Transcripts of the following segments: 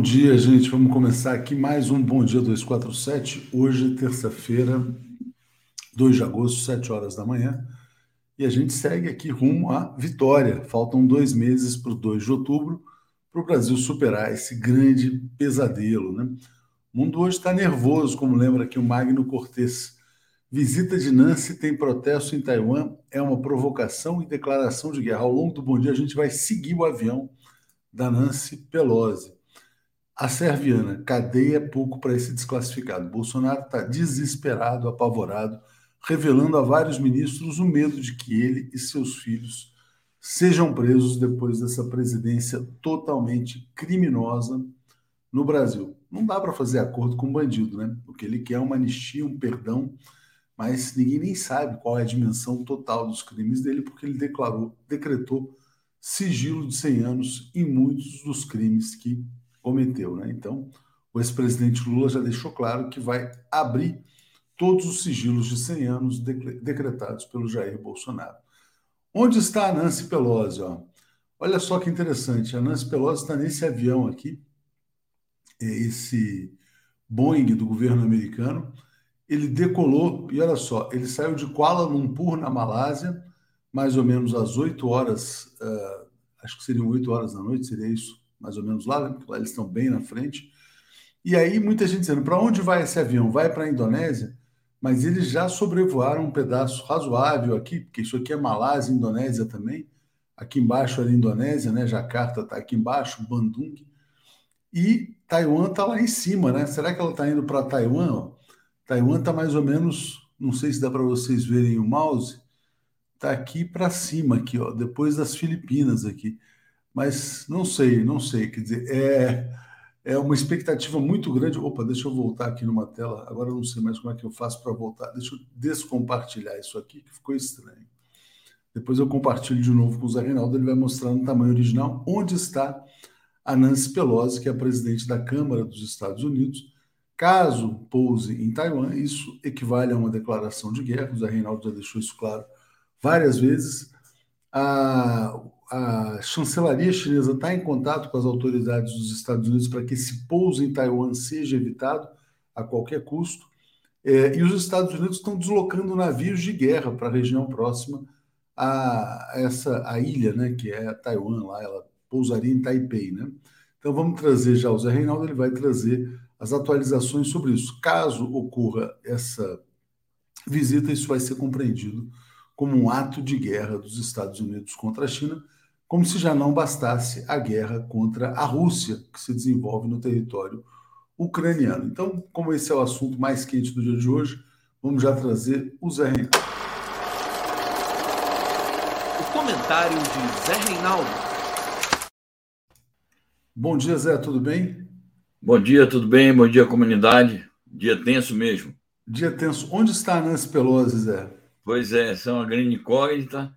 Bom dia, gente. Vamos começar aqui mais um Bom Dia 247. Hoje, terça-feira, 2 de agosto, 7 horas da manhã. E a gente segue aqui rumo à vitória. Faltam dois meses para o 2 de outubro para o Brasil superar esse grande pesadelo. Né? O mundo hoje está nervoso, como lembra aqui o Magno Cortes. Visita de Nancy tem protesto em Taiwan, é uma provocação e declaração de guerra. Ao longo do bom dia, a gente vai seguir o avião da Nancy Pelosi. A Serviana, cadeia pouco para esse desclassificado. Bolsonaro está desesperado, apavorado, revelando a vários ministros o medo de que ele e seus filhos sejam presos depois dessa presidência totalmente criminosa no Brasil. Não dá para fazer acordo com o bandido, né? O que ele quer é uma anistia, um perdão, mas ninguém nem sabe qual é a dimensão total dos crimes dele, porque ele declarou, decretou sigilo de 100 anos em muitos dos crimes que cometeu, né? Então, o ex-presidente Lula já deixou claro que vai abrir todos os sigilos de 100 anos decretados pelo Jair Bolsonaro. Onde está a Nancy Pelosi? Ó? Olha só que interessante, a Nancy Pelosi está nesse avião aqui, esse Boeing do governo americano, ele decolou, e olha só, ele saiu de Kuala Lumpur, na Malásia, mais ou menos às 8 horas, uh, acho que seriam 8 horas da noite, seria isso, mais ou menos lá, né? porque lá eles estão bem na frente. E aí muita gente dizendo, para onde vai esse avião? Vai para a Indonésia? Mas eles já sobrevoaram um pedaço razoável aqui, porque isso aqui é Malásia, Indonésia também. Aqui embaixo era Indonésia, né? Jakarta está aqui embaixo, Bandung. E Taiwan está lá em cima, né? Será que ela está indo para Taiwan? Ó? Taiwan está mais ou menos, não sei se dá para vocês verem o mouse, está aqui para cima, aqui, ó, depois das Filipinas aqui. Mas não sei, não sei. Quer dizer, é, é uma expectativa muito grande. Opa, deixa eu voltar aqui numa tela. Agora eu não sei mais como é que eu faço para voltar. Deixa eu descompartilhar isso aqui, que ficou estranho. Depois eu compartilho de novo com o Zé Reinaldo, ele vai mostrar no tamanho original onde está a Nancy Pelosi, que é a presidente da Câmara dos Estados Unidos. Caso pouse em Taiwan, isso equivale a uma declaração de guerra, o Zé Reinaldo já deixou isso claro várias vezes. A, a chancelaria chinesa está em contato com as autoridades dos Estados Unidos para que esse pouso em Taiwan seja evitado a qualquer custo. É, e os Estados Unidos estão deslocando navios de guerra para a região próxima a essa a ilha, né, que é Taiwan, lá ela pousaria em Taipei, né? Então vamos trazer já o Zé Reinaldo, ele vai trazer as atualizações sobre isso. Caso ocorra essa visita, isso vai ser compreendido como um ato de guerra dos Estados Unidos contra a China, como se já não bastasse a guerra contra a Rússia, que se desenvolve no território ucraniano. Então, como esse é o assunto mais quente do dia de hoje, vamos já trazer o Zé Reinaldo. O comentário de Zé Reinaldo. Bom dia, Zé, tudo bem? Bom dia, tudo bem? Bom dia, comunidade. Dia tenso mesmo. Dia tenso. Onde está a Nancy Pelosi, Zé? Pois é, essa é uma grande incógnita.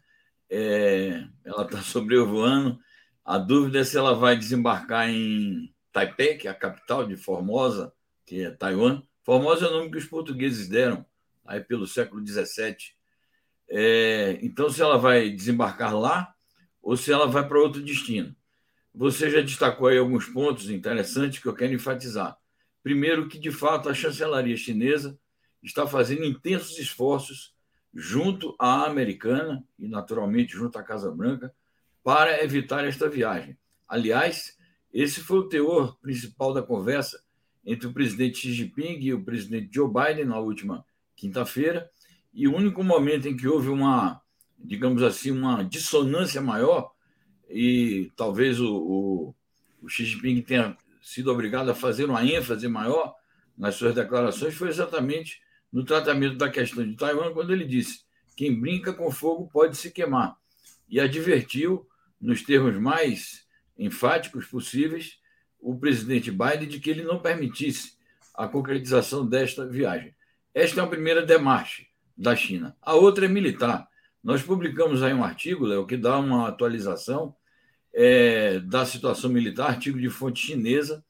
É, ela está sobrevoando. A dúvida é se ela vai desembarcar em Taipei, que é a capital de Formosa, que é Taiwan. Formosa é o nome que os portugueses deram aí pelo século XVII. É, então, se ela vai desembarcar lá ou se ela vai para outro destino. Você já destacou aí alguns pontos interessantes que eu quero enfatizar. Primeiro, que de fato a chancelaria chinesa está fazendo intensos esforços junto à americana e, naturalmente, junto à Casa Branca para evitar esta viagem. Aliás, esse foi o teor principal da conversa entre o presidente Xi Jinping e o presidente Joe Biden na última quinta-feira, e o único momento em que houve uma, digamos assim, uma dissonância maior e talvez o, o, o Xi Jinping tenha sido obrigado a fazer uma ênfase maior nas suas declarações foi exatamente no tratamento da questão de Taiwan, quando ele disse: quem brinca com fogo pode se queimar. E advertiu, nos termos mais enfáticos possíveis, o presidente Biden de que ele não permitisse a concretização desta viagem. Esta é a primeira demarche da China. A outra é militar. Nós publicamos aí um artigo, Léo, que dá uma atualização é, da situação militar, artigo de fonte chinesa,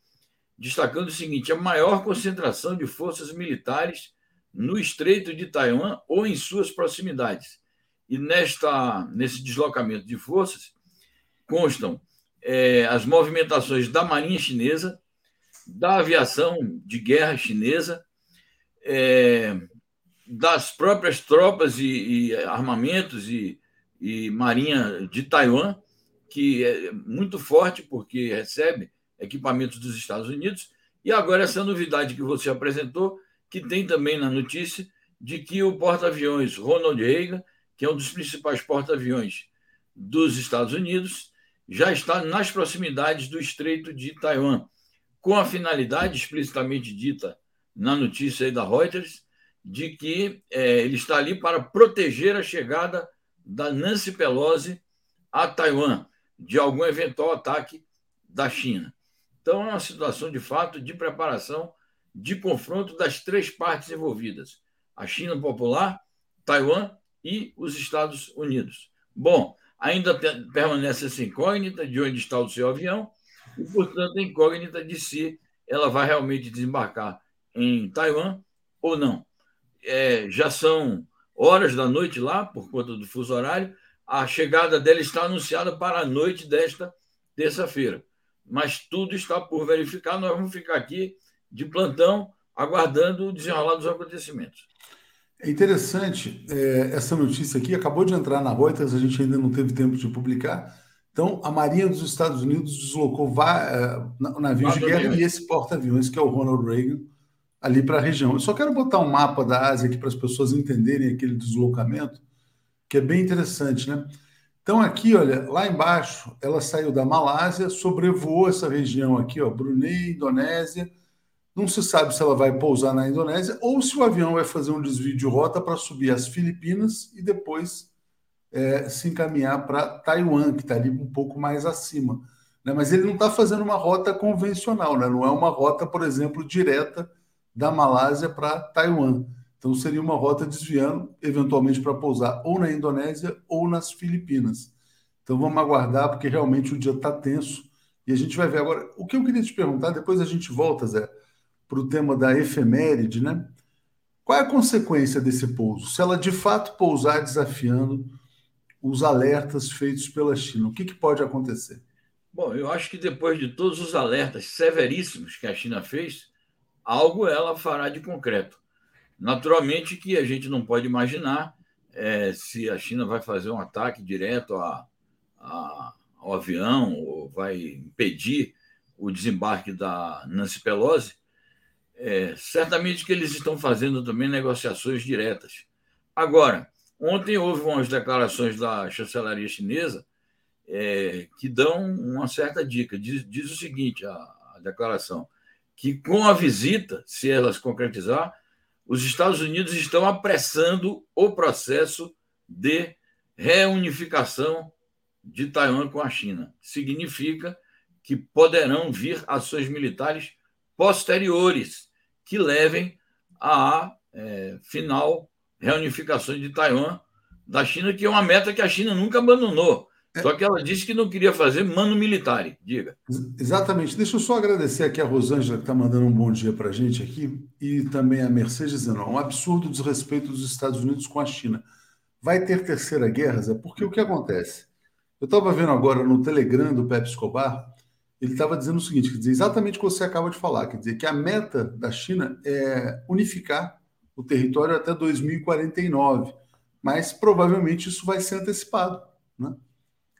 destacando o seguinte: a maior concentração de forças militares no Estreito de Taiwan ou em suas proximidades. E nesta, nesse deslocamento de forças constam é, as movimentações da Marinha Chinesa, da aviação de guerra chinesa, é, das próprias tropas e, e armamentos e, e marinha de Taiwan, que é muito forte porque recebe equipamentos dos Estados Unidos. E agora essa novidade que você apresentou, que tem também na notícia, de que o porta-aviões Ronald Reagan, que é um dos principais porta-aviões dos Estados Unidos, já está nas proximidades do Estreito de Taiwan, com a finalidade explicitamente dita na notícia da Reuters de que é, ele está ali para proteger a chegada da Nancy Pelosi a Taiwan de algum eventual ataque da China. Então, é uma situação de fato de preparação de confronto das três partes envolvidas: a China Popular, Taiwan e os Estados Unidos. Bom, ainda permanece essa incógnita de onde está o seu avião e, portanto, a incógnita de se ela vai realmente desembarcar em Taiwan ou não. É, já são horas da noite lá, por conta do fuso horário. A chegada dela está anunciada para a noite desta terça-feira. Mas tudo está por verificar. Nós vamos ficar aqui de plantão, aguardando o desenrolar dos acontecimentos. É interessante é, essa notícia aqui, acabou de entrar na Reuters, a gente ainda não teve tempo de publicar. Então, a Marinha dos Estados Unidos deslocou uh, navios de guerra e esse porta-aviões, que é o Ronald Reagan, ali para a região. Eu só quero botar um mapa da Ásia aqui para as pessoas entenderem aquele deslocamento, que é bem interessante, né? Então, aqui, olha, lá embaixo, ela saiu da Malásia, sobrevoou essa região aqui, ó, Brunei, Indonésia, não se sabe se ela vai pousar na Indonésia ou se o avião vai fazer um desvio de rota para subir as Filipinas e depois é, se encaminhar para Taiwan, que está ali um pouco mais acima. Né? Mas ele não está fazendo uma rota convencional, né? não é uma rota, por exemplo, direta da Malásia para Taiwan. Então seria uma rota desviando, eventualmente para pousar ou na Indonésia ou nas Filipinas. Então vamos aguardar, porque realmente o dia está tenso e a gente vai ver agora. O que eu queria te perguntar, depois a gente volta, Zé para o tema da efeméride, né? Qual é a consequência desse pouso? Se ela de fato pousar desafiando os alertas feitos pela China, o que, que pode acontecer? Bom, eu acho que depois de todos os alertas severíssimos que a China fez, algo ela fará de concreto. Naturalmente que a gente não pode imaginar é, se a China vai fazer um ataque direto a, a, ao avião ou vai impedir o desembarque da Nancy Pelosi, é, certamente que eles estão fazendo também negociações diretas. Agora, ontem houve umas declarações da chancelaria chinesa é, que dão uma certa dica. Diz, diz o seguinte: a, a declaração, que com a visita, se ela se concretizar, os Estados Unidos estão apressando o processo de reunificação de Taiwan com a China. Significa que poderão vir ações militares posteriores que levem à é, final reunificação de Taiwan da China, que é uma meta que a China nunca abandonou. É. Só que ela disse que não queria fazer mano militar. Diga. Exatamente. Deixa eu só agradecer aqui a Rosângela, que está mandando um bom dia para a gente aqui, e também a Mercedes dizendo: um absurdo desrespeito dos Estados Unidos com a China. Vai ter terceira guerra, Zé? Porque o que acontece? Eu estava vendo agora no Telegram do Pepe Escobar ele estava dizendo o seguinte, quer dizer, exatamente o que você acaba de falar, quer dizer, que a meta da China é unificar o território até 2049, mas provavelmente isso vai ser antecipado. Né?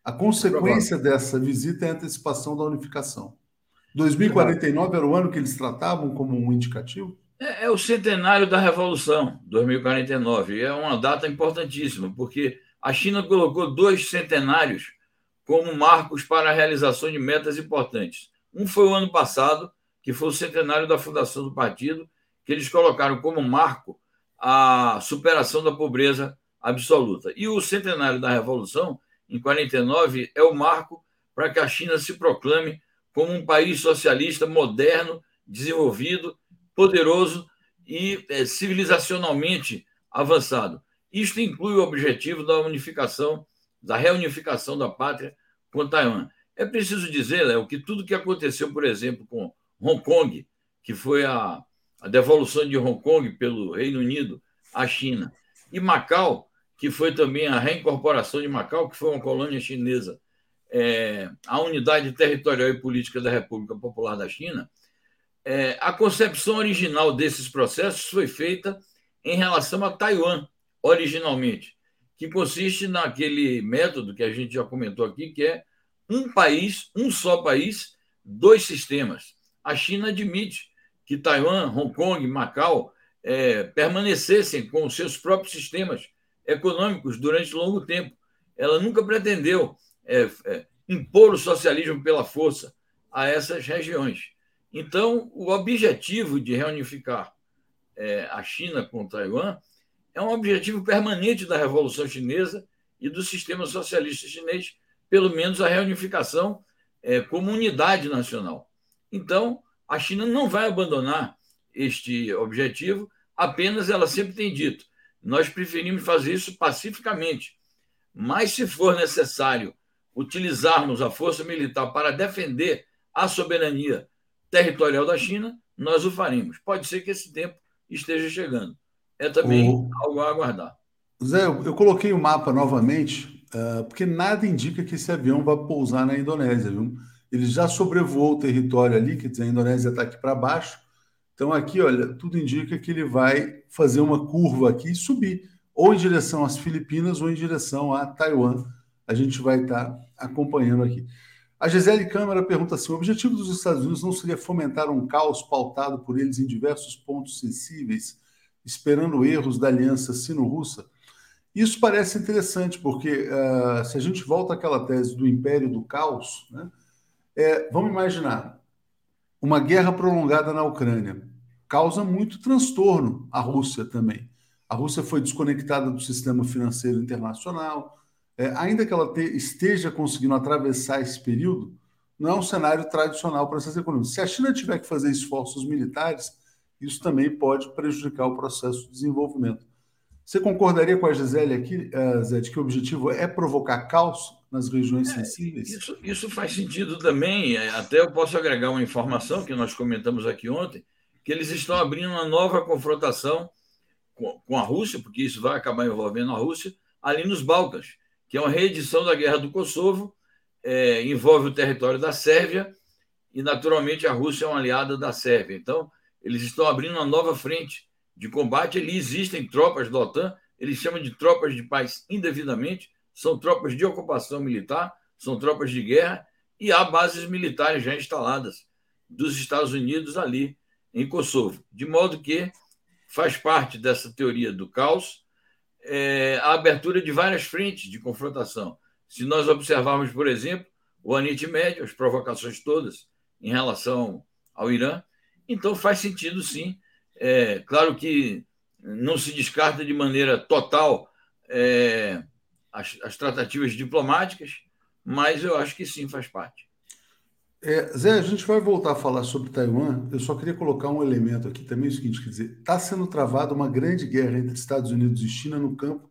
A consequência dessa visita é a antecipação da unificação. 2049 era o ano que eles tratavam como um indicativo? É, é o centenário da Revolução, 2049. É uma data importantíssima, porque a China colocou dois centenários como marcos para a realização de metas importantes. Um foi o ano passado, que foi o centenário da fundação do partido, que eles colocaram como marco a superação da pobreza absoluta. E o centenário da Revolução, em 49, é o marco para que a China se proclame como um país socialista moderno, desenvolvido, poderoso e é, civilizacionalmente avançado. Isto inclui o objetivo da unificação da reunificação da pátria com Taiwan. É preciso dizer, Léo, que tudo que aconteceu, por exemplo, com Hong Kong, que foi a, a devolução de Hong Kong pelo Reino Unido à China, e Macau, que foi também a reincorporação de Macau, que foi uma colônia chinesa, é, a unidade territorial e política da República Popular da China, é, a concepção original desses processos foi feita em relação a Taiwan, originalmente, que consiste naquele método que a gente já comentou aqui, que é um país, um só país, dois sistemas. A China admite que Taiwan, Hong Kong, Macau é, permanecessem com seus próprios sistemas econômicos durante longo tempo. Ela nunca pretendeu é, é, impor o socialismo pela força a essas regiões. Então, o objetivo de reunificar é, a China com Taiwan é um objetivo permanente da Revolução Chinesa e do sistema socialista chinês, pelo menos a reunificação é, como unidade nacional. Então, a China não vai abandonar este objetivo, apenas ela sempre tem dito: nós preferimos fazer isso pacificamente, mas se for necessário utilizarmos a força militar para defender a soberania territorial da China, nós o faremos. Pode ser que esse tempo esteja chegando. É também o... algo a aguardar. Zé, eu coloquei o mapa novamente, uh, porque nada indica que esse avião vai pousar na Indonésia, viu? Ele já sobrevoou o território ali, quer dizer, a Indonésia está aqui para baixo. Então, aqui, olha, tudo indica que ele vai fazer uma curva aqui e subir, ou em direção às Filipinas ou em direção a Taiwan. A gente vai estar tá acompanhando aqui. A Gisele Câmara pergunta assim: o objetivo dos Estados Unidos não seria fomentar um caos pautado por eles em diversos pontos sensíveis, esperando erros da aliança sino-russa? Isso parece interessante, porque uh, se a gente volta àquela tese do império do caos, né, é, vamos imaginar uma guerra prolongada na Ucrânia causa muito transtorno à Rússia também. A Rússia foi desconectada do sistema financeiro internacional, é, ainda que ela te, esteja conseguindo atravessar esse período, não é um cenário tradicional para essas economias. Se a China tiver que fazer esforços militares, isso também pode prejudicar o processo de desenvolvimento. Você concordaria com a Gisele aqui, uh, Zé, de que o objetivo é provocar caos nas regiões é, sensíveis? Isso, isso faz sentido também. É, até eu posso agregar uma informação que nós comentamos aqui ontem, que eles estão abrindo uma nova confrontação com, com a Rússia, porque isso vai acabar envolvendo a Rússia, ali nos Balcãs que é uma reedição da Guerra do Kosovo, é, envolve o território da Sérvia e, naturalmente, a Rússia é uma aliada da Sérvia. Então, eles estão abrindo uma nova frente de combate. Ali existem tropas da OTAN, eles chamam de tropas de paz indevidamente, são tropas de ocupação militar, são tropas de guerra, e há bases militares já instaladas dos Estados Unidos ali em Kosovo. De modo que faz parte dessa teoria do caos é, a abertura de várias frentes de confrontação. Se nós observarmos, por exemplo, o Oriente Médio, as provocações todas em relação ao Irã, então faz sentido sim. É, claro que não se descarta de maneira total é, as, as tratativas diplomáticas, mas eu acho que sim faz parte. É, Zé, a gente vai voltar a falar sobre Taiwan. Eu só queria colocar um elemento aqui também, o seguinte, quer dizer, está sendo travada uma grande guerra entre Estados Unidos e China no campo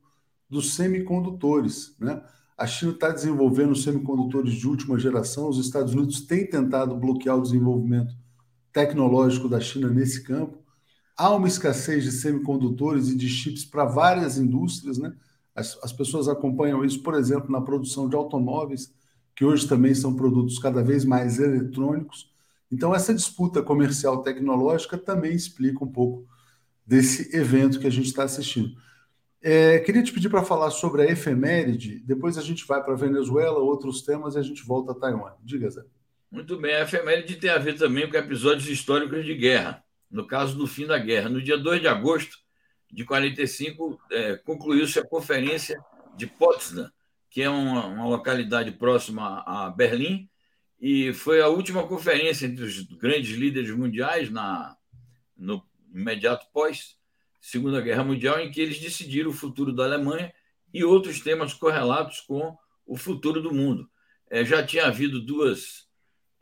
dos semicondutores. Né? A China está desenvolvendo semicondutores de última geração, os Estados Unidos têm tentado bloquear o desenvolvimento tecnológico da China nesse campo. Há uma escassez de semicondutores e de chips para várias indústrias. Né? As, as pessoas acompanham isso, por exemplo, na produção de automóveis que hoje também são produtos cada vez mais eletrônicos. Então, essa disputa comercial tecnológica também explica um pouco desse evento que a gente está assistindo. É, queria te pedir para falar sobre a efeméride, depois a gente vai para a Venezuela, outros temas, e a gente volta a Taiwan. Diga, Zé. Muito bem, a efeméride tem a ver também com episódios históricos de guerra, no caso do fim da guerra. No dia 2 de agosto de 45, é, concluiu-se a Conferência de Potsdam, que é uma, uma localidade próxima a Berlim, e foi a última conferência entre os grandes líderes mundiais na, no imediato pós Segunda Guerra Mundial, em que eles decidiram o futuro da Alemanha e outros temas correlatos com o futuro do mundo. É, já tinha havido duas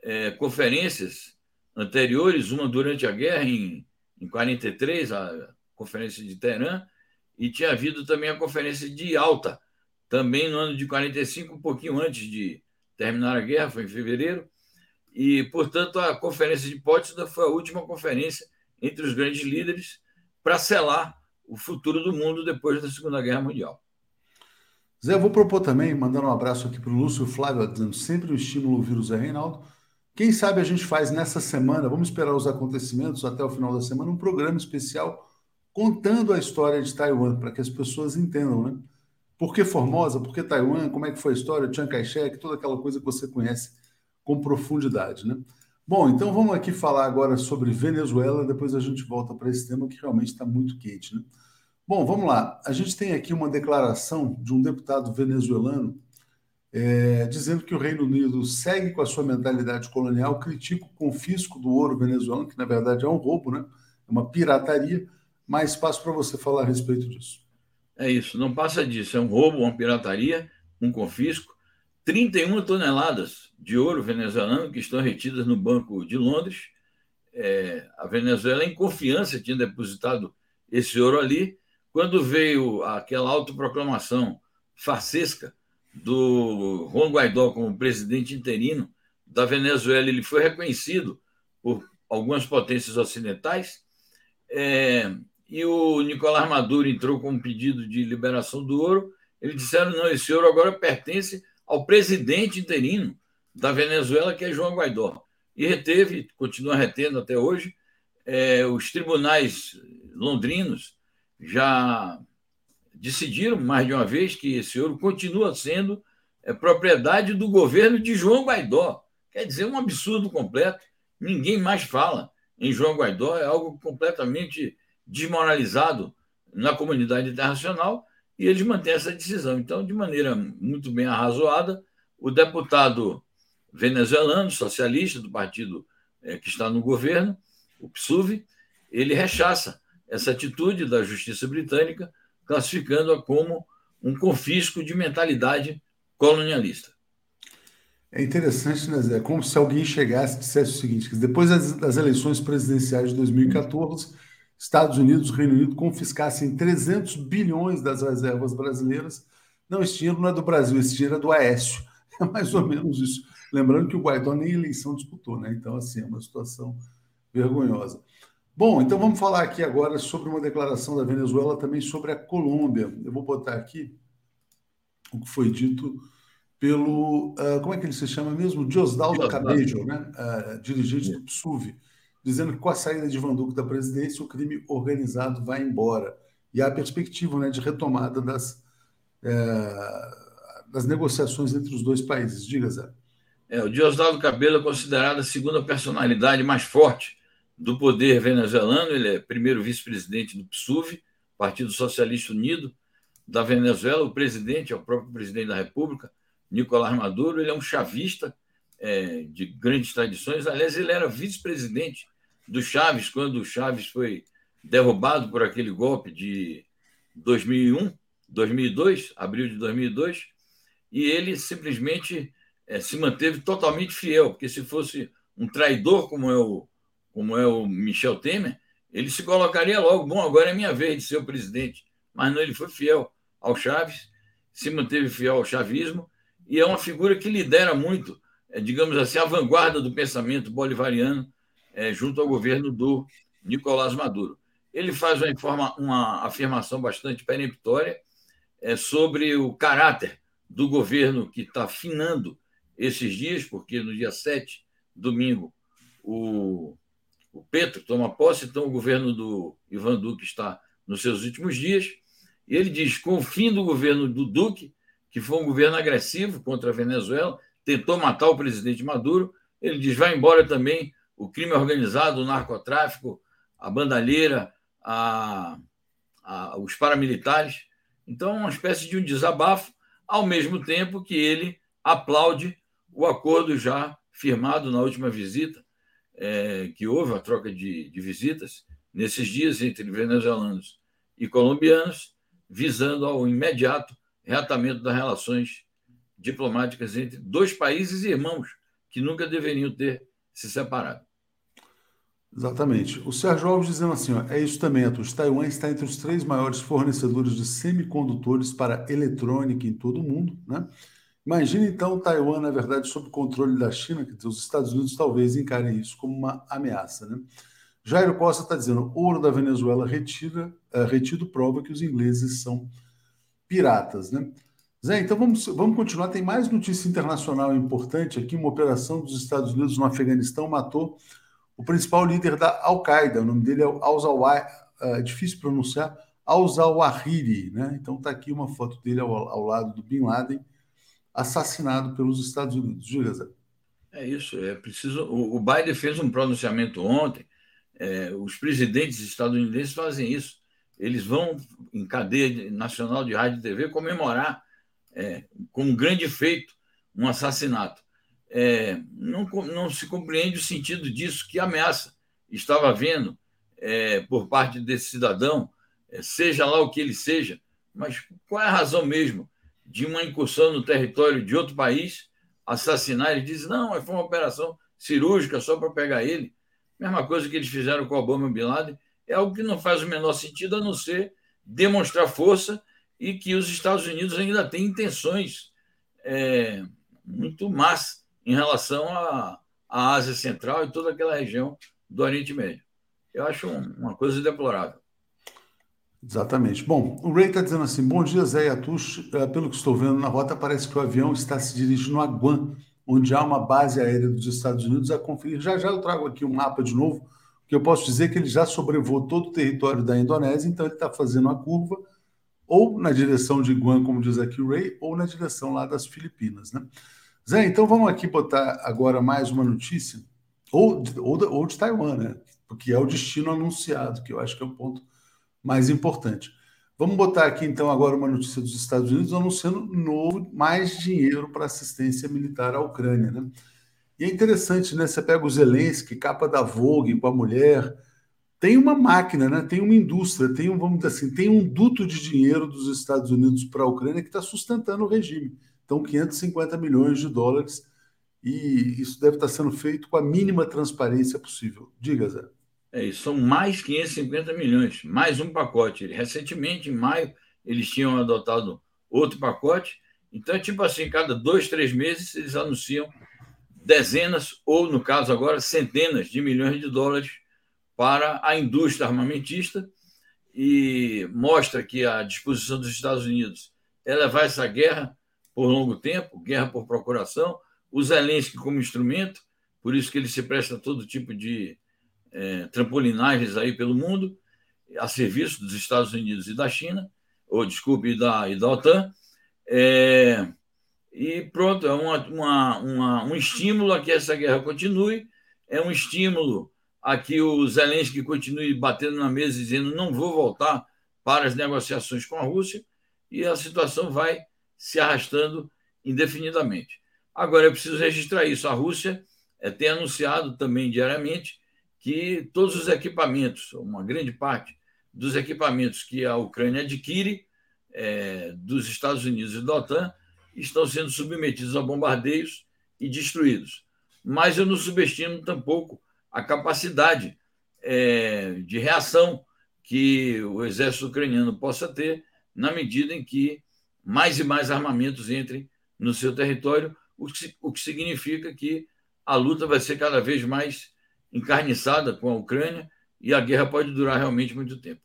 é, conferências anteriores, uma durante a guerra, em, em 43, a Conferência de Teherã, e tinha havido também a Conferência de Alta, também no ano de 45, um pouquinho antes de terminar a guerra, foi em fevereiro, e, portanto, a Conferência de Potsdam foi a última conferência entre os grandes líderes para selar o futuro do mundo depois da Segunda Guerra Mundial. Zé, vou propor também, mandando um abraço aqui para o Lúcio Flávio, dizendo sempre um estímulo ouvir o Zé Reinaldo. Quem sabe a gente faz nessa semana, vamos esperar os acontecimentos até o final da semana, um programa especial contando a história de Taiwan, para que as pessoas entendam, né? Por que Formosa? Por que Taiwan? Como é que foi a história? Chiang Kai-shek, toda aquela coisa que você conhece com profundidade, né? Bom, então vamos aqui falar agora sobre Venezuela, depois a gente volta para esse tema que realmente está muito quente, né? Bom, vamos lá. A gente tem aqui uma declaração de um deputado venezuelano é, dizendo que o Reino Unido segue com a sua mentalidade colonial, critica o confisco do ouro venezuelano, que na verdade é um roubo, né? é uma pirataria, mas passo para você falar a respeito disso. É isso, não passa disso. É um roubo, uma pirataria, um confisco. 31 toneladas de ouro venezuelano que estão retidas no Banco de Londres. É, a Venezuela, em confiança, tinha depositado esse ouro ali. Quando veio aquela autoproclamação farsesca do Juan Guaidó como presidente interino da Venezuela, ele foi reconhecido por algumas potências ocidentais. É, e o Nicolás Maduro entrou com um pedido de liberação do ouro. Eles disseram: não, esse ouro agora pertence ao presidente interino da Venezuela, que é João Guaidó. E reteve, continua retendo até hoje. É, os tribunais londrinos já decidiram mais de uma vez que esse ouro continua sendo é, propriedade do governo de João Guaidó. Quer dizer, um absurdo completo. Ninguém mais fala em João Guaidó, é algo completamente desmoralizado na comunidade internacional e eles mantêm essa decisão. Então, de maneira muito bem arrazoada, o deputado venezuelano, socialista do partido é, que está no governo, o PSUV, ele rechaça essa atitude da justiça britânica, classificando-a como um confisco de mentalidade colonialista. É interessante, né, Zé? É como se alguém chegasse e dissesse o seguinte: depois das, das eleições presidenciais de 2014 Estados Unidos, Reino Unido confiscassem 300 bilhões das reservas brasileiras. Não, esse dinheiro não é do Brasil, esse dinheiro é do Aécio. É mais ou menos isso. Lembrando que o Guaidó nem eleição disputou, né? Então, assim, é uma situação vergonhosa. Bom, então vamos falar aqui agora sobre uma declaração da Venezuela, também sobre a Colômbia. Eu vou botar aqui o que foi dito pelo. Uh, como é que ele se chama mesmo? Diosdaldo Cabello, né? Uh, dirigente do PSUV dizendo que com a saída de Van Duque da presidência, o crime organizado vai embora. E há a perspectiva né, de retomada das, é, das negociações entre os dois países. Diga, Zé. É, o Diosdado Cabelo é considerado a segunda personalidade mais forte do poder venezuelano. Ele é primeiro vice-presidente do PSUV, Partido Socialista Unido da Venezuela. O presidente é o próprio presidente da República, Nicolás Maduro. Ele é um chavista é, de grandes tradições. Aliás, ele era vice-presidente do Chaves, quando o Chaves foi derrubado por aquele golpe de 2001, 2002, abril de 2002, e ele simplesmente é, se manteve totalmente fiel, porque se fosse um traidor como é o, como é o Michel Temer, ele se colocaria logo, bom, agora é minha vez de ser o presidente. Mas não, ele foi fiel ao Chaves, se manteve fiel ao chavismo, e é uma figura que lidera muito, é, digamos assim, a vanguarda do pensamento bolivariano é, junto ao governo do Nicolás Maduro. Ele faz uma, informa, uma afirmação bastante peremptória é, sobre o caráter do governo que está finando esses dias, porque no dia 7, domingo, o, o Petro toma posse, então o governo do Ivan Duque está nos seus últimos dias. E ele diz: com o fim do governo do Duque, que foi um governo agressivo contra a Venezuela, tentou matar o presidente Maduro, ele diz: vai embora também o crime organizado, o narcotráfico, a bandalheira, a, a, os paramilitares. Então, é uma espécie de um desabafo, ao mesmo tempo que ele aplaude o acordo já firmado na última visita, é, que houve a troca de, de visitas nesses dias entre venezuelanos e colombianos, visando ao imediato reatamento das relações diplomáticas entre dois países irmãos que nunca deveriam ter se separado. Exatamente. O Sérgio Alves dizendo assim: ó, é isso também, Atos. Taiwan está entre os três maiores fornecedores de semicondutores para eletrônica em todo o mundo. Né? Imagina então Taiwan, na verdade, sob controle da China, que os Estados Unidos talvez encarem isso como uma ameaça. Né? Jairo Costa está dizendo: ouro da Venezuela retira, é, retido prova que os ingleses são piratas. Né? Zé, então vamos, vamos continuar. Tem mais notícia internacional importante aqui. Uma operação dos Estados Unidos no Afeganistão matou o principal líder da Al-Qaeda, o nome dele é é difícil pronunciar, al-Zawahiri. Né? Então está aqui uma foto dele ao, ao, lado do Bin Laden, assassinado pelos Estados Unidos. Diga, Zé. É isso, é preciso. O, Biden fez um pronunciamento ontem. É, os presidentes estadunidenses fazem isso. Eles vão em cadeia nacional de rádio e TV comemorar é, como um grande feito um assassinato. É, não, não se compreende o sentido disso, que ameaça estava havendo é, por parte desse cidadão, é, seja lá o que ele seja, mas qual é a razão mesmo de uma incursão no território de outro país, assassinar? Ele diz: não, foi uma operação cirúrgica só para pegar ele. Mesma coisa que eles fizeram com Obama Bin Laden, é algo que não faz o menor sentido a não ser demonstrar força e que os Estados Unidos ainda têm intenções é, muito más em relação à, à Ásia Central e toda aquela região do Oriente Médio. Eu acho uma coisa deplorável. Exatamente. Bom, o Ray está dizendo assim: bom dia, Zé e Atush. É, pelo que estou vendo na rota, parece que o avião está se dirigindo a Guam, onde há uma base aérea dos Estados Unidos a conferir. Já já eu trago aqui um mapa de novo, que eu posso dizer que ele já sobrevoou todo o território da Indonésia, então ele está fazendo a curva ou na direção de Guam, como diz aqui o Ray, ou na direção lá das Filipinas, né? Zé, então vamos aqui botar agora mais uma notícia, ou, ou, ou de Taiwan, né? Porque é o destino anunciado, que eu acho que é o ponto mais importante. Vamos botar aqui então agora uma notícia dos Estados Unidos anunciando novo mais dinheiro para assistência militar à Ucrânia, né? E é interessante, né? Você pega o Zelensky, capa da Vogue com a mulher, tem uma máquina, né? tem uma indústria, tem um, vamos dizer assim, tem um duto de dinheiro dos Estados Unidos para a Ucrânia que está sustentando o regime. Então, 550 milhões de dólares, e isso deve estar tá sendo feito com a mínima transparência possível. Diga, Zé. É, são mais 550 milhões, mais um pacote. Recentemente, em maio, eles tinham adotado outro pacote. Então, é tipo assim, cada dois, três meses, eles anunciam dezenas, ou no caso agora, centenas de milhões de dólares para a indústria armamentista e mostra que a disposição dos Estados Unidos é levar essa guerra por longo tempo, guerra por procuração, o Zelensky como instrumento, por isso que ele se presta a todo tipo de é, trampolinagens aí pelo mundo, a serviço dos Estados Unidos e da China, ou desculpe, da, e da OTAN. É, e pronto, é uma, uma, uma, um estímulo a que essa guerra continue, é um estímulo Aqui o Zelensky continue batendo na mesa dizendo não vou voltar para as negociações com a Rússia e a situação vai se arrastando indefinidamente. Agora é preciso registrar isso. A Rússia é, tem anunciado também diariamente que todos os equipamentos, uma grande parte dos equipamentos que a Ucrânia adquire é, dos Estados Unidos e da OTAN estão sendo submetidos a bombardeios e destruídos. Mas eu não subestimo tampouco a capacidade é, de reação que o exército ucraniano possa ter na medida em que mais e mais armamentos entrem no seu território, o que, o que significa que a luta vai ser cada vez mais encarniçada com a Ucrânia e a guerra pode durar realmente muito tempo.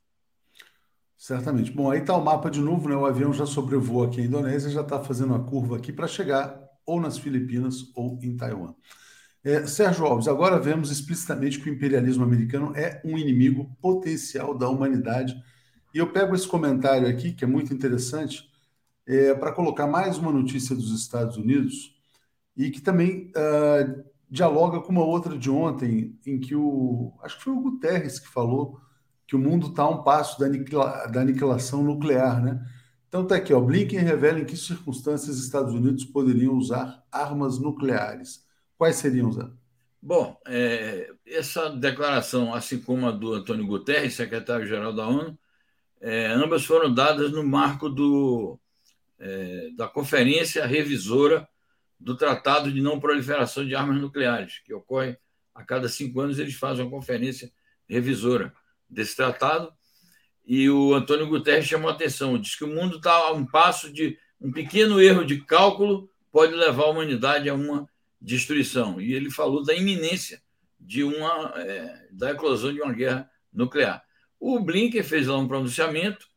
Certamente. Bom, aí está o mapa de novo, né? O avião já sobrevoa aqui a Indonésia, já está fazendo a curva aqui para chegar ou nas Filipinas ou em Taiwan. É, Sérgio Alves, agora vemos explicitamente que o imperialismo americano é um inimigo potencial da humanidade. E eu pego esse comentário aqui, que é muito interessante, é, para colocar mais uma notícia dos Estados Unidos e que também uh, dialoga com uma outra de ontem, em que o. Acho que foi o Guterres que falou que o mundo está a um passo da, aniquila, da aniquilação nuclear, né? Então está aqui, ó, Blinken revela em que circunstâncias Estados Unidos poderiam usar armas nucleares. Quais seriam, Zé? Bom, é, essa declaração, assim como a do Antônio Guterres, secretário-geral da ONU, é, ambas foram dadas no marco do, é, da conferência revisora do Tratado de Não Proliferação de Armas Nucleares, que ocorre a cada cinco anos, eles fazem uma conferência revisora desse tratado. E o Antônio Guterres chamou a atenção, diz que o mundo está a um passo de um pequeno erro de cálculo pode levar a humanidade a uma destruição. E ele falou da iminência de uma é, da eclosão de uma guerra nuclear. O Blinken fez lá um pronunciamento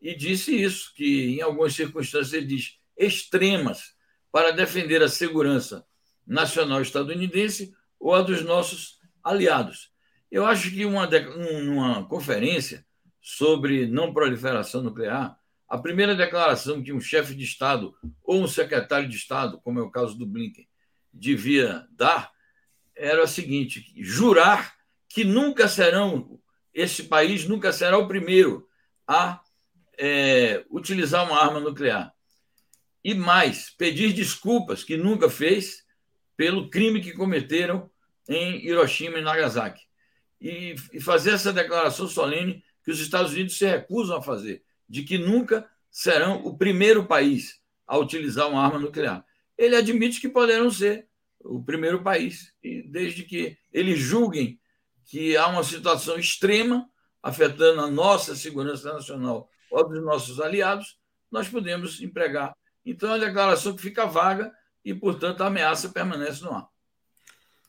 e disse isso, que em algumas circunstâncias ele diz extremas para defender a segurança nacional estadunidense ou a dos nossos aliados. Eu acho que uma, uma conferência sobre não proliferação nuclear, a primeira declaração que um chefe de Estado ou um secretário de Estado, como é o caso do Blinken, devia dar era a seguinte: jurar que nunca serão, esse país nunca será o primeiro a é, utilizar uma arma nuclear. E mais, pedir desculpas, que nunca fez, pelo crime que cometeram em Hiroshima e Nagasaki. E, e fazer essa declaração solene que os Estados Unidos se recusam a fazer de que nunca serão o primeiro país a utilizar uma arma nuclear. Ele admite que poderão ser o primeiro país, e desde que eles julguem que há uma situação extrema afetando a nossa segurança nacional ou dos nossos aliados, nós podemos empregar. Então, é uma declaração que fica vaga e, portanto, a ameaça permanece no ar.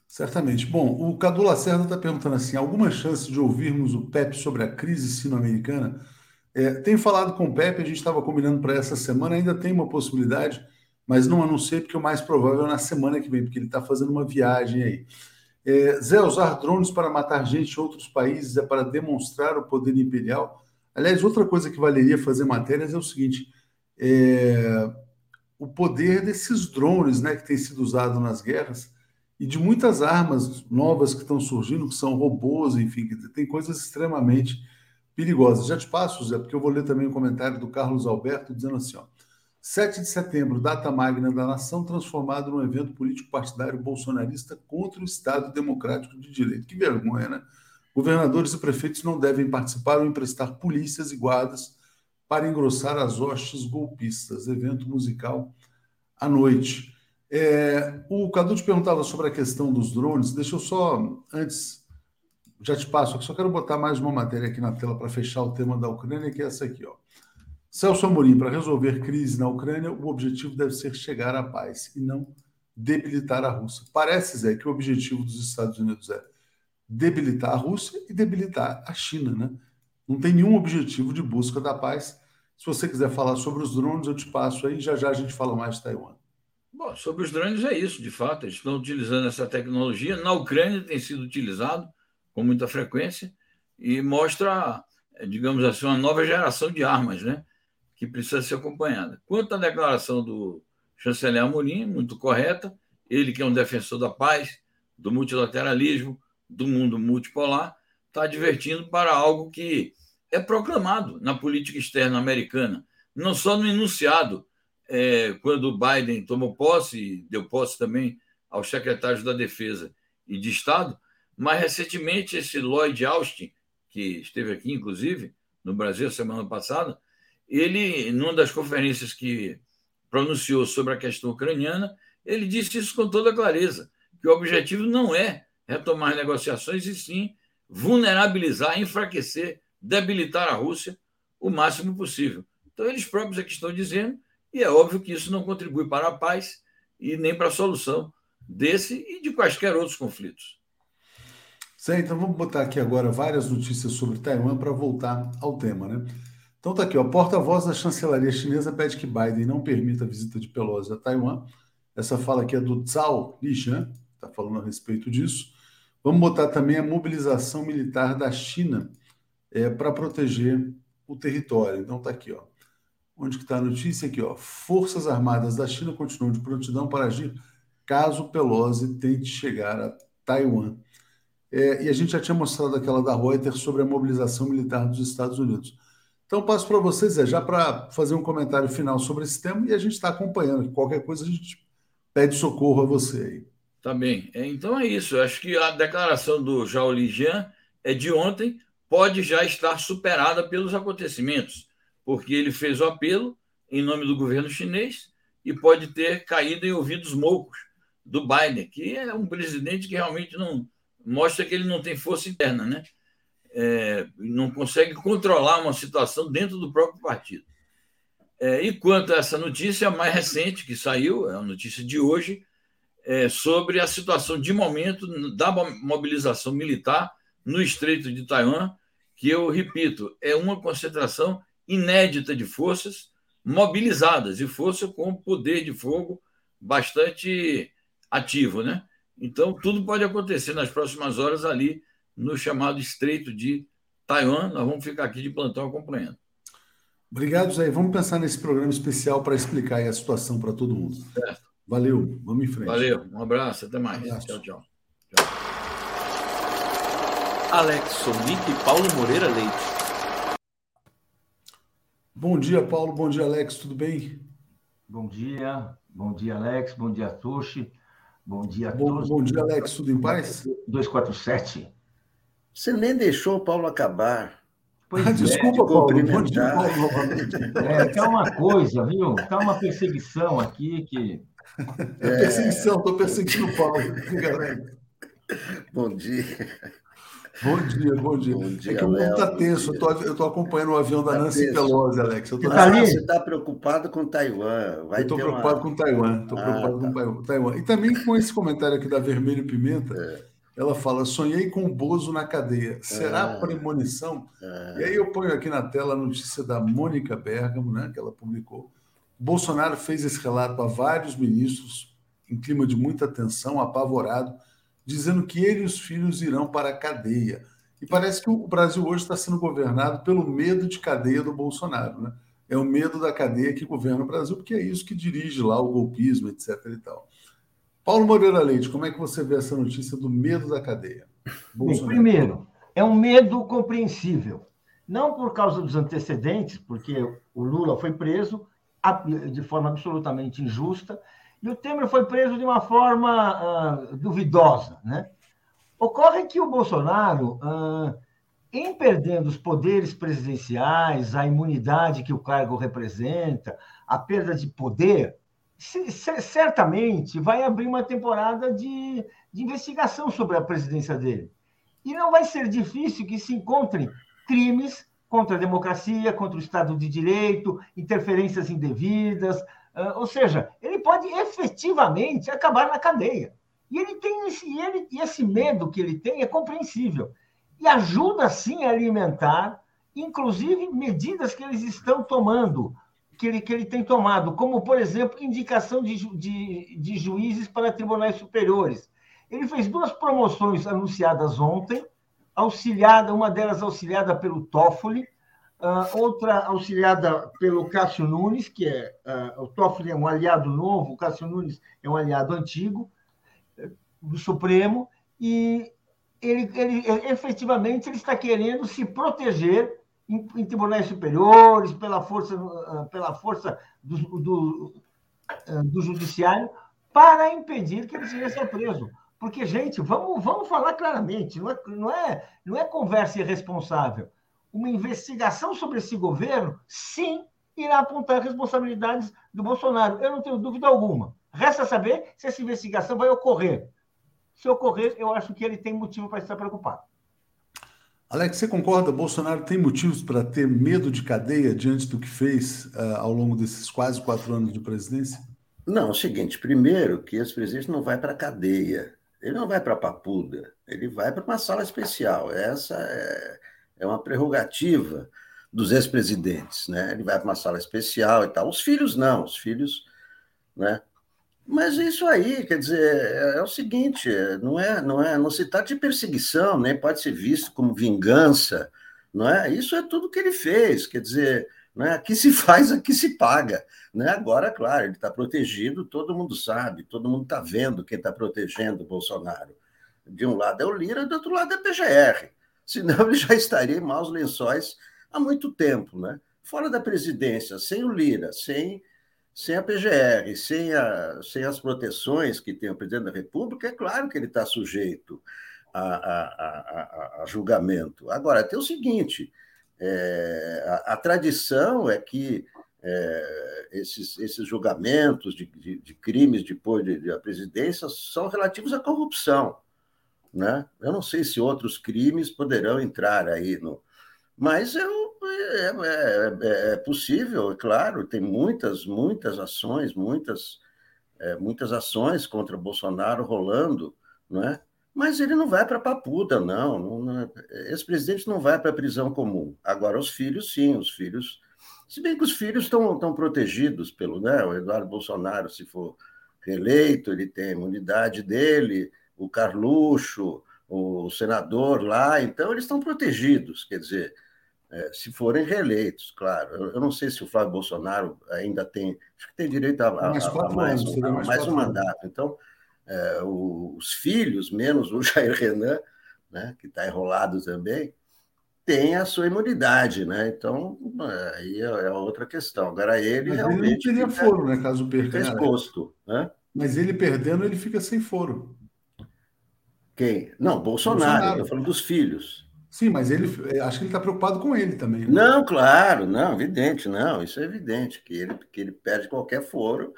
Certamente. Bom, o Cadu Lacerda está perguntando assim: alguma chance de ouvirmos o PEP sobre a crise sino-americana? É, tenho falado com o Pepe, a gente estava combinando para essa semana, ainda tem uma possibilidade, mas não anunciei porque o mais provável é na semana que vem, porque ele está fazendo uma viagem aí. É, Zé, usar drones para matar gente em outros países é para demonstrar o poder imperial. Aliás, outra coisa que valeria fazer matérias é o seguinte: é, o poder desses drones né, que tem sido usado nas guerras e de muitas armas novas que estão surgindo, que são robôs, enfim, que tem coisas extremamente perigosas. Já te passo, Zé, porque eu vou ler também o comentário do Carlos Alberto dizendo assim: ó, 7 de setembro, data magna da nação, transformado num evento político partidário bolsonarista contra o Estado Democrático de Direito. Que vergonha, né? Governadores e prefeitos não devem participar ou emprestar polícias e guardas para engrossar as hostes golpistas. Evento musical à noite. É, o Cadu te perguntava sobre a questão dos drones. Deixa eu só, antes já te passo só quero botar mais uma matéria aqui na tela para fechar o tema da Ucrânia, que é essa aqui. Ó. Celso Amorim, para resolver crise na Ucrânia, o objetivo deve ser chegar à paz e não debilitar a Rússia. Parece, Zé, que o objetivo dos Estados Unidos é debilitar a Rússia e debilitar a China, né? Não tem nenhum objetivo de busca da paz. Se você quiser falar sobre os drones, eu te passo aí, já já a gente fala mais de Taiwan. Bom, sobre os drones é isso, de fato, eles estão utilizando essa tecnologia. Na Ucrânia tem sido utilizado com muita frequência e mostra, digamos assim, uma nova geração de armas, né? Que precisa ser acompanhada. Quanto à declaração do chanceler Amorim, muito correta, ele que é um defensor da paz, do multilateralismo, do mundo multipolar, está advertindo para algo que é proclamado na política externa americana, não só no enunciado, é, quando Biden tomou posse, deu posse também aos secretários da Defesa e de Estado, mais recentemente, esse Lloyd Austin, que esteve aqui, inclusive, no Brasil semana passada, ele, numa das conferências que pronunciou sobre a questão ucraniana, ele disse isso com toda clareza, que o objetivo não é retomar negociações, e sim vulnerabilizar, enfraquecer, debilitar a Rússia o máximo possível. Então, eles próprios que estão dizendo, e é óbvio que isso não contribui para a paz e nem para a solução desse e de quaisquer outros conflitos. Certo, então vamos botar aqui agora várias notícias sobre Taiwan para voltar ao tema, né? Então tá aqui, ó, porta-voz da chancelaria chinesa pede que Biden não permita a visita de Pelosi a Taiwan. Essa fala aqui é do Zhao Lijian, está falando a respeito disso. Vamos botar também a mobilização militar da China é, para proteger o território. Então tá aqui, ó. Onde que está a notícia? Aqui, ó. Forças Armadas da China continuam de prontidão para agir caso Pelosi tente chegar a Taiwan. É, e a gente já tinha mostrado aquela da Reuters sobre a mobilização militar dos Estados Unidos. Então, passo para vocês, é, já para fazer um comentário final sobre esse tema e a gente está acompanhando. Qualquer coisa a gente pede socorro a você aí. Tá bem. É, então é isso. Eu acho que a declaração do Zhao Lijian é de ontem, pode já estar superada pelos acontecimentos, porque ele fez o apelo em nome do governo chinês e pode ter caído em ouvidos moucos do Biden, que é um presidente que realmente não, mostra que ele não tem força interna, né? É, não consegue controlar uma situação dentro do próprio partido. É, e quanto a essa notícia mais recente que saiu, é a notícia de hoje, é, sobre a situação de momento da mobilização militar no Estreito de Taiwan, que eu repito, é uma concentração inédita de forças mobilizadas e força com poder de fogo bastante ativo, né? Então, tudo pode acontecer nas próximas horas ali no chamado Estreito de Taiwan, nós vamos ficar aqui de plantão acompanhando. Obrigado, Zé. Vamos pensar nesse programa especial para explicar a situação para todo mundo. Certo. Valeu, vamos em frente. Valeu, um abraço, até mais. Um tchau, tchau, tchau. Alex Sonic e Paulo Moreira Leite. Bom dia, Paulo. Bom dia, Alex. Tudo bem? Bom dia. Bom dia, Alex. Bom dia, Tuxi. Bom dia a bom, todos. Bom dia, Alex. Tudo em paz? 247. Você nem deixou o Paulo acabar. Pois ah, desculpa, Paulo. Bom dia, Paulo, É, tá uma coisa, viu? Tá uma perseguição aqui que. É, perseguição, estou perseguindo o Paulo. Bom dia. Bom dia, bom dia. Bom dia é que o mundo está tenso. Eu estou acompanhando o avião da tá Nancy tenso. Pelosi, Alex. Eu tô... ah, você está preocupado com Taiwan. Vai eu estou preocupado uma... com Taiwan. Estou ah, preocupado tá. com Taiwan. E também com esse comentário aqui da Vermelho Pimenta. É. Ela fala: sonhei com o Bozo na cadeia. Será é. premonição? É. E aí eu ponho aqui na tela a notícia da Mônica Bergamo, né, que ela publicou. Bolsonaro fez esse relato a vários ministros, em clima de muita tensão, apavorado dizendo que ele e os filhos irão para a cadeia. E parece que o Brasil hoje está sendo governado pelo medo de cadeia do Bolsonaro, né? É o medo da cadeia que governa o Brasil, porque é isso que dirige lá o golpismo, etc. E tal. Paulo Moreira Leite, como é que você vê essa notícia do medo da cadeia? Bem, primeiro, é um medo compreensível. Não por causa dos antecedentes, porque o Lula foi preso de forma absolutamente injusta, e o Temer foi preso de uma forma uh, duvidosa. Né? Ocorre que o Bolsonaro, uh, em perdendo os poderes presidenciais, a imunidade que o cargo representa, a perda de poder, certamente vai abrir uma temporada de, de investigação sobre a presidência dele. E não vai ser difícil que se encontrem crimes contra a democracia, contra o Estado de Direito, interferências indevidas, ah, ou seja, ele pode efetivamente acabar na cadeia. E ele tem esse, ele, esse medo que ele tem é compreensível. E ajuda, sim, a alimentar, inclusive, medidas que eles estão tomando, que ele, que ele tem tomado, como, por exemplo, indicação de, de, de juízes para tribunais superiores. Ele fez duas promoções anunciadas ontem, auxiliada, uma delas auxiliada pelo Toffoli, Uh, outra auxiliada pelo Cássio Nunes, que é uh, o Toffoli é um aliado novo, o Cássio Nunes é um aliado antigo uh, do Supremo, e ele, ele, efetivamente ele está querendo se proteger em, em tribunais superiores, pela força, pela força do, do, do, judiciário, para impedir que ele seja preso. Porque, gente, vamos, vamos falar claramente, não é, não, é, não é conversa irresponsável uma investigação sobre esse governo, sim, irá apontar responsabilidades do Bolsonaro. Eu não tenho dúvida alguma. Resta saber se essa investigação vai ocorrer. Se ocorrer, eu acho que ele tem motivo para estar preocupado. Alex, você concorda? Bolsonaro tem motivos para ter medo de cadeia diante do que fez uh, ao longo desses quase quatro anos de presidência? Não, é o seguinte: primeiro, que esse presidente não vai para a cadeia, ele não vai para a papuda, ele vai para uma sala especial. Essa é é uma prerrogativa dos ex-presidentes, né? Ele vai para uma sala especial e tal. Os filhos não, os filhos, né? Mas isso aí, quer dizer, é, é o seguinte, não é, não é, não se trata de perseguição, nem pode ser visto como vingança, não é? Isso é tudo que ele fez, quer dizer, né? Aqui se faz, aqui se paga, né? Agora, claro, ele está protegido, todo mundo sabe, todo mundo está vendo quem está protegendo o Bolsonaro. De um lado é o Lira, do outro lado é a PGR senão ele já estaria em maus lençóis há muito tempo. Né? Fora da presidência, sem o Lira, sem, sem a PGR, sem, a, sem as proteções que tem o presidente da República, é claro que ele está sujeito a, a, a, a, julgamento. Agora, tem o seguinte: é, a, a, tradição é que é, esses, esses julgamentos de, de, de crimes depois de, de presidência são relativos à corrupção. Né? Eu não sei se outros crimes poderão entrar aí no. Mas é, é, é, é possível, é claro, tem muitas, muitas ações, muitas, é, muitas ações contra Bolsonaro rolando, não é? Mas ele não vai para a papuda, não. não esse presidente não vai para a prisão comum. Agora, os filhos, sim, os filhos. Se bem que os filhos estão, estão protegidos pelo. Né, o Eduardo Bolsonaro, se for reeleito, ele tem a imunidade dele, o Carluxo, o senador lá, então eles estão protegidos, quer dizer, é, se forem reeleitos, claro. Eu, não sei se o Flávio Bolsonaro ainda tem, acho que tem direito a, a, mais, a, a mais, anos, mais, mais um mandato. Então, é, os filhos, menos o Jair Renan, né, que está enrolado também, tem a sua imunidade, né? Então, aí é, é outra questão. Agora, ele Mas realmente. Ele não teria foro, né? Caso perca. Exposto. Né? Mas ele perdendo, ele fica sem foro. Quem? Não, Bolsonaro. Bolsonaro. Eu falando dos filhos. Sim, mas ele acho que ele está preocupado com ele também. Né? Não, claro, não, evidente, não, isso é evidente, que ele, que ele perde qualquer foro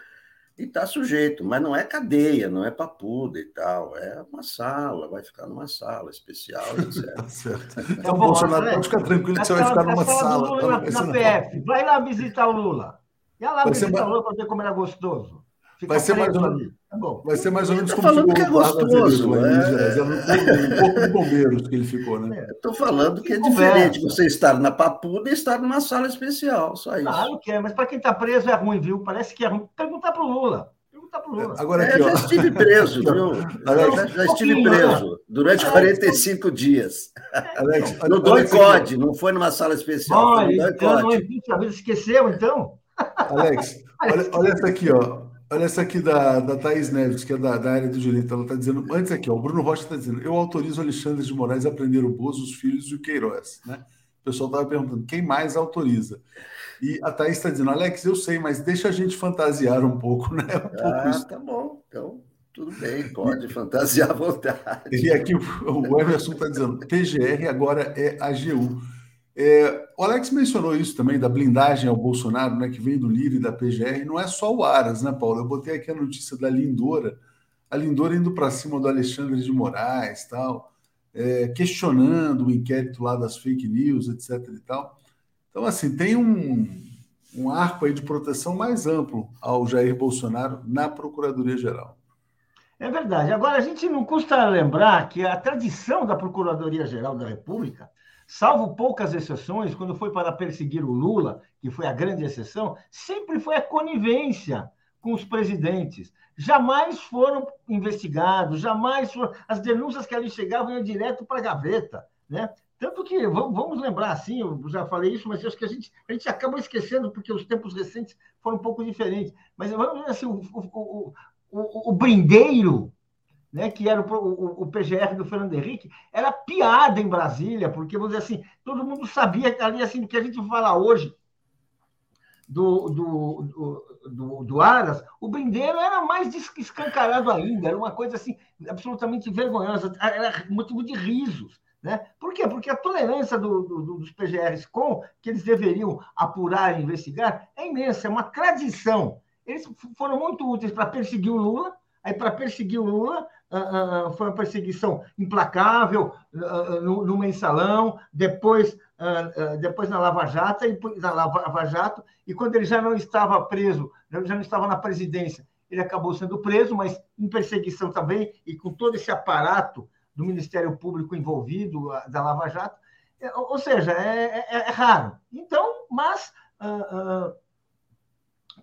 e está sujeito, mas não é cadeia, não é papuda e tal, é uma sala, vai ficar numa sala especial, etc. tá certo. Então, Bolsonaro, pode ficar tranquilo que você vai ficar numa sala. Na, na PF, vai lá visitar o Lula. Vai lá vai visitar o Lula para ver como era gostoso. Vai ser mais ou menos. Tá vai ser mais ou menos como falando que é gostoso. É, é, é um pouco de bombeiros que ele ficou, né? Estou falando que é diferente você estar na papuda e estar numa sala especial, só isso. Claro que é, mas para quem está preso é ruim, viu? Parece que é ruim. Perguntar para o Lula. Perguntar para o Lula. Agora aqui, é, já estive preso, viu? já, já estive preso durante 45 dias. Alex, no Doi Code, não foi numa sala especial. Olha, então, não, esqueceu, então? Alex, olha, olha essa aqui, ó. Olha essa aqui da, da Thaís Neves, que é da, da área do direito. Ela está dizendo, antes aqui, ó, o Bruno Rocha está dizendo, eu autorizo Alexandre de Moraes a prender o Bozo, os filhos e o Queiroz. Né? O pessoal estava perguntando, quem mais autoriza? E a Thaís está dizendo, Alex, eu sei, mas deixa a gente fantasiar um pouco, né? Um pouco ah, isso. tá bom. Então, tudo bem, pode fantasiar à vontade. E aqui o Emerson está dizendo, PGR agora é AGU. É, o Alex mencionou isso também, da blindagem ao Bolsonaro, né, que vem do Lira e da PGR. Não é só o Aras, né, Paulo? Eu botei aqui a notícia da Lindora, a Lindora indo para cima do Alexandre de Moraes, tal, é, questionando o inquérito lá das fake news, etc. e tal. Então, assim, tem um, um arco aí de proteção mais amplo ao Jair Bolsonaro na Procuradoria-Geral. É verdade. Agora, a gente não custa lembrar que a tradição da Procuradoria-Geral da República salvo poucas exceções, quando foi para perseguir o Lula, que foi a grande exceção, sempre foi a conivência com os presidentes. Jamais foram investigados, jamais foram. As denúncias que ali chegavam iam direto para a gaveta. Né? Tanto que, vamos lembrar assim, eu já falei isso, mas acho que a gente, a gente acaba esquecendo, porque os tempos recentes foram um pouco diferentes. Mas vamos ver assim, o, o, o, o brindeiro né, que era o, o, o, PGR do Fernando Henrique, era piada em Brasília, porque, vamos dizer assim, todo mundo sabia ali, assim, que a gente fala hoje do, do, do, do, do Aras, o brindeiro era mais escancarado ainda, era uma coisa, assim, absolutamente vergonhosa, era motivo de risos. Né? Por quê? Porque a tolerância do, do, dos PGRs com que eles deveriam apurar e investigar é imensa, é uma tradição. Eles foram muito úteis para perseguir o Lula, aí para perseguir o Lula, foi uma perseguição implacável uh, no, no, mensalão, depois, depois na Lava Jato, e, na Lava Jato, e quando ele já não estava preso, já não estava na presidência, ele acabou sendo preso, mas em perseguição também, e com todo esse aparato do Ministério Público envolvido, da Lava Jato. É, ou seja, é, é, é raro. Então, mas uh,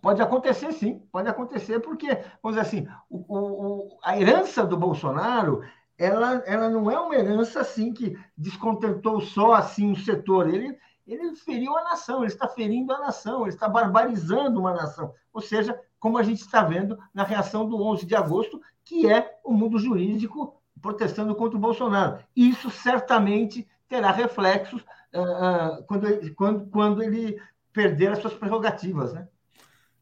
Pode acontecer, sim, pode acontecer, porque, vamos dizer assim, o, o, a herança do Bolsonaro, ela, ela não é uma herança assim que descontentou só assim o setor. Ele, ele feriu a nação, ele está ferindo a nação, ele está barbarizando uma nação. Ou seja, como a gente está vendo na reação do 11 de agosto, que é o mundo jurídico protestando contra o Bolsonaro. Isso certamente terá reflexos uh, quando, quando, quando ele perder as suas prerrogativas, né?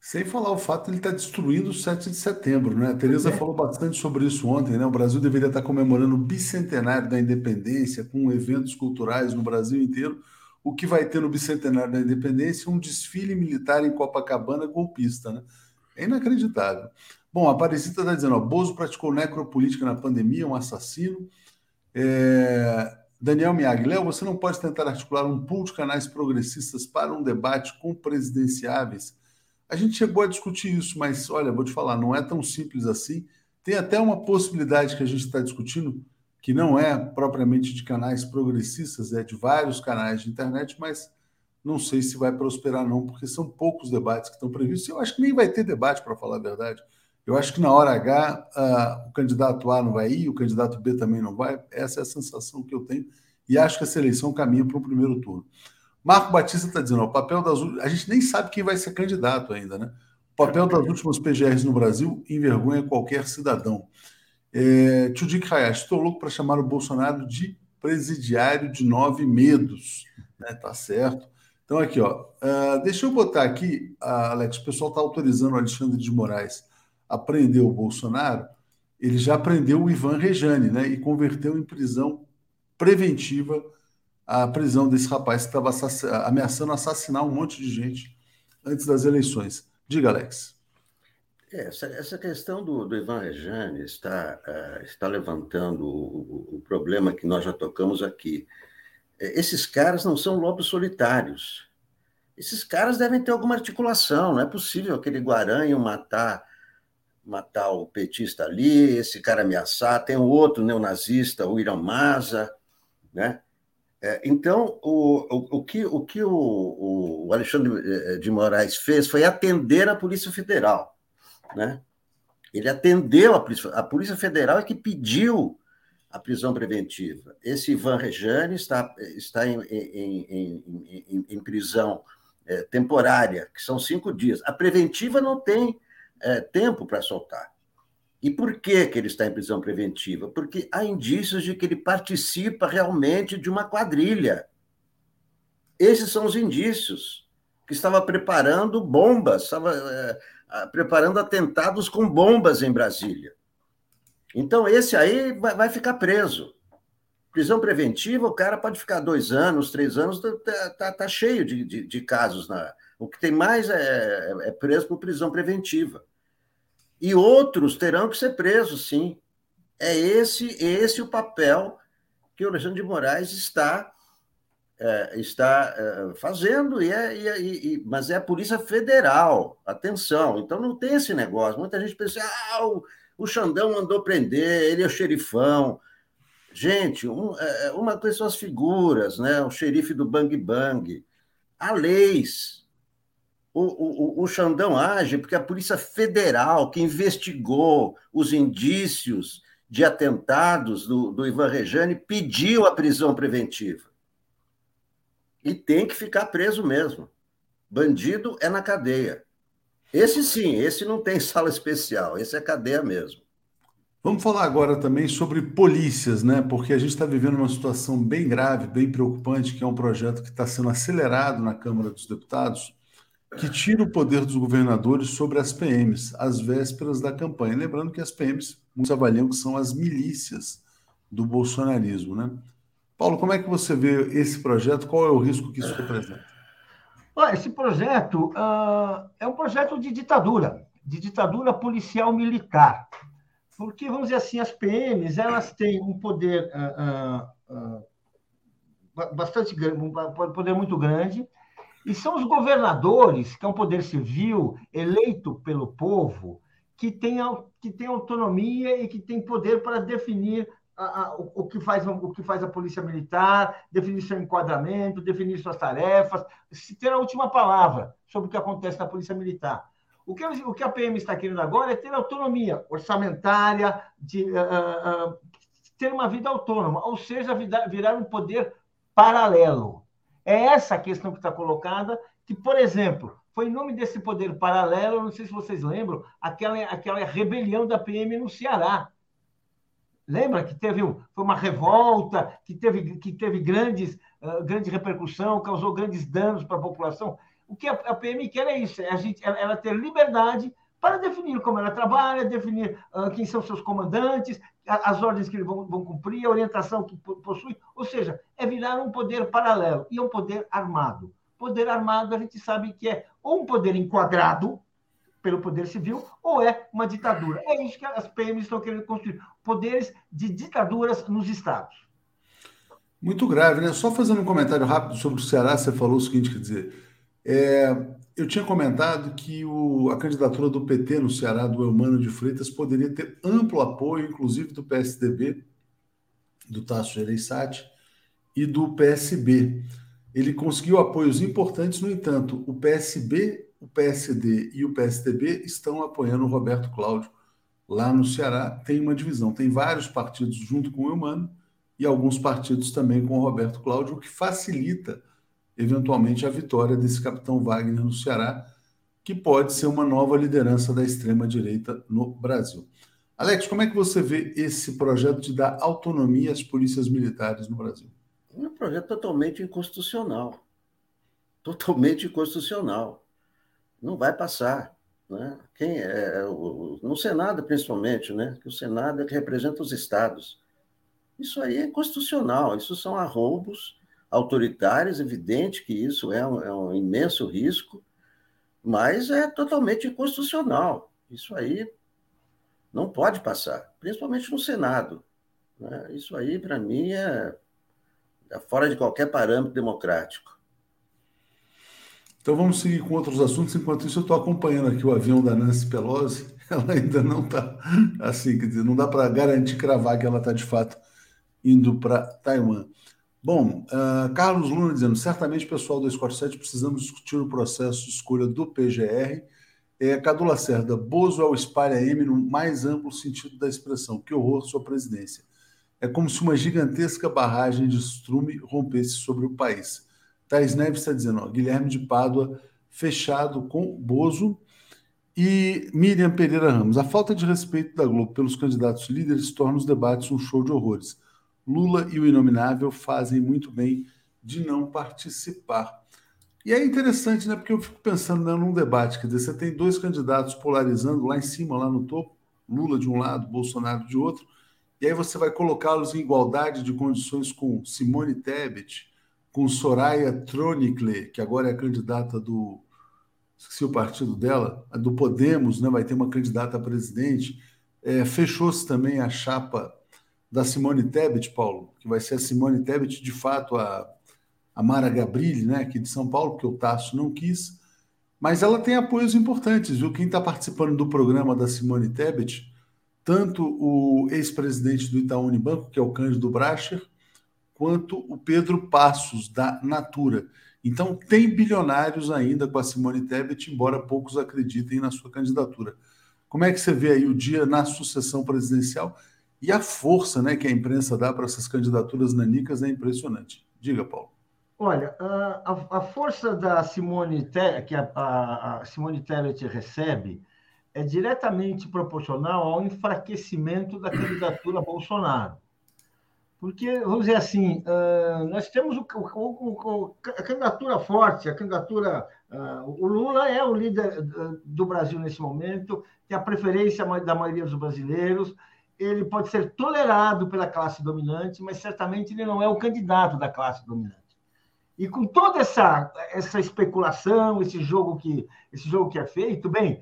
Sem falar o fato de ele estar tá destruindo o 7 de setembro, né? A Tereza é. falou bastante sobre isso ontem, né? O Brasil deveria estar comemorando o bicentenário da independência, com eventos culturais no Brasil inteiro. O que vai ter no bicentenário da independência? Um desfile militar em Copacabana golpista, né? É inacreditável. Bom, a Aparecida está dizendo: ó, Bozo praticou necropolítica na pandemia, um assassino. É... Daniel Miag, Léo, você não pode tentar articular um pool de canais progressistas para um debate com presidenciáveis a gente chegou a discutir isso, mas olha, vou te falar, não é tão simples assim. Tem até uma possibilidade que a gente está discutindo, que não é propriamente de canais progressistas, é de vários canais de internet, mas não sei se vai prosperar, não, porque são poucos debates que estão previstos. Eu acho que nem vai ter debate, para falar a verdade. Eu acho que na hora H uh, o candidato A não vai ir, o candidato B também não vai. Essa é a sensação que eu tenho e acho que essa eleição caminha para o primeiro turno. Marco Batista está dizendo: o papel das a gente nem sabe quem vai ser candidato ainda, né? O papel das últimas PGRs no Brasil envergonha qualquer cidadão. É, Tchudik Hayashi, estou louco para chamar o Bolsonaro de presidiário de nove medos. Né? Tá certo. Então, aqui, ó. Uh, deixa eu botar aqui, uh, Alex, o pessoal está autorizando o Alexandre de Moraes a prender o Bolsonaro. Ele já prendeu o Ivan Rejane, né? E converteu em prisão preventiva a prisão desse rapaz que estava ameaçando assassinar um monte de gente antes das eleições. Diga, Alex. É, essa, essa questão do, do Ivan Rejane está, uh, está levantando o, o, problema que nós já tocamos aqui. É, esses caras não são lobos solitários. Esses caras devem ter alguma articulação. Não é possível aquele Guaranho matar matar o petista ali, esse cara ameaçar. Tem o outro neonazista, o Irã Maza, né? É, então, o, o, o, que, o, que o, o Alexandre eh, de Moraes fez foi atender a Polícia Federal. Né? Ele atendeu a Polícia, a Polícia Federal é que pediu a prisão preventiva. Esse Ivan Rejane está, está em, em, em, em prisão é, temporária, que são cinco dias. A preventiva não tem é, tempo para soltar. E por que, que ele está em prisão preventiva? Porque há indícios de que ele participa realmente de uma quadrilha. Esses são os indícios. Que estava preparando bombas, estava é, preparando atentados com bombas em Brasília. Então, esse aí vai, vai ficar preso. Prisão preventiva, o cara pode ficar dois anos, três anos, está tá, tá cheio de, de, de, casos. Na... O que tem mais é, é preso por prisão preventiva. E outros terão que ser presos, sim. É esse, esse o papel que o Alexandre de Moraes está é, está é, fazendo, e é, e, é, e, mas é a Polícia Federal, atenção, então não tem esse negócio. Muita gente pensa, ah, o, o Xandão mandou prender, ele é o xerifão. Gente, um, é, é, uma coisa são as figuras, né? o xerife do Bang Bang. Há leis, o, o, o Xandão age porque a Polícia Federal, que investigou os indícios de atentados do, do Ivan Rejane, pediu a prisão preventiva. E tem que ficar preso mesmo. Bandido é na cadeia. Esse sim, esse não tem sala especial, esse é cadeia mesmo. Vamos falar agora também sobre polícias, né? Porque a gente está vivendo uma situação bem grave, bem preocupante, que é um projeto que está sendo acelerado na Câmara dos Deputados que tira o poder dos governadores sobre as PMs, às vésperas da campanha. Lembrando que as PMs, muitos avaliam que são as milícias do bolsonarismo. Né? Paulo, como é que você vê esse projeto? Qual é o risco que isso representa? Esse projeto uh, é um projeto de ditadura, de ditadura policial militar. Porque, vamos dizer assim, as PMs elas têm um poder uh, uh, bastante um poder muito grande, e são os governadores, que é um poder civil eleito pelo povo, que tem, que tem autonomia e que tem poder para definir a, a, o, que faz, o que faz a polícia militar, definir seu enquadramento, definir suas tarefas, se ter a última palavra sobre o que acontece na polícia militar. O que, o que a PM está querendo agora é ter autonomia orçamentária, de uh, uh, ter uma vida autônoma, ou seja, virar um poder paralelo. É essa a questão que está colocada, que, por exemplo, foi em nome desse poder paralelo, não sei se vocês lembram, aquela, aquela rebelião da PM no Ceará. Lembra que teve foi uma revolta, que teve, que teve grandes, uh, grande repercussão, causou grandes danos para a população? O que a, a PM quer é isso, é a gente, ela ter liberdade para definir como ela trabalha, definir uh, quem são seus comandantes, as ordens que eles vão, vão, cumprir, a orientação que possui, ou seja, é virar um poder paralelo e um poder armado. Poder armado a gente sabe que é ou um poder enquadrado pelo poder civil ou é uma ditadura. É isso que as PMs estão querendo construir, poderes de ditaduras nos estados. Muito grave, né? Só fazendo um comentário rápido sobre o Ceará, você falou o seguinte, quer dizer, é, eu tinha comentado que o, a candidatura do PT no Ceará, do Eumano de Freitas, poderia ter amplo apoio, inclusive do PSDB, do Tasso Gereissati e do PSB. Ele conseguiu apoios importantes, no entanto, o PSB, o PSD e o PSDB estão apoiando o Roberto Cláudio lá no Ceará tem uma divisão. Tem vários partidos junto com o Eumano e alguns partidos também com o Roberto Cláudio, o que facilita, eventualmente, a vitória desse capitão Wagner no Ceará, que pode ser uma nova liderança da extrema-direita no Brasil. Alex, como é que você vê esse projeto de dar autonomia às polícias militares no Brasil? Um projeto totalmente inconstitucional. Totalmente inconstitucional. Não vai passar. Né? Quem é, é no Senado, principalmente, né? que o Senado é que representa os estados. Isso aí é constitucional, isso são arroubos autoritários, evidente que isso é um, é um imenso risco, mas é totalmente inconstitucional. Isso aí não pode passar, principalmente no Senado. Né? Isso aí, para mim, é, é fora de qualquer parâmetro democrático. Então vamos seguir com outros assuntos. Enquanto isso, eu estou acompanhando aqui o avião da Nancy Pelosi. Ela ainda não está assim, quer dizer, não dá para garantir cravar que ela está de fato indo para Taiwan. Bom, uh, Carlos Luna dizendo, certamente pessoal do Escort 7 precisamos discutir o processo de escolha do PGR. É, Cadu Lacerda, Bozo é o espalha M no mais amplo sentido da expressão. Que horror sua presidência. É como se uma gigantesca barragem de estrume rompesse sobre o país. Thais Neves está dizendo, ó, Guilherme de Pádua fechado com Bozo e Miriam Pereira Ramos. A falta de respeito da Globo pelos candidatos líderes torna os debates um show de horrores. Lula e o Inominável fazem muito bem de não participar. E é interessante, né? Porque eu fico pensando né, num debate, quer dizer, você tem dois candidatos polarizando lá em cima, lá no topo, Lula de um lado, Bolsonaro de outro, e aí você vai colocá-los em igualdade de condições com Simone Tebet, com Soraya Tronicle, que agora é a candidata do. Esqueci o partido dela, do Podemos, né? Vai ter uma candidata a presidente. É, Fechou-se também a chapa da Simone Tebet, Paulo, que vai ser a Simone Tebet, de fato, a, a Mara Gabrilli, né, aqui de São Paulo, porque o Tasso não quis. Mas ela tem apoios importantes, viu? Quem está participando do programa da Simone Tebet, tanto o ex-presidente do Itaú Unibanco, que é o Cândido Bracher, quanto o Pedro Passos, da Natura. Então, tem bilionários ainda com a Simone Tebet, embora poucos acreditem na sua candidatura. Como é que você vê aí o dia na sucessão presidencial? E a força né, que a imprensa dá para essas candidaturas nanicas é impressionante. Diga, Paulo. Olha, a, a força da Simone que a, a, Simone Tebet recebe é diretamente proporcional ao enfraquecimento da candidatura Bolsonaro. Porque, vamos dizer assim, nós temos o, o, o, a candidatura forte, a candidatura. O Lula é o líder do Brasil nesse momento, tem a preferência da maioria dos brasileiros, ele pode ser tolerado pela classe dominante, mas certamente ele não é o candidato da classe dominante. E com toda essa, essa especulação, esse jogo que esse jogo que é feito, bem,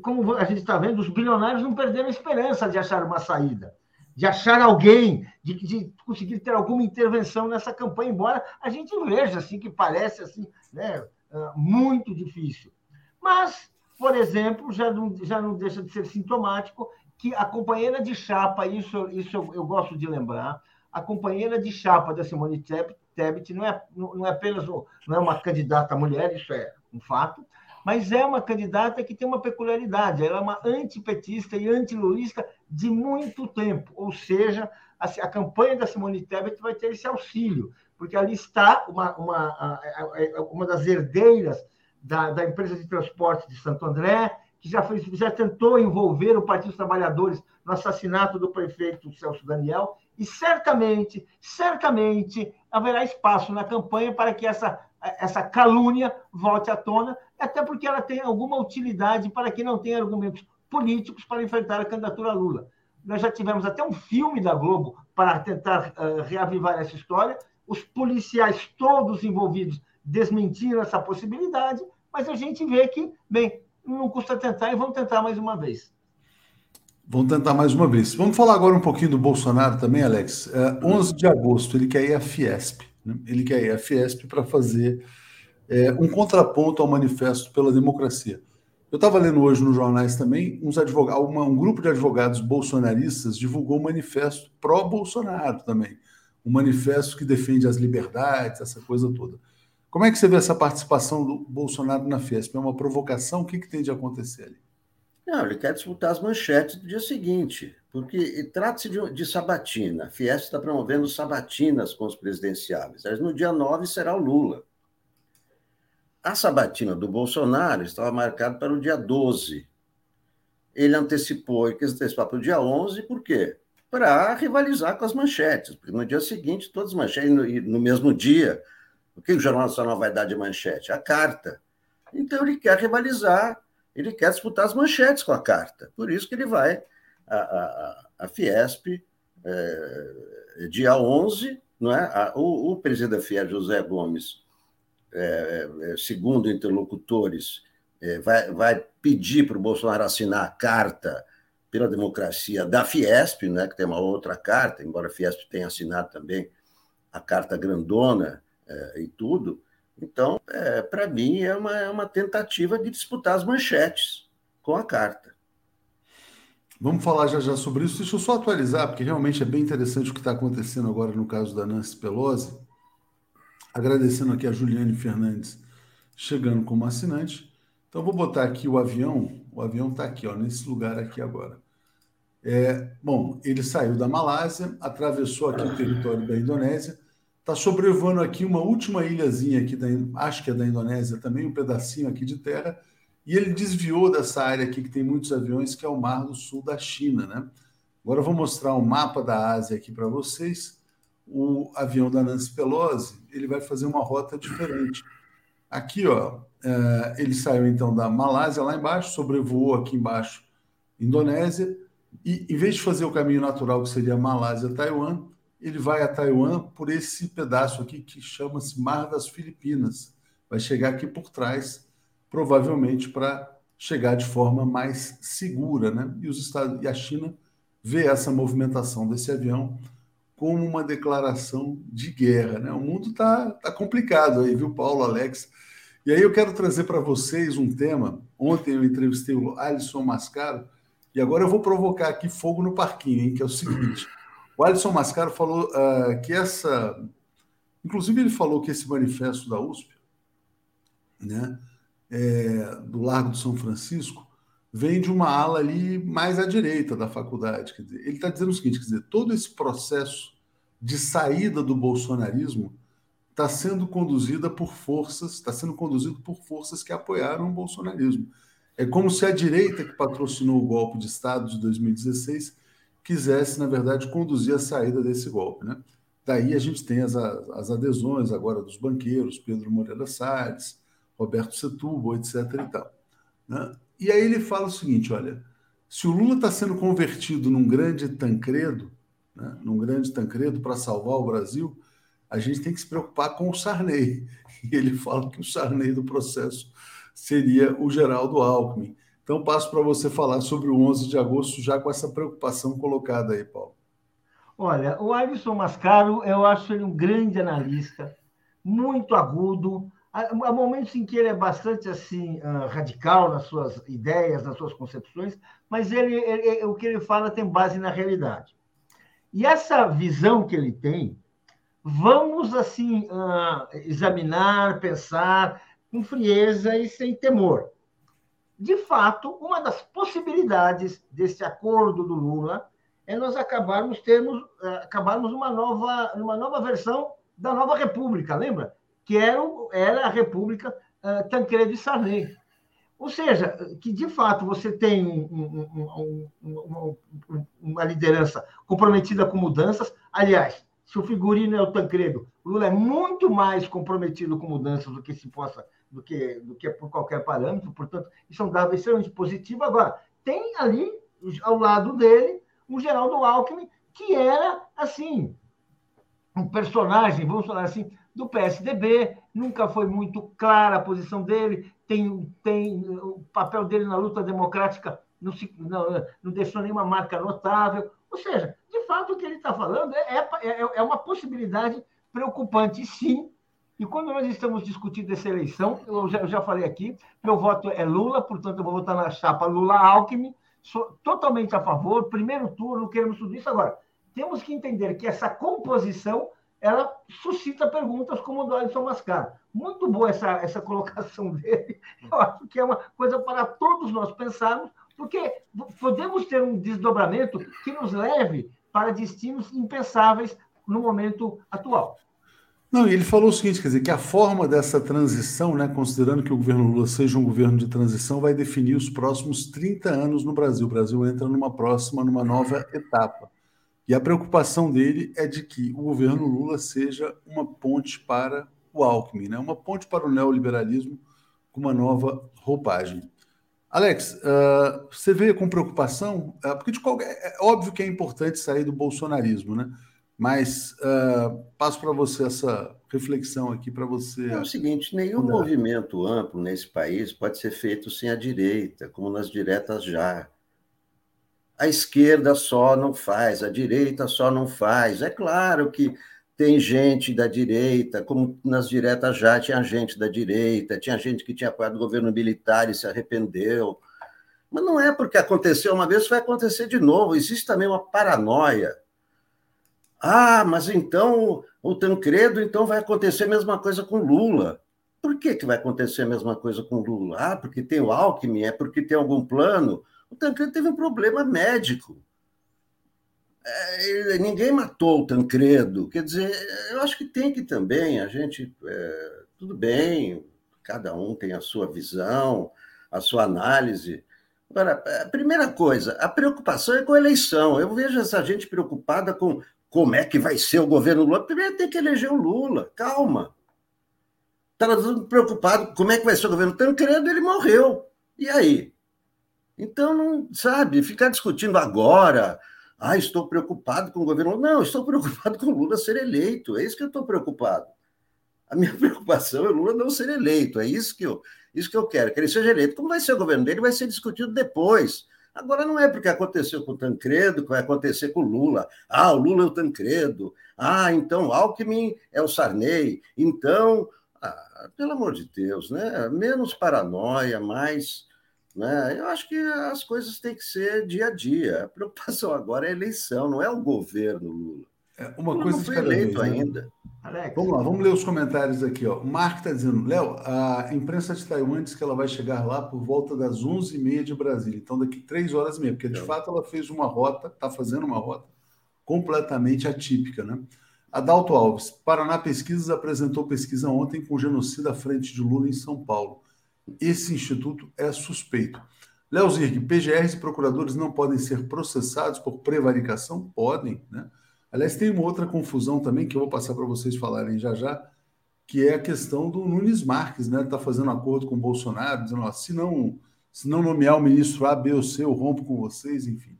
como a gente está vendo, os bilionários não perderam a esperança de achar uma saída, de achar alguém, de, de conseguir ter alguma intervenção nessa campanha, embora a gente veja assim que parece assim, né, ah, muito difícil. Mas, por exemplo, já não, já não deixa de ser sintomático que a companheira de chapa, isso, isso eu, eu gosto de lembrar, a companheira de chapa da Simone Tebet não é, não é apenas não é uma candidata mulher, isso é um fato, mas é uma candidata que tem uma peculiaridade, ela é uma antipetista e antilulista de muito tempo, ou seja, a, a, campanha da Simone Tebet vai ter esse auxílio, porque ali está uma, uma, uma das herdeiras da, da empresa de transporte de Santo André, que já, fez, já tentou envolver o Partido dos Trabalhadores no assassinato do prefeito Celso Daniel, e certamente, certamente haverá espaço na campanha para que essa, essa calúnia volte à tona, até porque ela tem alguma utilidade para quem não tem argumentos políticos para enfrentar a candidatura Lula. Nós já tivemos até um filme da Globo para tentar uh, reavivar essa história. Os policiais todos envolvidos desmentiram essa possibilidade, mas a gente vê que, bem, não custa tentar e vamos tentar mais uma vez. Vamos tentar mais uma vez. Vamos falar agora um pouquinho do Bolsonaro também, Alex. É, 11 de agosto, ele quer ir à Fiesp. Né? Ele quer ir à Fiesp para fazer é, um contraponto ao Manifesto pela Democracia. Eu estava lendo hoje nos jornais também, uns advogados, uma, um grupo de advogados bolsonaristas divulgou um manifesto pró-Bolsonaro também. Um manifesto que defende as liberdades, essa coisa toda. Como é que você vê essa participação do Bolsonaro na Fiesp? É uma provocação? O que, que tem de acontecer ali? Não, ele quer disputar as manchetes do dia seguinte, porque trata-se de, de, sabatina. A Fiesp está promovendo sabatinas com os presidenciáveis. Mas no dia 9 será o Lula. A sabatina do Bolsonaro estava marcada para o dia 12. Ele antecipou e quis antecipar para o dia 11, por quê? Para rivalizar com as manchetes, porque no dia seguinte, todas as manchetes, no, no mesmo dia, o que o Jornal Nacional vai dar de manchete? A carta. Então ele quer rivalizar ele quer disputar as manchetes com a carta. Por isso que ele vai à, à, à Fiesp, é, dia 11, não é? A, o, o, presidente da Fiesp, José Gomes, é, segundo interlocutores, é, vai, vai pedir para o Bolsonaro assinar a carta pela democracia da Fiesp, né, que tem uma outra carta, embora a Fiesp tenha assinado também a carta grandona é, e tudo, então, é, para mim, é uma, é uma tentativa de disputar as manchetes com a carta. Vamos falar já já sobre isso. Deixa eu só atualizar, porque realmente é bem interessante o que está acontecendo agora no caso da Nancy Pelosi. Agradecendo aqui a Juliane Fernandes chegando como assinante. Então, vou botar aqui o avião. O avião está aqui, ó, nesse lugar aqui agora. É, bom, ele saiu da Malásia, atravessou aqui o território da Indonésia, Está sobrevoando aqui uma última ilhazinha aqui, da, acho que é da Indonésia também, um pedacinho aqui de terra, e ele desviou dessa área aqui que tem muitos aviões, que é o Mar do Sul da China, né? Agora eu vou mostrar um mapa da Ásia aqui para vocês. O avião da Nancy Pelosi, ele vai fazer uma rota diferente. Aqui, ó, é, ele saiu então da Malásia lá embaixo, sobrevoou aqui embaixo Indonésia, e em vez de fazer o caminho natural que seria Malásia-Taiwan, ele vai a Taiwan por esse pedaço aqui que chama-se Mar das Filipinas. Vai chegar aqui por trás, provavelmente para chegar de forma mais segura, né? E os Estados e a China vê essa movimentação desse avião como uma declaração de guerra, né? O mundo está tá complicado aí, viu, Paulo, Alex? E aí eu quero trazer para vocês um tema. Ontem eu entrevistei o Alisson Mascaro e agora eu vou provocar aqui fogo no parquinho, hein, que é o seguinte. O Alisson Mascaro falou uh, que essa. Inclusive, ele falou que esse manifesto da USP, né, é, do Largo de São Francisco, vem de uma ala ali mais à direita da faculdade. Quer dizer, ele está dizendo o seguinte: quer dizer, todo esse processo de saída do bolsonarismo está sendo conduzida por forças, está sendo conduzido por forças que apoiaram o bolsonarismo. É como se a direita que patrocinou o golpe de Estado de 2016 quisesse, na verdade, conduzir a saída desse golpe. Né? Daí a gente tem as, as adesões agora dos banqueiros, Pedro Moreira Salles, Roberto Setúbal, etc. E, tal, né? e aí ele fala o seguinte: olha, se o Lula está sendo convertido num grande Tancredo, né, num grande Tancredo para salvar o Brasil, a gente tem que se preocupar com o Sarney. E ele fala que o Sarney do processo seria o Geraldo Alckmin. Então, passo para você falar sobre o 11 de agosto, já com essa preocupação colocada aí, Paulo. Olha, o Alisson Mascaro, eu acho ele um grande analista, muito agudo. Há momentos em que ele é bastante assim ah, radical nas suas ideias, nas suas concepções, mas ele, ele, o que ele fala tem base na realidade. E essa visão que ele tem, vamos assim ah, examinar, pensar com frieza e sem temor de fato, uma das possibilidades desse acordo do Lula é nós acabarmos termos eh, acabarmos uma nova uma nova versão da nova República, lembra? Que era, era a República uh, Tancredo e Sarney. Ou seja, que de fato você tem um, um, um, uma liderança comprometida com mudanças. Aliás, se o figurino é o Tancredo, Lula é muito mais comprometido com mudanças do que se possa do que, do que por qualquer parâmetro, portanto, isso é um dado extremamente positivo. Agora, tem ali, ao lado dele, um Geraldo Alckmin, que era, assim, um personagem, vamos falar assim, do PSDB, nunca foi muito clara a posição dele, tem, tem o papel dele na luta democrática não, se, não, não deixou nenhuma marca notável. Ou seja, de fato, o que ele está falando é, é, é uma possibilidade preocupante, sim, e quando nós estamos discutindo essa eleição, eu já, eu já, falei aqui, meu voto é Lula, portanto, eu vou votar na chapa Lula-Alckmin, sou totalmente a favor, primeiro turno, queremos tudo isso. Agora, temos que entender que essa composição ela suscita perguntas como o do Alisson Mascaro. Muito boa essa, essa colocação dele. Eu acho que é uma coisa para todos nós pensarmos, Porque podemos ter um desdobramento que nos leve para destinos impensáveis no momento atual. Não, ele falou o seguinte, quer dizer, que a forma dessa transição, né, considerando que o governo Lula seja um governo de transição, vai definir os próximos 30 anos no Brasil. O Brasil entra numa próxima, numa nova etapa. E a preocupação dele é de que o governo Lula seja uma ponte para o Alckmin, né? uma ponte para o neoliberalismo com uma nova roupagem. Alex, uh, você vê com preocupação, uh, porque de qualquer, é óbvio que é importante sair do bolsonarismo, né? Mas uh, passo para você essa reflexão aqui para você. É o seguinte: nenhum mudar. movimento amplo nesse país pode ser feito sem a direita, como nas diretas já. A esquerda só não faz, a direita só não faz. É claro que tem gente da direita, como nas diretas já tinha gente da direita, tinha gente que tinha apoiado o governo militar e se arrependeu. Mas não é porque aconteceu uma vez, vai acontecer de novo. Existe também uma paranoia ah, mas então o Tancredo, então vai acontecer a mesma coisa com Lula. Por que, que vai acontecer a mesma coisa com Lula? Ah, porque tem o Alckmin, é porque tem algum plano. O Tancredo teve um problema médico. É, ninguém matou o Tancredo. Quer dizer, eu acho que tem que também a gente. É, tudo bem, cada um tem a sua visão, a sua análise. Agora, a primeira coisa, a preocupação é com a eleição. Eu vejo essa gente preocupada com como é que vai ser o governo Lula. Primeiro tem que eleger o Lula, calma. Estava todo preocupado como é que vai ser o governo Tancredo, ele morreu. E aí? Então, não sabe, ficar discutindo agora, ah, estou preocupado com o governo. Não, estou preocupado com Lula ser eleito. É isso que eu estou preocupado. A minha preocupação é Lula não ser eleito. É isso que eu, isso que eu quero, que ele seja eleito. Como vai ser o governo dele, vai ser discutido depois. Agora não é porque aconteceu com o Tancredo que vai acontecer com o Lula. Ah, o Lula é o Tancredo. Ah, então Alckmin é o Sarney. Então, ah, pelo amor de Deus, né? Menos paranoia, mais. Né? Eu acho que as coisas têm que ser dia a dia. A preocupação agora é a eleição, não é o governo Lula. É, uma coisa não foi eleito vez, né? ainda. Alex. Vamos lá, vamos ler os comentários aqui. Ó. O Mark está dizendo, Léo, a imprensa de Taiwan diz que ela vai chegar lá por volta das 11h30 de Brasília. Então, daqui três horas e meia, porque de é. fato ela fez uma rota, está fazendo uma rota completamente atípica. Né? Adalto Alves, Paraná Pesquisas apresentou pesquisa ontem com genocida à frente de Lula em São Paulo. Esse instituto é suspeito. Léo Zirg, PGRs e procuradores não podem ser processados por prevaricação? Podem, né? Aliás, tem uma outra confusão também que eu vou passar para vocês falarem já já, que é a questão do Nunes Marques, né? Está fazendo acordo com o Bolsonaro, dizendo, ó, se não, se não nomear o ministro A, B ou C, eu rompo com vocês, enfim.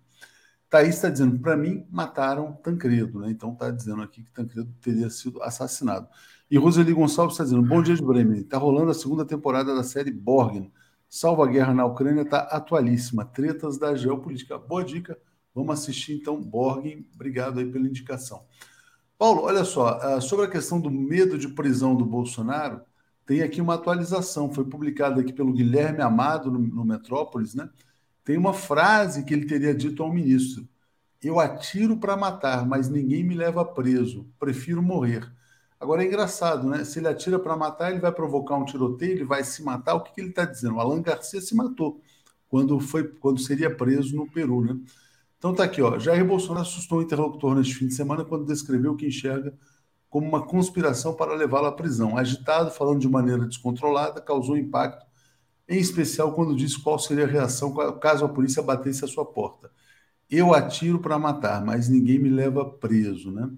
Thaís está dizendo, para mim, mataram Tancredo, né? Então está dizendo aqui que Tancredo teria sido assassinado. E Roseli Gonçalves está dizendo, bom dia de Bremen, está rolando a segunda temporada da série Borgen. Salva a guerra na Ucrânia está atualíssima. Tretas da geopolítica. Boa dica Vamos assistir então Borgen. Obrigado aí pela indicação. Paulo, olha só, ah, sobre a questão do medo de prisão do Bolsonaro, tem aqui uma atualização, foi publicada aqui pelo Guilherme Amado no, no Metrópolis, né? Tem uma frase que ele teria dito ao ministro: Eu atiro para matar, mas ninguém me leva preso, prefiro morrer. Agora é engraçado, né? Se ele atira para matar, ele vai provocar um tiroteio, ele vai se matar. O que, que ele está dizendo? O Alan Garcia se matou quando foi, quando seria preso no Peru, né? Então tá aqui, ó. Jair Bolsonaro assustou o interlocutor neste fim de semana quando descreveu o que enxerga como uma conspiração para levá-lo à prisão. Agitado, falando de maneira descontrolada, causou impacto, em especial quando disse qual seria a reação caso a polícia batesse a sua porta. Eu atiro para matar, mas ninguém me leva preso, né?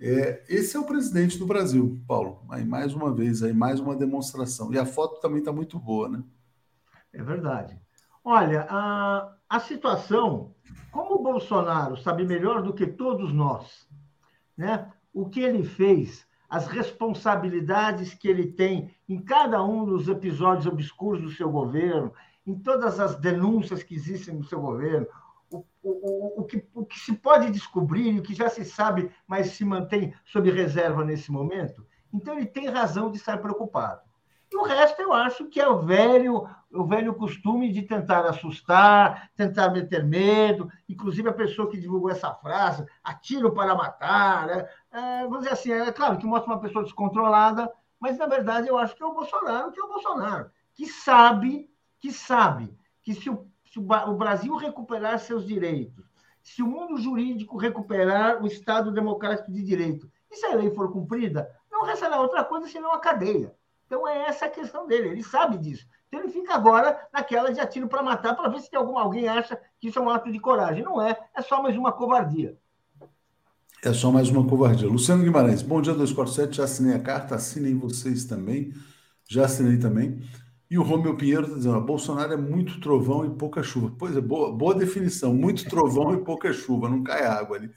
É, esse é o presidente do Brasil, Paulo. Aí mais uma vez, aí mais uma demonstração. E a foto também está muito boa, né? É verdade. Olha, a, a situação como o Bolsonaro sabe melhor do que todos nós, né? O que ele fez, as responsabilidades que ele tem em cada um dos episódios obscuros do seu governo, em todas as denúncias que existem no seu governo, o, o, o, que, o que se pode descobrir, o que já se sabe, mas se mantém sob reserva nesse momento, então ele tem razão de estar preocupado. E o resto eu acho que é o velho, o velho costume de tentar assustar, tentar meter medo. Inclusive a pessoa que divulgou essa frase, atiro para matar, né? é, vamos dizer assim, é claro que mostra uma pessoa descontrolada, mas na verdade eu acho que é o Bolsonaro, que é o Bolsonaro, que sabe, que sabe que se o, se o Brasil recuperar seus direitos, se o mundo jurídico recuperar o Estado democrático de direito, e se a lei for cumprida, não restará outra coisa senão a cadeia. Então é essa a questão dele, ele sabe disso. Então ele fica agora naquela de atiro para matar, para ver se tem algum, alguém acha que isso é um ato de coragem. Não é, é só mais uma covardia. É só mais uma covardia. Luciano Guimarães, bom dia 247, já assinei a carta, assinem vocês também. Já assinei também. E o Romeu Pinheiro está dizendo: Bolsonaro é muito trovão e pouca chuva. Pois é, boa, boa definição: muito trovão e pouca chuva, não cai água ali.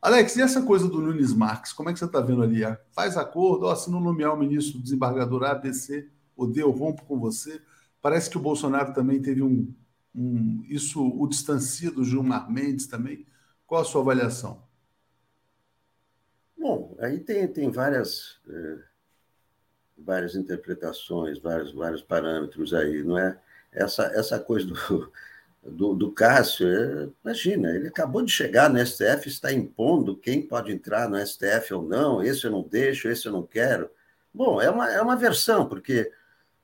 Alex, e essa coisa do Nunes Marques, como é que você está vendo ali? Faz acordo, ó, se não nomear o ministro desembargador A, B, C, ou D, eu rompo com você. Parece que o Bolsonaro também teve um. um isso o distancia do Gilmar Mendes também. Qual a sua avaliação? Bom, aí tem, tem várias. Eh várias interpretações, vários, vários parâmetros aí, não é? Essa, essa coisa do, do, do Cássio, é, imagina, ele acabou de chegar no STF, está impondo quem pode entrar no STF ou não, esse eu não deixo, esse eu não quero. Bom, é uma, é uma versão, porque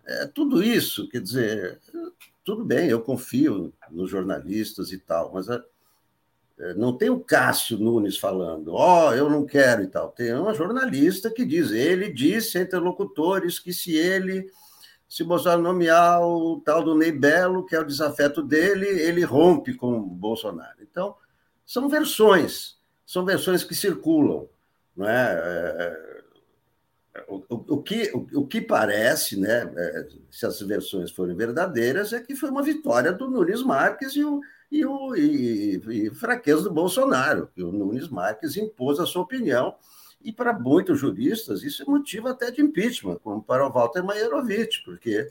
é, tudo isso, quer dizer, tudo bem, eu confio nos jornalistas e tal, mas a, não tem o Cássio Nunes falando, ó, oh, eu não quero e tal. Tem uma jornalista que diz, ele disse interlocutores que se ele, se Bolsonaro nomear o tal do Ney Belo, que é o desafeto dele, ele rompe com o Bolsonaro. Então, são versões, são versões que circulam. Não é? é o, o, o, que, o, o, que parece, né, é, se as versões forem verdadeiras, é que foi uma vitória do Nunes Marques e o, e, o, e, e fraqueza do Bolsonaro, que o Nunes Marques impôs a sua opinião, e para muitos juristas isso é motivo até de impeachment, como para o Walter Maierovitch, porque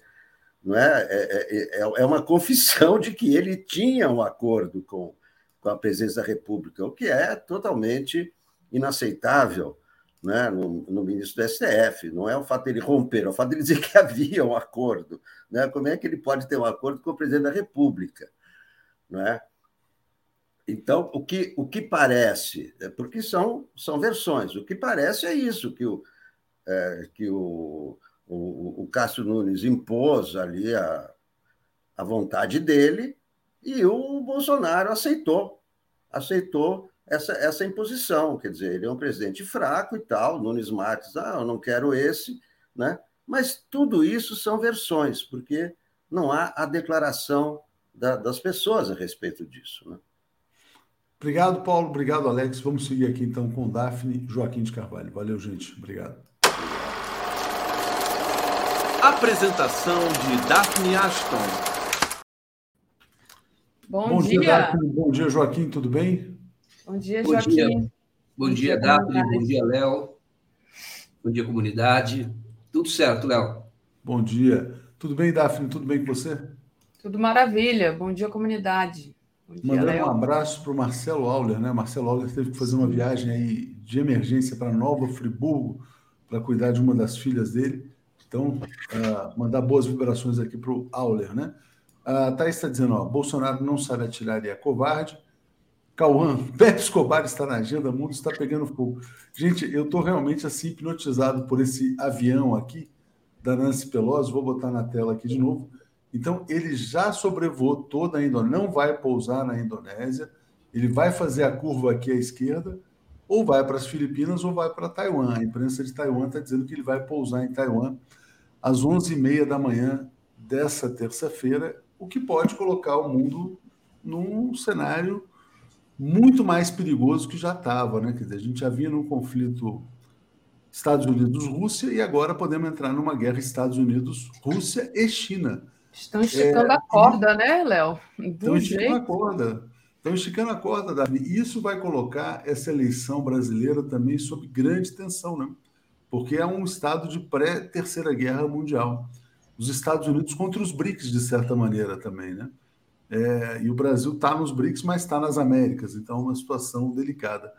não é, é, é, é uma confissão de que ele tinha um acordo com, com a presidência da República, o que é totalmente inaceitável né, no, no, ministro do STF. Não é o fato dele romper, é o fato dele dizer que havia um acordo. Né? Como é que ele pode ter um acordo com o presidente da República? Não é? Então, o que, o que parece, é porque são, são versões, o que parece é isso, que o, é, que o, o, o Cássio Nunes impôs ali a, a vontade dele e o Bolsonaro aceitou, aceitou essa, essa imposição. Quer dizer, ele é um presidente fraco e tal, Nunes Marques, ah, eu não quero esse, né? Mas tudo isso são versões, porque não há a declaração da, das pessoas a respeito disso. Né? Obrigado, Paulo. Obrigado, Alex. Vamos seguir aqui então com Daphne Joaquim de Carvalho. Valeu, gente. Obrigado. Apresentação de Daphne Ashton. Bom, Bom dia. dia Daphne. Bom dia, Joaquim. Tudo bem? Bom dia, Joaquim. Bom dia, Bom dia Daphne. Bom dia, Léo. Bom dia, comunidade. Tudo certo, Léo? Bom dia. Tudo bem, Daphne? Tudo bem com você? Tudo maravilha. Bom dia, comunidade. Bom Mandando um abraço para o Marcelo Auler, né? Marcelo Auler teve que fazer uma viagem aí de emergência para Nova Friburgo para cuidar de uma das filhas dele. Então, uh, mandar boas vibrações aqui para o Auler, né? A uh, Thaís está dizendo, ó, Bolsonaro não sabe atirar e é covarde. Cauã, Pepe Escobar está na agenda, o mundo está pegando fogo. Gente, eu estou realmente assim hipnotizado por esse avião aqui da Nancy Pelosi, vou botar na tela aqui de novo. Então, ele já sobrevoou toda a Indonésia, não vai pousar na Indonésia, ele vai fazer a curva aqui à esquerda, ou vai para as Filipinas ou vai para Taiwan. A imprensa de Taiwan está dizendo que ele vai pousar em Taiwan às 11h30 da manhã dessa terça-feira, o que pode colocar o mundo num cenário muito mais perigoso que já estava. Né? Quer dizer, a gente já vinha num conflito Estados Unidos-Rússia e agora podemos entrar numa guerra Estados Unidos-Rússia e China. Estão esticando é, a corda, e... né, Léo? Estão esticando jeito. a corda. Estão esticando a corda, Davi. Isso vai colocar essa eleição brasileira também sob grande tensão, né? Porque é um estado de pré-terceira guerra mundial. Os Estados Unidos contra os BRICS, de certa maneira, também, né? É, e o Brasil está nos BRICS, mas está nas Américas, então é uma situação delicada.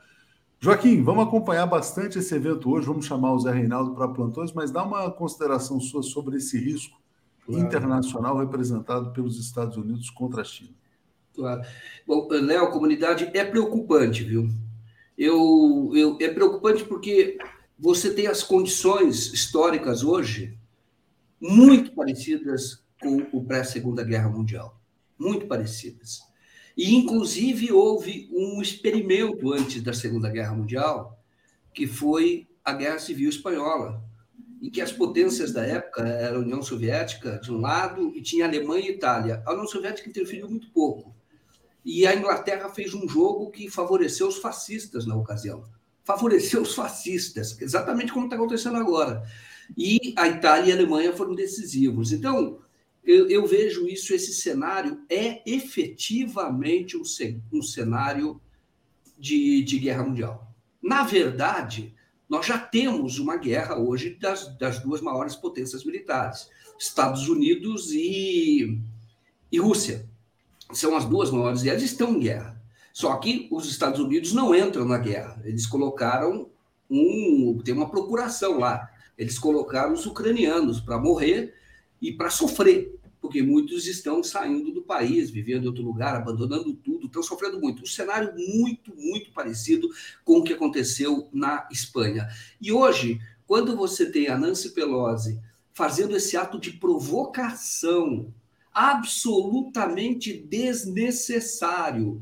Joaquim, vamos acompanhar bastante esse evento hoje, vamos chamar o Zé Reinaldo para plantões, mas dá uma consideração sua sobre esse risco claro. internacional representado pelos Estados Unidos contra a China. Claro. Bom, Léo, a comunidade é preocupante, viu? Eu, eu, é preocupante porque você tem as condições históricas hoje muito parecidas com o pré-Segunda Guerra Mundial. muito parecidas. E, inclusive, houve um experimento antes da Segunda Guerra Mundial, que foi a Guerra Civil Espanhola, em que as potências da época eram a União Soviética, de um lado, e tinha Alemanha e Itália. A União Soviética interferiu muito pouco. E a Inglaterra fez um jogo que favoreceu os fascistas na ocasião. Favoreceu os fascistas, exatamente como está acontecendo agora. E a Itália e a Alemanha foram decisivos. Então, eu, eu vejo isso, esse cenário é efetivamente um, um cenário de, de guerra mundial. Na verdade, nós já temos uma guerra hoje das, das duas maiores potências militares, Estados Unidos e, e Rússia. São as duas maiores e elas estão em guerra. Só que os Estados Unidos não entram na guerra. Eles colocaram um. tem uma procuração lá. Eles colocaram os ucranianos para morrer e para sofrer porque muitos estão saindo do país, vivendo em outro lugar, abandonando tudo, estão sofrendo muito. Um cenário muito, muito parecido com o que aconteceu na Espanha. E hoje, quando você tem a Nancy Pelosi fazendo esse ato de provocação absolutamente desnecessário,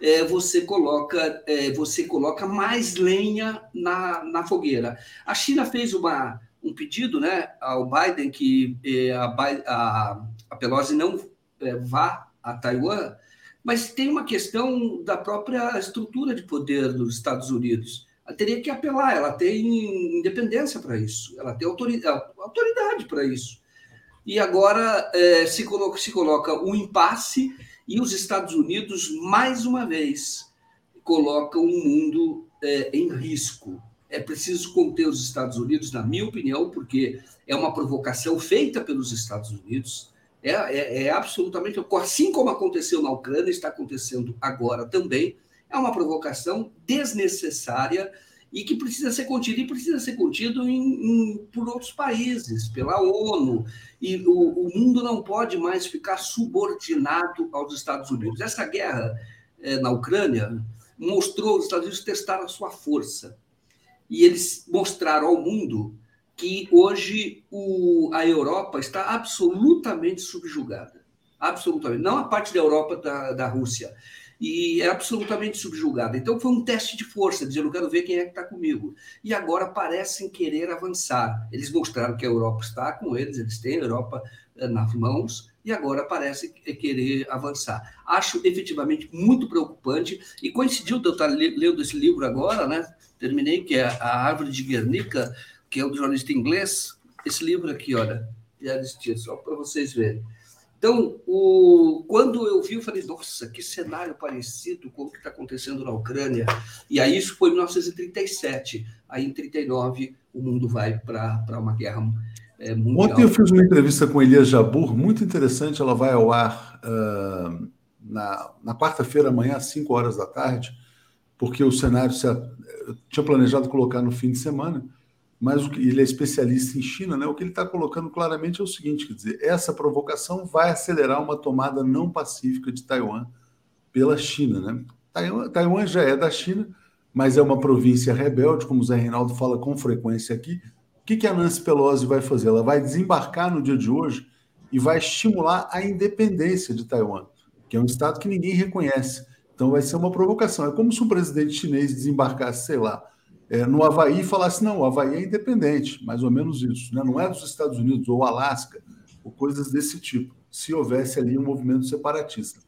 é, você coloca é, você coloca mais lenha na, na fogueira. A China fez uma, um pedido né, ao Biden que é, a, a, a Pelosi não é, vá a Taiwan, mas tem uma questão da própria estrutura de poder dos Estados Unidos. Ela teria que apelar, ela tem independência para isso, ela tem autoridade, autoridade para isso. E agora é, se, coloca, se coloca um impasse e os Estados Unidos, mais uma vez, colocam o mundo é, em risco. É preciso conter os Estados Unidos, na minha opinião, porque é uma provocação feita pelos Estados Unidos, é, é, é absolutamente, assim como aconteceu na Ucrânia, está acontecendo agora também, é uma provocação desnecessária e que precisa ser contida e precisa ser contido em, em, por outros países, pela ONU. E o, o, mundo não pode mais ficar subordinado aos Estados Unidos. Essa guerra é, na Ucrânia mostrou os Estados Unidos testaram a sua força. E eles mostraram ao mundo que hoje o, a Europa está absolutamente subjugada. Absolutamente. Não a parte da Europa da, da Rússia. E é absolutamente subjugada. Então foi um teste de força, dizendo: quero ver quem é que está comigo. E agora parecem querer avançar. Eles mostraram que a Europa está com eles, eles têm a Europa eh, nas mãos, e agora parece querer avançar. Acho efetivamente muito preocupante, e coincidiu de eu estar lendo esse livro agora, né? Terminei, que é A Árvore de Guernica, que é um jornalista inglês, esse livro aqui, olha, já existia, só para vocês verem. Então, o, quando eu vi, eu falei, nossa, que cenário parecido com o que está acontecendo na Ucrânia. E aí isso foi em 1937. Aí, em 39, o mundo vai para uma guerra é, mundial. Ontem eu fiz uma entrevista com Elias Jabur, muito interessante. Ela vai ao ar uh, na, na quarta-feira, amanhã, às 5 horas da tarde, porque o cenário se, eu tinha planejado colocar no fim de semana mas o ele é especialista em China, né? O que ele está colocando claramente é o seguinte: quer dizer, essa provocação vai acelerar uma tomada não pacífica de Taiwan pela China, né? Taiwan, Taiwan já é da China, mas é uma província rebelde, como o Zé Reinaldo fala com frequência aqui. O que, que a Nancy Pelosi vai fazer? Ela vai desembarcar no dia de hoje e vai estimular a independência de Taiwan, que é um estado que ninguém reconhece. Então vai ser uma provocação. É como se um presidente chinês desembarcasse, sei lá, é, no Havaí e falasse: não, o Havaí é independente, mais ou menos isso, né? não é dos Estados Unidos ou Alasca, ou coisas desse tipo, se houvesse ali um movimento separatista.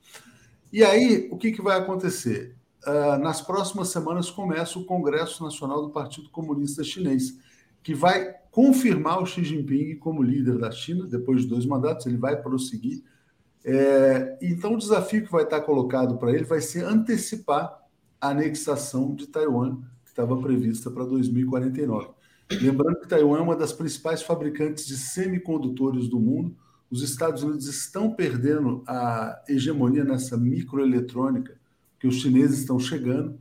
E aí, o que, que vai acontecer? Uh, nas próximas semanas começa o Congresso Nacional do Partido Comunista Chinês, que vai confirmar o Xi Jinping como líder da China, depois de dois mandatos, ele vai prosseguir. É, então, o desafio que vai estar colocado para ele vai ser antecipar a anexação de Taiwan estava prevista para 2049. Lembrando que Taiwan é uma das principais fabricantes de semicondutores do mundo. Os Estados Unidos estão perdendo a hegemonia nessa microeletrônica, que os chineses estão chegando.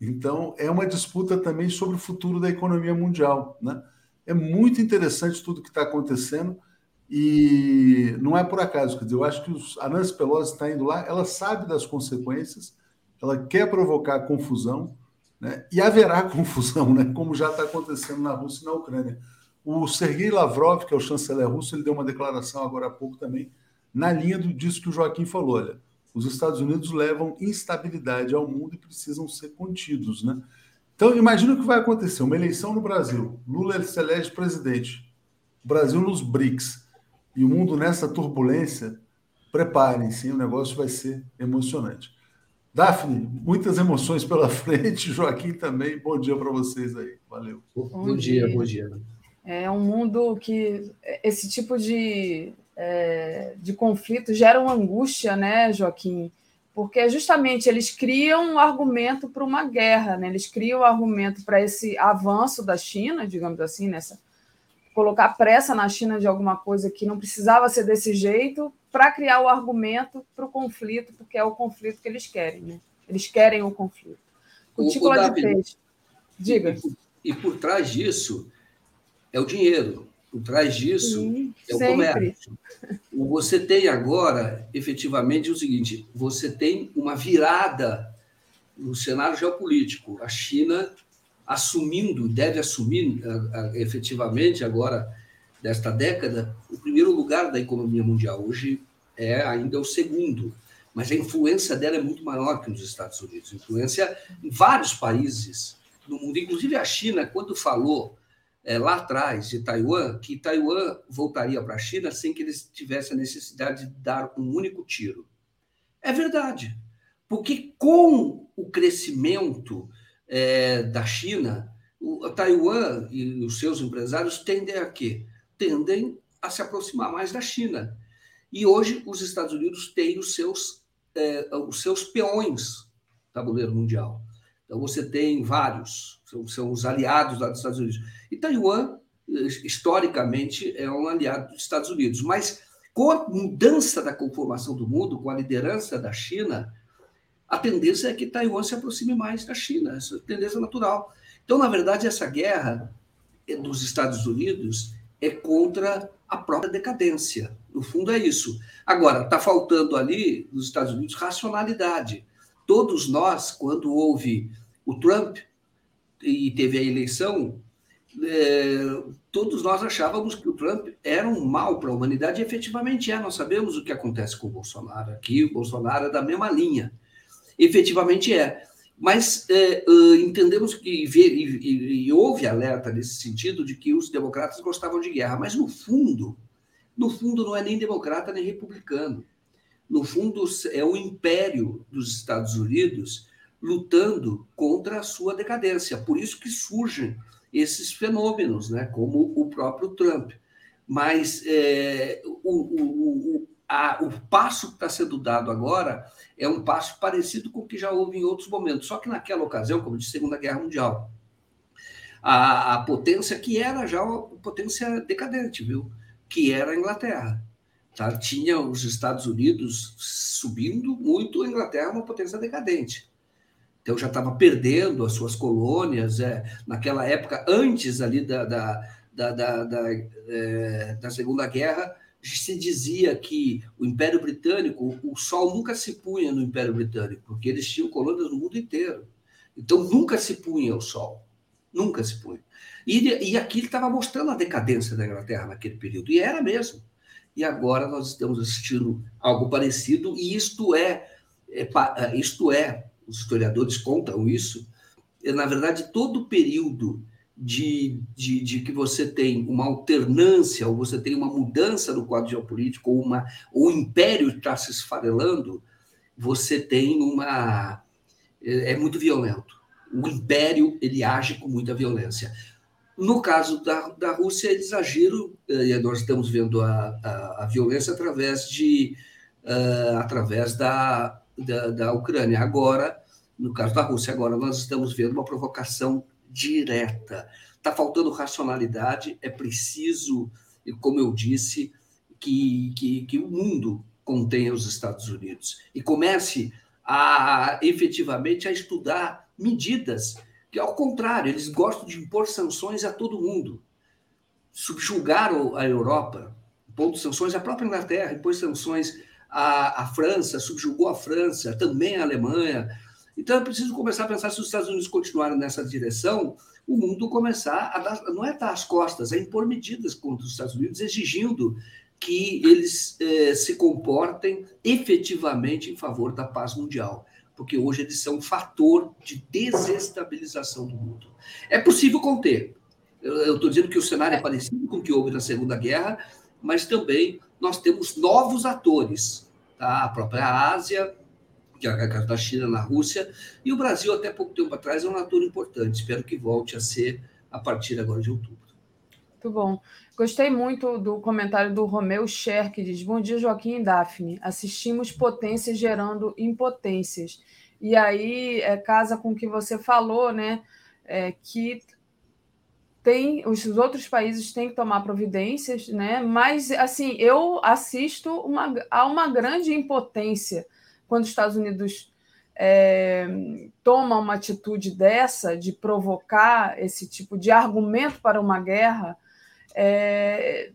Então, é uma disputa também sobre o futuro da economia mundial. Né? É muito interessante tudo que está acontecendo e não é por acaso. Quer dizer, eu acho que a Nancy Pelosi está indo lá, ela sabe das consequências, ela quer provocar confusão, né? E haverá confusão, né? como já está acontecendo na Rússia e na Ucrânia. O Sergei Lavrov, que é o chanceler russo, ele deu uma declaração agora há pouco também, na linha do, disso que o Joaquim falou. Olha, os Estados Unidos levam instabilidade ao mundo e precisam ser contidos, né? Então, imagina o que vai acontecer: uma eleição no Brasil, Lula se elege presidente, Brasil nos BRICS e o mundo nessa turbulência. Preparem-se, o negócio vai ser emocionante. Daphne, muitas emoções pela frente, Joaquim também. Bom dia para vocês aí. Valeu. Bom, bom dia, dia, bom dia. É um mundo que esse tipo de é, de conflito geram angústia, né, Joaquim? Porque justamente eles criam um argumento para uma guerra, né? eles criam um argumento para esse avanço da China, digamos assim, nessa colocar pressa na China de alguma coisa que não precisava ser desse jeito, para criar o argumento para o conflito, porque é o conflito que eles querem, né? Eles querem o conflito. Cutícula de peixe. Diga. E por, e por trás disso é o dinheiro. Por trás disso Sim, é o sempre. comércio. Você tem agora, efetivamente, o seguinte: você tem uma virada no cenário geopolítico. A China assumindo, deve assumir efetivamente agora, desta década, o primeiro lugar da economia mundial. Hoje é ainda o segundo, mas a influência dela é muito maior que nos Estados Unidos. Influência em vários países no mundo, inclusive a China, quando falou é, lá atrás de Taiwan, que Taiwan voltaria para a China sem que eles tivessem a necessidade de dar um único tiro. É verdade, porque com o crescimento é, da China, o, Taiwan e os seus empresários tendem a quê? Tendem a se aproximar mais da China. E hoje os Estados Unidos têm os seus, é, os seus peões tabuleiro mundial. Então, você tem vários, são, são os aliados lá dos Estados Unidos. E Taiwan, historicamente, é um aliado dos Estados Unidos. Mas com a mudança da conformação do mundo, com a liderança da China, a tendência é que Taiwan se aproxime mais da China, essa é tendência natural. Então, na verdade, essa guerra dos Estados Unidos é contra a própria decadência. No fundo, é isso. Agora, está faltando ali, nos Estados Unidos, racionalidade. Todos nós, quando houve o Trump e teve a eleição, é, todos nós achávamos que o Trump era um mal para a humanidade, e efetivamente é. Nós sabemos o que acontece com o Bolsonaro aqui, o Bolsonaro é da mesma linha. Efetivamente é. Mas é, entendemos que, e, e, e houve alerta nesse sentido, de que os democratas gostavam de guerra, mas no fundo, no fundo não é nem democrata nem republicano no fundo, é o império dos Estados Unidos lutando contra a sua decadência. Por isso que surgem esses fenômenos, né, como o próprio Trump. Mas é, o, o, o, a, o passo que está sendo dado agora é um passo parecido com o que já houve em outros momentos, só que naquela ocasião, como de Segunda Guerra Mundial, a, a potência que era já uma potência decadente, viu? Que era a Inglaterra. Tá? Tinha os Estados Unidos subindo muito, a Inglaterra uma potência decadente. Então já estava perdendo as suas colônias. É, naquela época, antes ali da, da, da, da, da, é, da Segunda Guerra, se dizia que o Império Britânico, o sol nunca se punha no Império Britânico, porque eles tinham colônias no mundo inteiro. Então nunca se punha o sol, nunca se punha. E, e aqui ele estava mostrando a decadência da Inglaterra naquele período, e era mesmo e agora nós estamos assistindo algo parecido, e isto é, é, é isto é, os historiadores contam isso, é, na verdade, todo período de, de, de, que você tem uma alternância, ou você tem uma mudança no quadro geopolítico, ou, uma, ou o império está se esfarelando, você tem uma. É, é muito violento. O império ele age com muita violência. No caso da, da Rússia, eles agiram, e nós estamos vendo a, a, a violência através, de, uh, através da, da, da Ucrânia. Agora, no caso da Rússia, agora nós estamos vendo uma provocação direta. Está faltando racionalidade, é preciso, como eu disse, que, que, que o mundo contenha os Estados Unidos e comece a efetivamente a estudar medidas ao contrário, eles gostam de impor sanções a todo mundo. Subjugaram a Europa, impondo sanções à própria Inglaterra, impôs sanções à, à França, subjugou a França, também a Alemanha. Então é preciso começar a pensar se os Estados Unidos continuarem nessa direção, o mundo começar a dar, não é dar as costas, é impor medidas contra os Estados Unidos, exigindo que eles eh, se comportem efetivamente em favor da paz mundial, porque hoje eles são um fator de desestabilização do mundo. É possível conter. Eu estou dizendo que o cenário é parecido com o que houve na Segunda Guerra, mas também nós temos novos atores, tá? a própria Ásia, é da China na Rússia, e o Brasil, até pouco tempo atrás, é um ator importante. Espero que volte a ser a partir agora de outubro. Muito bom. Gostei muito do comentário do Romeu Scher, que diz: Bom dia, Joaquim e Daphne. Assistimos potências gerando impotências. E aí é, casa com o que você falou, né? É, que tem os outros países têm que tomar providências, né? Mas assim, eu assisto uma, a uma grande impotência quando os Estados Unidos é, toma uma atitude dessa de provocar esse tipo de argumento para uma guerra é,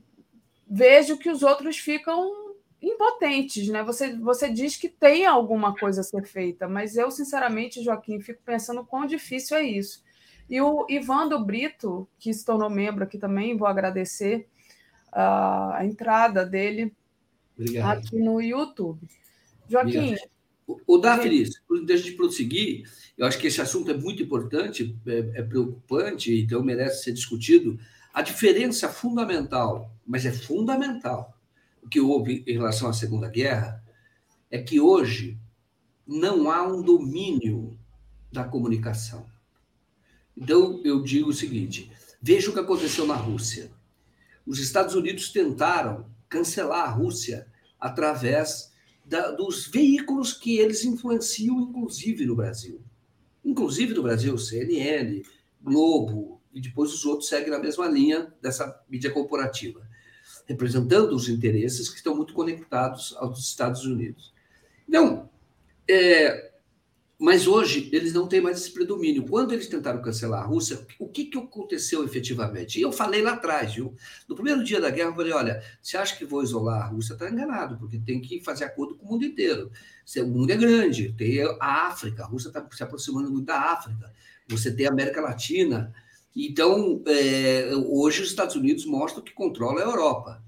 vejo que os outros ficam impotentes, né? Você, você diz que tem alguma coisa a ser feita, mas eu, sinceramente, Joaquim, fico pensando quão difícil é isso. E o Ivando Brito, que se tornou membro aqui também, vou agradecer a, a entrada dele Obrigado. aqui no YouTube. Joaquim. O, o Daphne, deixa de prosseguir, eu acho que esse assunto é muito importante, é, é preocupante, então merece ser discutido. A diferença fundamental, mas é fundamental, o que houve em relação à Segunda Guerra, é que hoje não há um domínio da comunicação. Então, eu digo o seguinte: veja o que aconteceu na Rússia. Os Estados Unidos tentaram cancelar a Rússia através da, dos veículos que eles influenciam, inclusive no Brasil. Inclusive no Brasil, CNN, Globo, e depois os outros seguem na mesma linha dessa mídia corporativa, representando os interesses que estão muito conectados aos Estados Unidos. Então, é, mas hoje eles não têm mais esse predomínio. Quando eles tentaram cancelar a Rússia, o que, que aconteceu efetivamente? E eu falei lá atrás, viu? No primeiro dia da guerra, eu falei: olha, você acha que vou isolar a Rússia? Está enganado, porque tem que fazer acordo com o mundo inteiro. O mundo é grande, tem a África, a Rússia está se aproximando muito da África. Você tem a América Latina, então, é, hoje os Estados Unidos mostram que controla a Europa.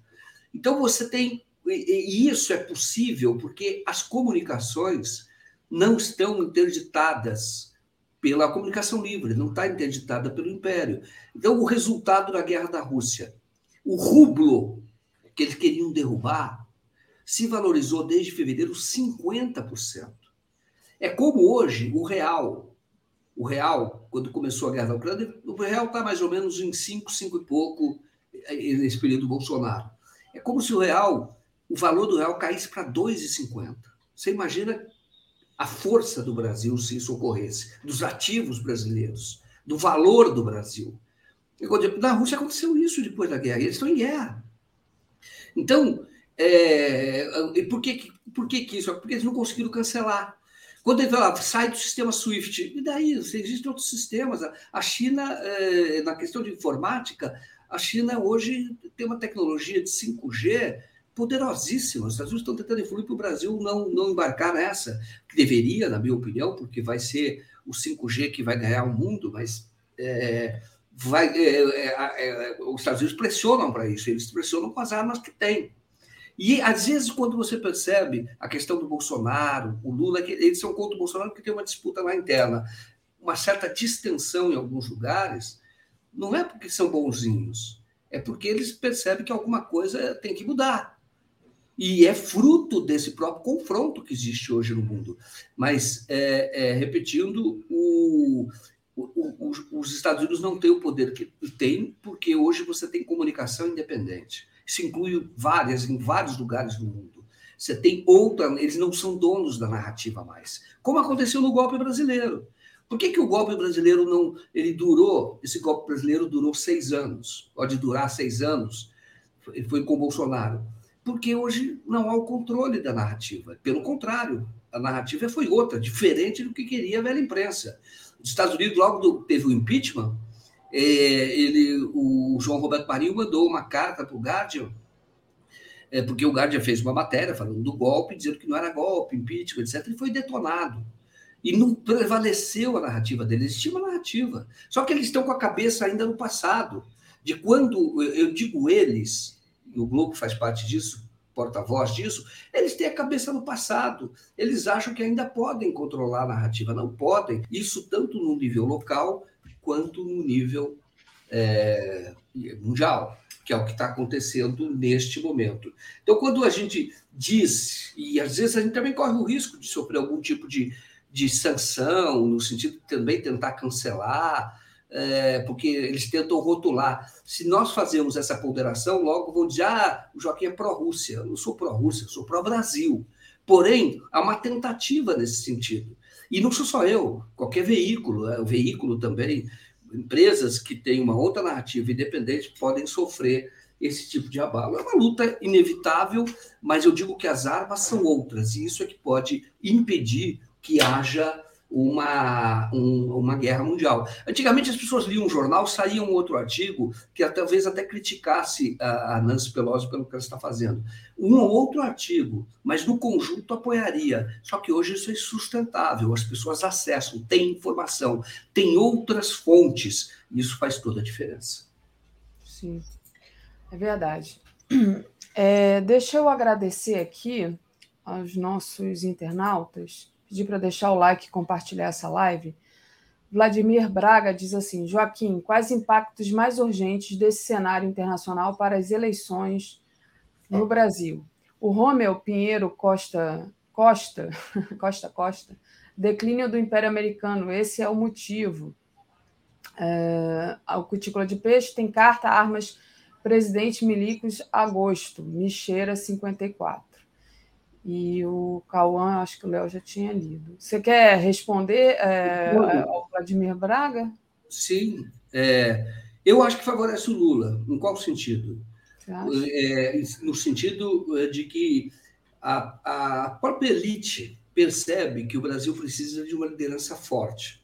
Então, você tem. E isso é possível porque as comunicações não estão interditadas pela comunicação livre, não está interditada pelo Império. Então, o resultado da guerra da Rússia, o rublo que eles queriam derrubar, se valorizou desde fevereiro 50%. É como hoje o real o real, quando começou a guerra da Ucrânia, o real está mais ou menos em 5, 5 e pouco eh, nesse período do Bolsonaro. É como se o real, o valor do real caísse para 2,50. Você imagina a força do Brasil se isso ocorresse, dos ativos brasileiros, do valor do Brasil. Na Rússia aconteceu isso depois da guerra, eles estão em guerra. Então, é, por, que, por que, que isso? Porque eles não conseguiram cancelar. Quando ele fala, sai do sistema SWIFT, e daí? Existem outros sistemas. A China, é, na questão de informática, a China hoje tem uma tecnologia de 5G poderosíssima. Os Estados Unidos estão tentando evoluir para o Brasil não, não embarcar nessa, que deveria, na minha opinião, porque vai ser o 5G que vai ganhar o mundo, mas é, vai, é, é os Estados Unidos pressionam para isso, eles pressionam com as armas que têm. E, às vezes, quando você percebe a questão do Bolsonaro, o Lula, eles são contra o Bolsonaro porque tem uma disputa lá interna, uma certa distensão em alguns lugares, não é porque são bonzinhos, é porque eles percebem que alguma coisa tem que mudar. E é fruto desse próprio confronto que existe hoje no mundo. Mas, é, é, repetindo, o, o, o, os Estados Unidos não têm o poder que têm, porque hoje você tem comunicação independente. Isso inclui várias, em vários lugares do mundo. Você tem outra, eles não são donos da narrativa mais. Como aconteceu no golpe brasileiro. Por que, que o golpe brasileiro não. Ele durou, esse golpe brasileiro durou seis anos, pode durar seis anos, foi, foi com Bolsonaro. Porque hoje não há o controle da narrativa. Pelo contrário, a narrativa foi outra, diferente do que queria a velha imprensa. Os Estados Unidos, logo do, teve o impeachment, ele, o João Roberto Marinho mandou uma carta para o Guardian, é, porque o Guardian fez uma matéria falando do golpe, dizendo que não era golpe, impeachment, etc., e foi detonado. E não prevaleceu a narrativa deles, existia uma narrativa. Só que eles estão com a cabeça ainda no passado, de quando, eu digo eles, o Globo faz parte disso, porta-voz disso, eles têm a cabeça no passado. Eles acham que ainda podem controlar a narrativa. Não podem. Isso tanto no nível local quanto no nível é, mundial, que é o que está acontecendo neste momento. Então, quando a gente diz, e às vezes a gente também corre o risco de sofrer algum tipo de, de sanção, no sentido de também tentar cancelar, é, porque eles tentam rotular. Se nós fazemos essa ponderação, logo vão dizer: ah, o Joaquim é pró-Rússia. Eu não sou pró-Rússia, sou pró-Brasil. Porém, há uma tentativa nesse sentido. E não sou só eu, qualquer veículo, é, o veículo também, empresas que têm uma outra narrativa independente podem sofrer esse tipo de abalo. É uma luta inevitável, mas eu digo que as armas são outras, e isso é que pode impedir que haja uma, um, uma guerra mundial. Antigamente as pessoas liam um jornal, saía um outro artigo que talvez até criticasse a, a Nancy Pelosi pelo que ela está fazendo. Um ou outro artigo, mas no conjunto apoiaria. Só que hoje isso é insustentável, as pessoas acessam, têm informação, têm outras fontes, isso faz toda a diferença. Sim, é verdade. É, deixa eu agradecer aqui aos nossos internautas pedir para deixar o like e compartilhar essa live. Vladimir Braga diz assim: Joaquim, quais impactos mais urgentes desse cenário internacional para as eleições no Brasil? O Romeu Pinheiro Costa Costa Costa Costa, declínio do Império Americano, esse é o motivo. É, o Cutícula de Peixe tem carta, armas, presidente Milicos, agosto, Micheira 54. E o Cauã, acho que o Léo já tinha lido. Você quer responder é, ao Vladimir Braga? Sim. É, eu acho que favorece o Lula. Em qual sentido? É, no sentido é, de que a, a própria elite percebe que o Brasil precisa de uma liderança forte,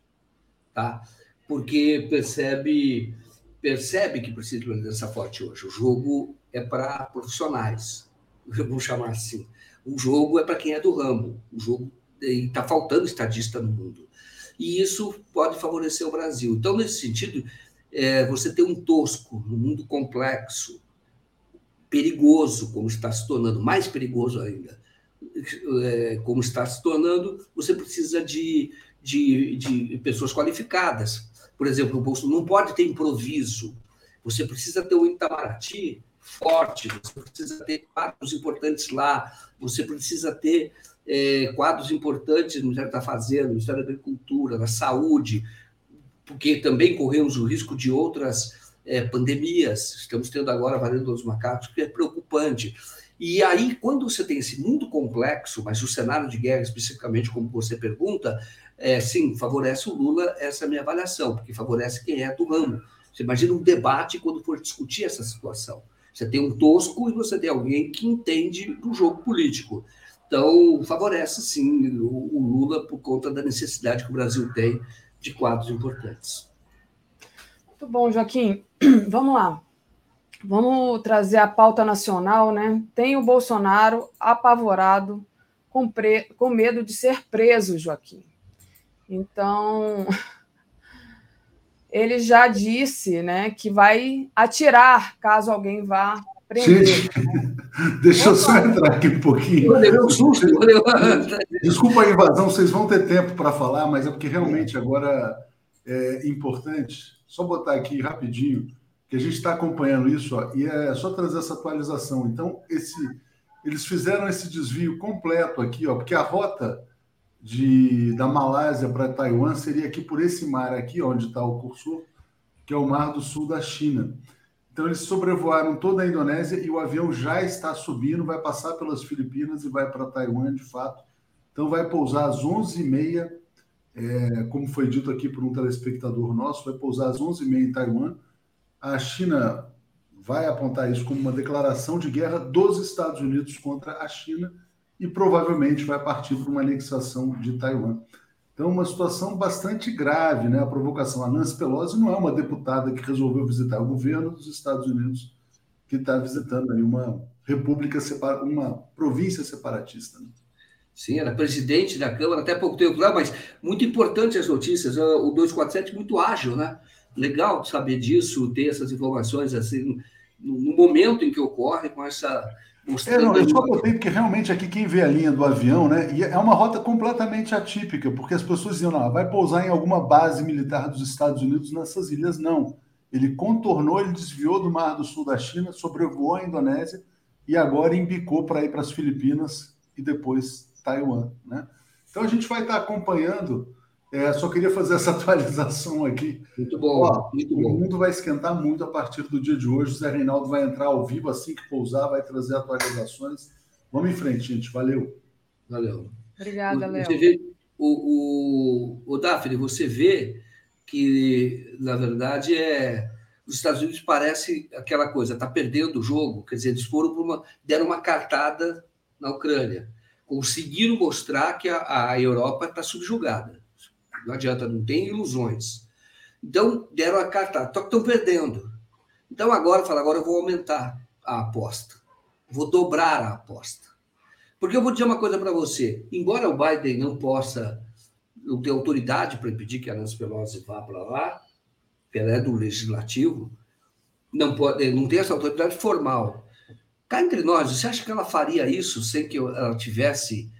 tá? Porque percebe percebe que precisa de uma liderança forte hoje. O jogo é para profissionais, vamos chamar assim. O jogo é para quem é do ramo. O jogo está faltando estadista no mundo. E isso pode favorecer o Brasil. Então, nesse sentido, é, você ter um tosco no mundo complexo, perigoso, como está se tornando, mais perigoso ainda, é, como está se tornando, você precisa de, de, de pessoas qualificadas. Por exemplo, o Bolsonaro não pode ter improviso. Você precisa ter um Itamaraty forte, você precisa ter quadros importantes lá, você precisa ter é, quadros importantes no Ministério da Fazenda, no Ministério da Agricultura, da Saúde, porque também corremos o risco de outras é, pandemias. Estamos tendo agora a varíola dos macacos, que é preocupante. E aí, quando você tem esse mundo complexo, mas o cenário de guerra, especificamente como você pergunta, é, sim, favorece o Lula, essa é a minha avaliação, porque favorece quem é do ramo. Você imagina um debate quando for discutir essa situação. Você tem um tosco e você tem alguém que entende do jogo político. Então, favorece, sim, o, Lula por conta da necessidade que o Brasil tem de quadros importantes. Muito bom, Joaquim. Vamos lá. Vamos trazer a pauta nacional, né? Tem o Bolsonaro apavorado, com, pre... com medo de ser preso, Joaquim. Então, ele já disse né, que vai atirar caso alguém vá prender. Gente, deixa eu só entrar aqui um pouquinho. Desculpa a invasão, vocês vão ter tempo para falar, mas é porque realmente agora é importante. Só botar aqui rapidinho, que a gente está acompanhando isso, ó, e é só trazer essa atualização. Então, esse, eles fizeram esse desvio completo aqui, ó, porque a rota de, da Malásia para Taiwan seria aqui por esse mar aqui, onde está o cursor, que é o Mar do Sul da China. Então eles sobrevoaram toda a Indonésia e o avião já está subindo, vai passar pelas Filipinas e vai para Taiwan de fato. Então vai pousar às 11h30, é, como foi dito aqui por um telespectador nosso, vai pousar às 11h30 em Taiwan. A China vai apontar isso como uma declaração de guerra dos Estados Unidos contra a China e provavelmente vai partir para uma anexação de Taiwan. Então, uma situação bastante grave, né? A provocação. A Nancy Pelosi não é uma deputada que resolveu visitar o governo dos Estados Unidos, que está visitando aí uma república, separa... uma província separatista. Né? Sim, era presidente da Câmara até pouco tempo lá, mas muito importante as notícias. O 247 muito ágil, né? Legal saber disso, ter essas informações assim no momento em que ocorre, com essa. É, não, eu só botei porque realmente aqui quem vê a linha do avião, né? E é uma rota completamente atípica, porque as pessoas diziam, não, vai pousar em alguma base militar dos Estados Unidos nessas ilhas. Não. Ele contornou, ele desviou do Mar do Sul da China, sobrevoou a Indonésia e agora embicou para ir para as Filipinas e depois Taiwan, né? Então a gente vai estar acompanhando é, só queria fazer essa atualização aqui. Muito bom, Ó, muito o bom. mundo vai esquentar muito a partir do dia de hoje. O Zé Reinaldo vai entrar ao vivo assim que pousar, vai trazer atualizações. Vamos em frente, gente. Valeu. Valeu. Obrigada, Léo. o, o, o Daphne, você vê que, na verdade, é os Estados Unidos parece aquela coisa, está perdendo o jogo, quer dizer, eles foram uma, deram uma cartada na Ucrânia, conseguiram mostrar que a, a Europa está subjugada. Não adianta, não tem ilusões. Então, deram a carta, só que estão perdendo. Então, agora, fala, agora eu vou aumentar a aposta. Vou dobrar a aposta. Porque eu vou dizer uma coisa para você. Embora o Biden não possa, não ter autoridade para impedir que a Nancy Pelosi vá para lá, ela é do legislativo, não, pode, não tem essa autoridade formal. Cá entre nós, você acha que ela faria isso sem que ela tivesse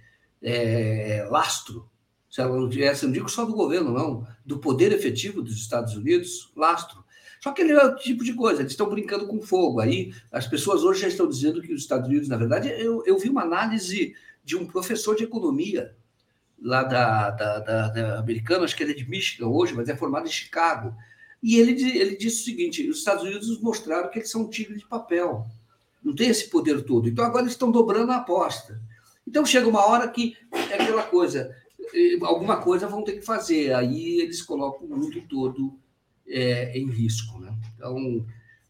é, lastro se ela não digo só do governo, não, do poder efetivo dos Estados Unidos, lastro. Só que ele é o tipo de coisa, eles estão brincando com fogo. Aí as pessoas hoje já estão dizendo que os Estados Unidos, na verdade, eu, eu vi uma análise de um professor de economia lá da, da, da, da americana, acho que ele é de Michigan hoje, mas é formado em Chicago. E ele, ele disse o seguinte: os Estados Unidos mostraram que eles são um tigre de papel, não tem esse poder todo. Então agora eles estão dobrando a aposta. Então chega uma hora que é aquela coisa: alguma coisa vão ter que fazer. Aí eles colocam o mundo todo é, em risco. Né? Então,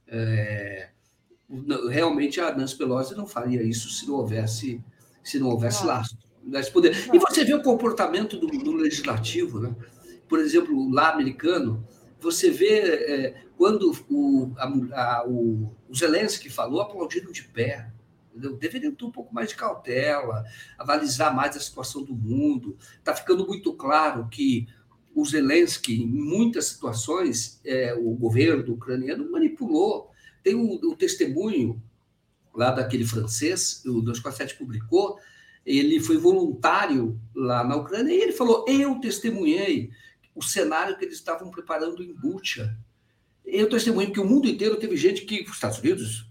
é, realmente a Nancy Pelosi não faria isso se não houvesse, se não houvesse laço. Poder. E você vê o comportamento do, do legislativo, né? por exemplo, lá americano, você vê é, quando o, a, a, o, o Zelensky falou, aplaudiram de pé deveriam ter um pouco mais de cautela, avalizar mais a situação do mundo. Está ficando muito claro que o Zelensky, em muitas situações, é, o governo ucraniano manipulou. Tem o, o, testemunho lá daquele francês, o 247 publicou, ele foi voluntário lá na Ucrânia e ele falou: Eu testemunhei o cenário que eles estavam preparando em Bucha. Eu testemunhei que o mundo inteiro teve gente que, os Estados Unidos,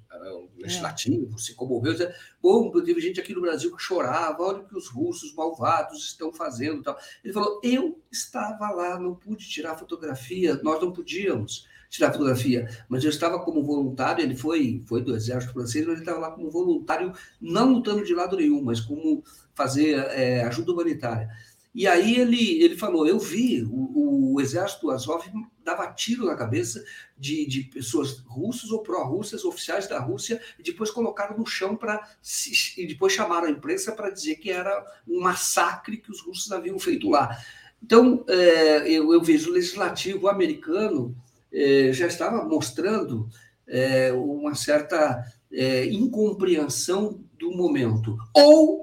legislativo, é. se comoveu. Bom, teve gente aqui no Brasil que chorava, olha o que os russos malvados estão fazendo. Tal. Ele falou: eu estava lá, não pude tirar fotografia, nós não podíamos tirar fotografia, mas eu estava como voluntário, ele foi, foi do exército francês, mas ele estava lá como voluntário, não lutando de lado nenhum, mas como fazer é, ajuda humanitária. E aí ele, ele falou: Eu vi, o, o exército Azov dava tiro na cabeça de, de pessoas russas ou pró-russas, oficiais da Rússia, e depois colocaram no chão para. E depois chamaram a imprensa para dizer que era um massacre que os russos haviam feito lá. Então, é, eu, eu, vejo o legislativo americano é, já estava mostrando é, uma certa incompreensão do momento. Ou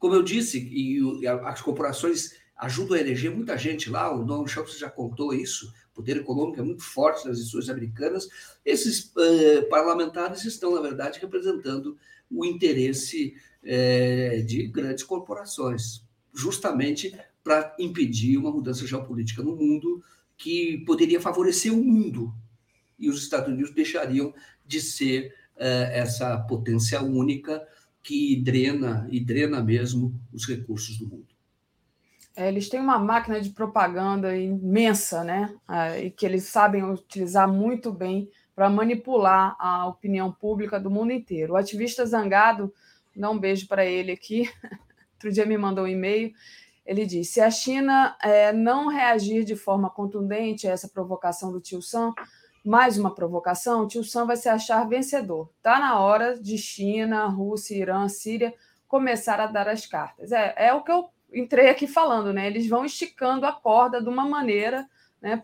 como eu disse, e as corporações ajudam a eleger muita gente lá, o Donald Trump já contou isso, o poder econômico é muito forte nas instituições americanas. Esses uh, parlamentares estão, na verdade, representando o interesse uh, de grandes corporações, justamente para impedir uma mudança geopolítica no mundo que poderia favorecer o mundo. E os Estados Unidos deixariam de ser uh, essa potência única que drena e drena mesmo os recursos do mundo. É, eles têm uma máquina de propaganda imensa, né? É, e que eles sabem utilizar muito bem para manipular a opinião pública do mundo inteiro. O ativista zangado, dá um beijo para ele aqui. Outro dia me mandou um e-mail. Ele disse: se a China é, não reagir de forma contundente a essa provocação do tio Sam, mais uma provocação, tio Sam vai se achar vencedor. Está na hora de China, Rússia, Irã, Síria começar a dar as cartas. É, é o que eu entrei aqui falando, né? Eles vão esticando a corda de uma maneira né,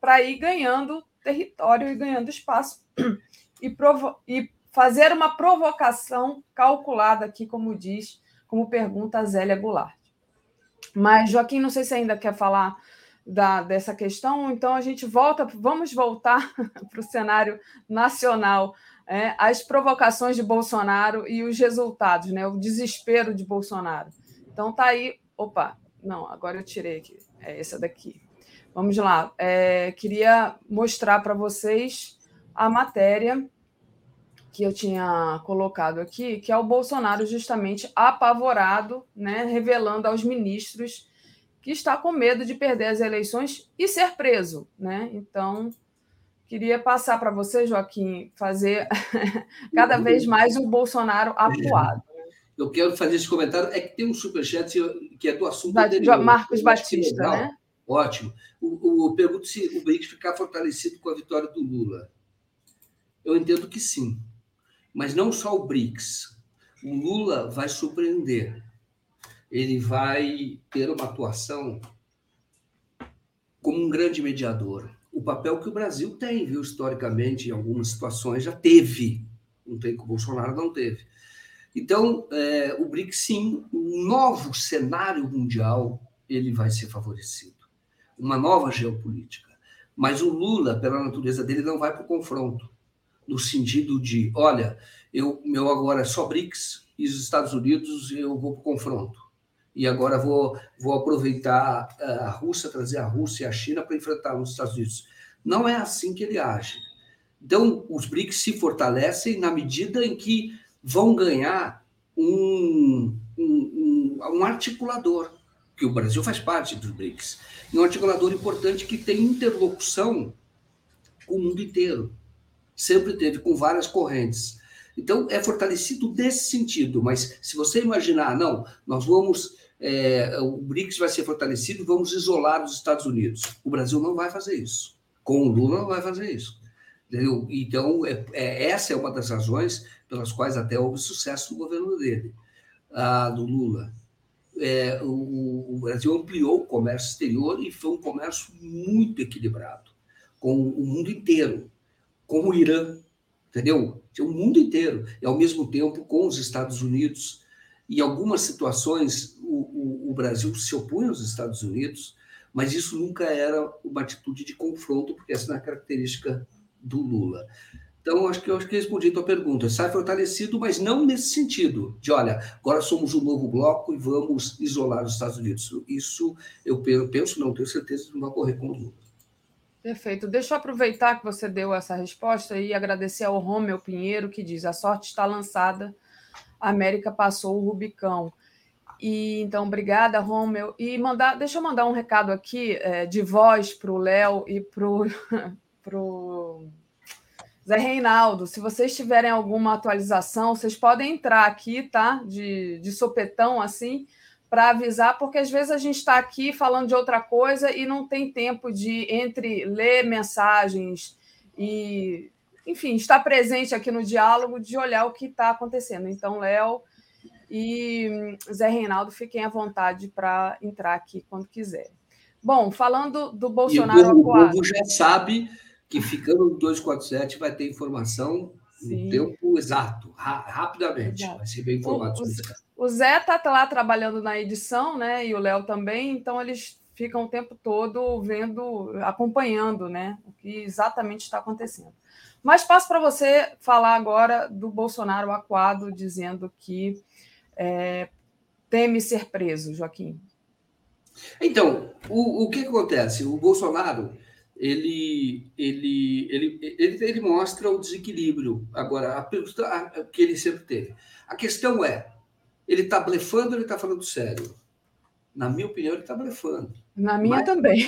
para ir ganhando território e ganhando espaço e, provo e fazer uma provocação calculada aqui, como diz, como pergunta a Zélia Goulart. Mas, Joaquim, não sei se ainda quer falar da, dessa questão, então a gente volta, vamos voltar para o cenário nacional é, as provocações de Bolsonaro e os resultados, né? O desespero de Bolsonaro. Então tá aí. Opa, não, agora eu tirei aqui. É essa daqui. Vamos lá. É, queria mostrar para vocês a matéria que eu tinha colocado aqui, que é o Bolsonaro justamente apavorado, né, revelando aos ministros que está com medo de perder as eleições e ser preso, né? Então, queria passar para você, Joaquim, fazer cada vez mais o Bolsonaro acuado. Eu quero fazer esse comentário, é que tem um superchat que é do assunto da, anterior. Marcos Batista, né? Ótimo. O, o, pergunto se o BRICS ficar fortalecido com a vitória do Lula. Eu entendo que sim. Mas não só o BRICS. O Lula vai surpreender. Ele vai ter uma atuação como um grande mediador. O papel que o Brasil tem, viu, historicamente, em algumas situações, já teve. Não tem que o Bolsonaro não teve. Então, é, o BRICS, sim, um novo cenário mundial, ele vai ser favorecido. Uma nova geopolítica. Mas o Lula, pela natureza dele, não vai para o confronto no sentido de, olha, eu meu agora é só BRICS e os Estados Unidos eu vou para o confronto. E agora vou, vou aproveitar eh, a Rússia, trazer a Rússia e a China para enfrentar os Estados Unidos. Não é assim que ele age. Então, os BRICS se fortalecem na medida em que vão ganhar um, um, um, um articulador, que o Brasil faz parte dos BRICS, e um articulador importante que tem interlocução com o mundo inteiro sempre teve com várias correntes. Então, é fortalecido nesse sentido, mas se você imaginar, não, nós vamos, é, o BRICS vai ser fortalecido, vamos isolar os Estados Unidos. O Brasil não vai fazer isso. Com o Lula, não vai fazer isso. Entendeu? Então, é, é, essa é uma das razões pelas quais até houve sucesso no governo dele, do Lula. É, o, o Brasil ampliou o comércio exterior e foi um comércio muito equilibrado com o mundo inteiro com o Irã, entendeu? O mundo inteiro, e ao mesmo tempo com os Estados Unidos. Em algumas situações, o, o, o Brasil se opunha aos Estados Unidos, mas isso nunca era uma atitude de confronto, porque essa não é a característica do Lula. Então, acho que acho que respondi a tua pergunta. Sai fortalecido, mas não nesse sentido, de olha, agora somos um novo bloco e vamos isolar os Estados Unidos. Isso eu penso, não tenho certeza não vai ocorrer com o Lula. Perfeito. Deixa eu aproveitar que você deu essa resposta e agradecer ao Romeu Pinheiro, que diz: a sorte está lançada, América passou o Rubicão. E então, obrigada, Romeu. E mandar, deixa eu mandar um recado aqui é, de voz para o Léo e para o Zé Reinaldo. Se vocês tiverem alguma atualização, vocês podem entrar aqui, tá? De, de sopetão assim para avisar, porque às vezes a gente está aqui falando de outra coisa e não tem tempo de, entre ler mensagens e, enfim, estar presente aqui no diálogo, de olhar o que está acontecendo. Então, Léo e Zé Reinaldo, fiquem à vontade para entrar aqui quando quiser. Bom, falando do Bolsonaro. E o povo já sabe que ficando no 247 vai ter informação Sim. no tempo exato, ra rapidamente. Exato. Vai ser bem informado isso. O Zé está lá trabalhando na edição, né? E o Léo também, então eles ficam o tempo todo vendo, acompanhando, né? O que exatamente está acontecendo. Mas passo para você falar agora do Bolsonaro aquado, dizendo que é, teme ser preso, Joaquim. Então, o, o que acontece? O Bolsonaro ele, ele, ele, ele, ele mostra o desequilíbrio. Agora, a pergunta que ele sempre teve. A questão é: ele está blefando ou ele está falando sério? Na minha opinião, ele está blefando. Na minha Mas... também.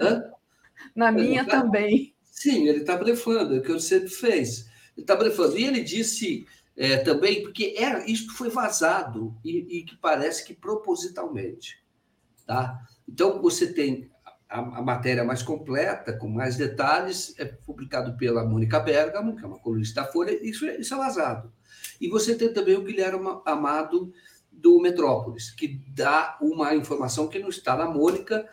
Hã? Na minha tá... também. Sim, ele está blefando, é o que ele sempre fez. Ele está blefando. E ele disse é, também, porque é, isso foi vazado e, e, que parece que propositalmente. Tá? Então, você tem a, a, matéria mais completa, com mais detalhes, é publicado pela Mônica Bergamo, que é uma colunista da Folha, isso, é, isso é vazado. E você tem também o Guilherme Amado do Metrópolis, que dá uma informação que não está na Mônica,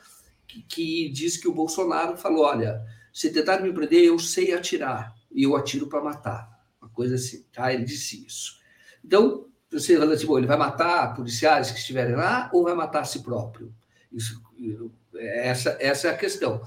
que, que diz que o Bolsonaro falou: olha, se tentar me prender, eu sei atirar, e eu atiro para matar. Uma coisa assim, tá? Ele disse isso. Então, você fala assim, bom, ele vai matar policiais que estiverem lá ou vai matar a si próprio? Isso, essa, essa é a questão.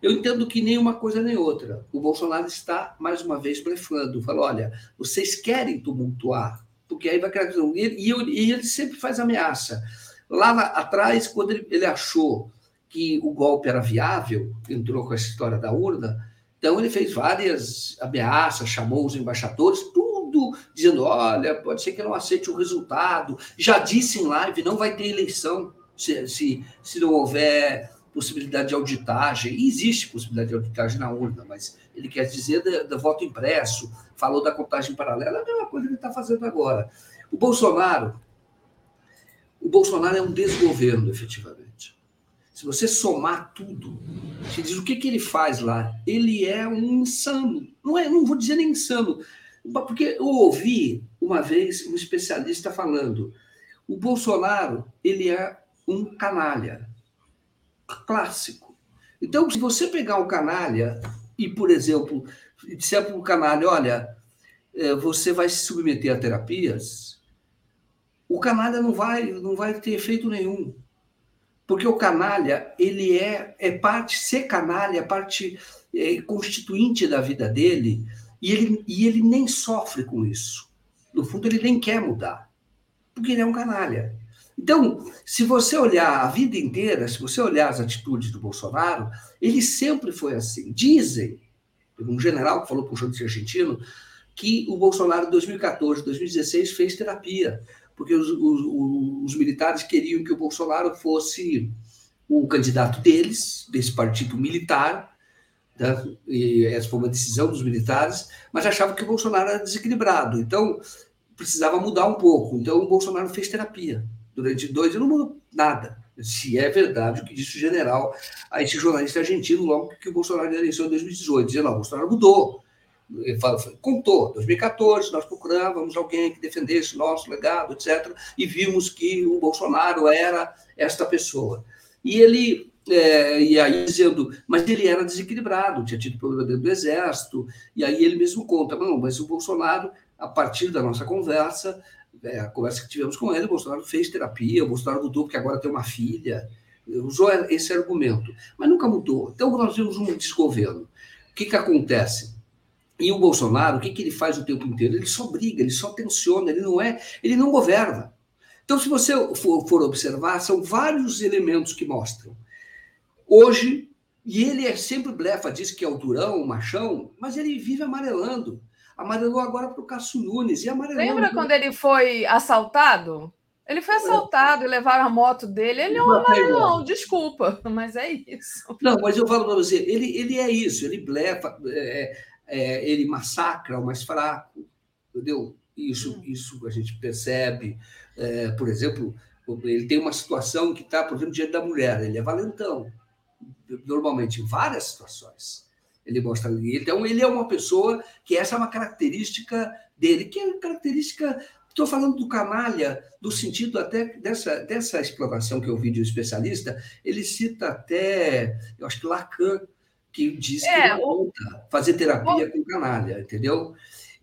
Eu entendo que nem uma coisa nem outra. O Bolsonaro está, mais uma vez, blefando. Fala, olha, vocês querem tumultuar, porque aí vai criar... E ele, e ele sempre faz ameaça. Lá atrás, quando ele, ele achou que o golpe era viável, entrou com essa história da urna, então ele fez várias ameaças, chamou os embaixadores, tudo dizendo: olha, pode ser que não aceite o resultado. Já disse em live: não vai ter eleição se, se, se não houver possibilidade de auditagem. E existe possibilidade de auditagem na urna, mas ele quer dizer do voto impresso, falou da contagem paralela, é a mesma coisa que ele está fazendo agora. O Bolsonaro, o Bolsonaro é um desgoverno, efetivamente. Se você somar tudo, você diz o que, que ele faz lá? Ele é um insano. Não é, não vou dizer nem insano, porque eu ouvi uma vez um especialista falando: o Bolsonaro ele é um canalha clássico. Então, se você pegar um canalha e, por exemplo, disser para o canalha, olha, é, você vai se submeter a terapias, o canalha não vai, não vai ter efeito nenhum. Porque o canalha, ele é, é parte, ser canalha é parte é, constituinte da vida dele, e ele, e ele nem sofre com isso. No fundo, ele nem quer mudar, porque ele é um canalha. Então, se você olhar a vida inteira, se você olhar as atitudes do Bolsonaro, ele sempre foi assim. Dizem, um general que falou para o jornalista argentino, que o Bolsonaro, em 2014, 2016, fez terapia porque os, os, os, militares queriam que o Bolsonaro fosse o candidato deles, desse partido militar, né? e essa foi uma decisão dos militares, mas achavam que o Bolsonaro era desequilibrado, então precisava mudar um pouco. Então o Bolsonaro fez terapia durante dois anos, não mudou nada. Se é verdade o que disse o general a esse jornalista argentino logo que o Bolsonaro eleição em 2018, dizendo: não, o Bolsonaro mudou. Contou, 2014, nós procurávamos alguém que defendesse nosso legado, etc., e vimos que o Bolsonaro era esta pessoa. E ele, é, e aí dizendo, mas ele era desequilibrado, tinha tido problema dentro do Exército, e aí ele mesmo conta, não, mas o Bolsonaro, a partir da nossa conversa, é, a conversa que tivemos com ele, o Bolsonaro fez terapia, o Bolsonaro mudou porque agora tem uma filha, usou esse argumento, mas nunca mudou. Então, nós temos um desgoverno. O que, que acontece? E o Bolsonaro, o que, que ele faz o tempo inteiro? Ele só briga, ele só tensiona, ele não é, ele não governa. Então, se você for, for observar, são vários elementos que mostram. Hoje, e ele é sempre blefa, diz que é o durão, o machão, mas ele vive amarelando. Amarelou agora para o Cássio Nunes e amarelou. Lembra quando ele foi assaltado? Ele foi assaltado e levaram a moto dele. Ele é um amarelão, desculpa, mas é isso. Não, mas eu falo para você, ele, ele é isso, ele blefa. É, é, ele massacra o mais fraco, entendeu? Isso, hum. isso a gente percebe. É, por exemplo, ele tem uma situação que está, por exemplo, diante da mulher, ele é valentão, normalmente, em várias situações. Ele mostra ali. Então, ele é uma pessoa que essa é uma característica dele, que é característica. Estou falando do canalha, no sentido até dessa, dessa exploração que eu vi de um especialista, ele cita até, eu acho que Lacan, que diz que é, não fazer terapia o... com canalha, entendeu?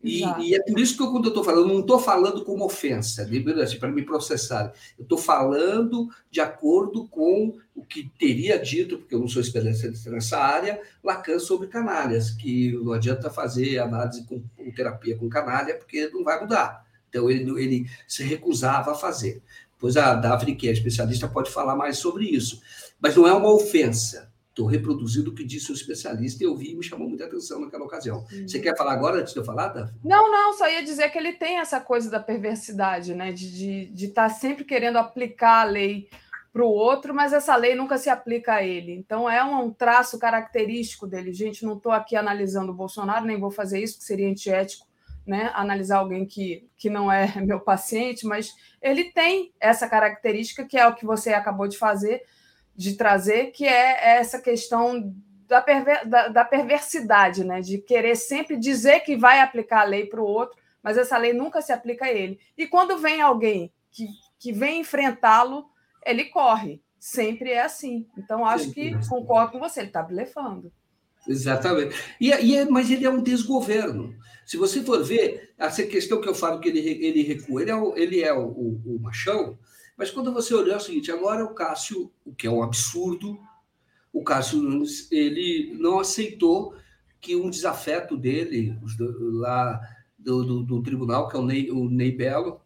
E, e, é por isso que eu, quando eu estou falando, não estou falando como ofensa, assim, para me processar. Eu estou falando de acordo com o que teria dito, porque eu não sou especialista nessa área, Lacan sobre canalhas, que não adianta fazer análise com, com terapia com canalha, porque não vai mudar. Então, ele, ele se recusava a fazer. Pois a Daphne, que é especialista, pode falar mais sobre isso. Mas não é uma ofensa. Estou reproduzindo o que disse o especialista e eu vi e me chamou muita atenção naquela ocasião. Hum. Você quer falar agora, antes de eu falar, Davi? Não, não, só ia dizer que ele tem essa coisa da perversidade, né? De estar tá sempre querendo aplicar a lei para o outro, mas essa lei nunca se aplica a ele. Então é um, um traço característico dele. Gente, não estou aqui analisando o Bolsonaro, nem vou fazer isso, que seria antiético, né? Analisar alguém que, que não é meu paciente, mas ele tem essa característica que é o que você acabou de fazer de trazer, que é essa questão da, perver, da, da perversidade, né? de querer sempre dizer que vai aplicar a lei para o outro, mas essa lei nunca se aplica a ele. E quando vem alguém que, que vem enfrentá-lo, ele corre. Sempre é assim. Então, acho que concordo com você, ele está blefando. Exatamente. E, e, é, mas ele é um desgoverno. Se você for ver, essa questão que eu falo que ele, ele recua, ele é o, ele é o, o, o machão, mas quando você olhar é o seguinte, agora o Cássio, o que é um absurdo, o Cássio Nunes ele não aceitou que um desafeto dele, lá do, do, do tribunal, que é o Ney, o Ney Belo,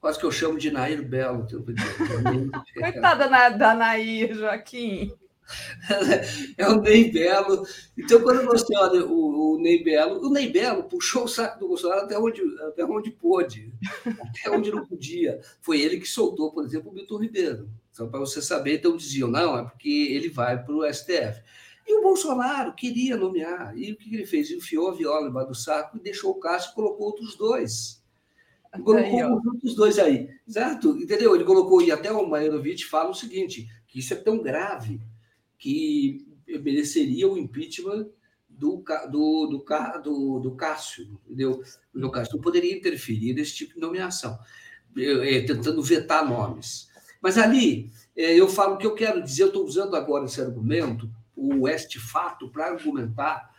quase que eu chamo de Nair Belo. Coitada da, da Nair, Joaquim. é o Ney Belo. Então, quando você olha o, o Ney Belo, o Ney Belo puxou o saco do Bolsonaro até onde, até onde pôde, até onde não podia. Foi ele que soltou, por exemplo, o Milton Ribeiro. Só para você saber, então diziam, não, é porque ele vai para o STF. E o Bolsonaro queria nomear. E o que ele fez? Enfiou a viola embaixo do saco e deixou o Cássio e colocou outros dois. Colocou aí, os dois aí. Certo? Entendeu? Ele colocou, e até o Mairovitch fala o seguinte: que isso é tão grave que mereceria o impeachment do, do, do, do, do Cássio, entendeu? O Cássio não poderia interferir nesse tipo de nomeação, é, tentando vetar nomes. Mas ali, é, eu falo o que eu quero dizer, eu estou usando agora esse argumento, o este fato, para argumentar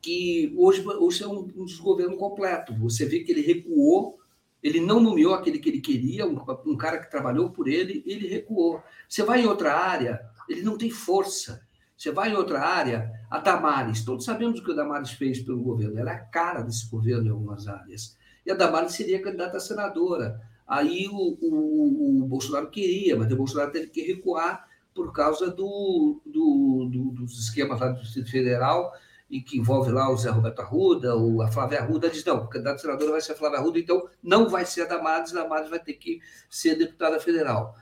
que hoje, hoje é um, um desgoverno completo. Você vê que ele recuou, ele não nomeou aquele que ele queria, um, um cara que trabalhou por ele, ele recuou. Você vai em outra área, ele não tem força. Você vai em outra área, a Damares, todos sabemos o que a Damares fez pelo governo, ela é a cara desse governo em algumas áreas. E a Damares seria candidata a senadora. Aí o, o, o Bolsonaro queria, mas o Bolsonaro teve que recuar por causa do, do, do, dos esquemas lá do Distrito Federal, e que envolve lá o Zé Roberto Arruda, o, a Flávia Arruda, diz, não, o candidato a senadora vai ser a Flávia Arruda, então não vai ser a Damares, a Damares vai ter que ser deputada federal.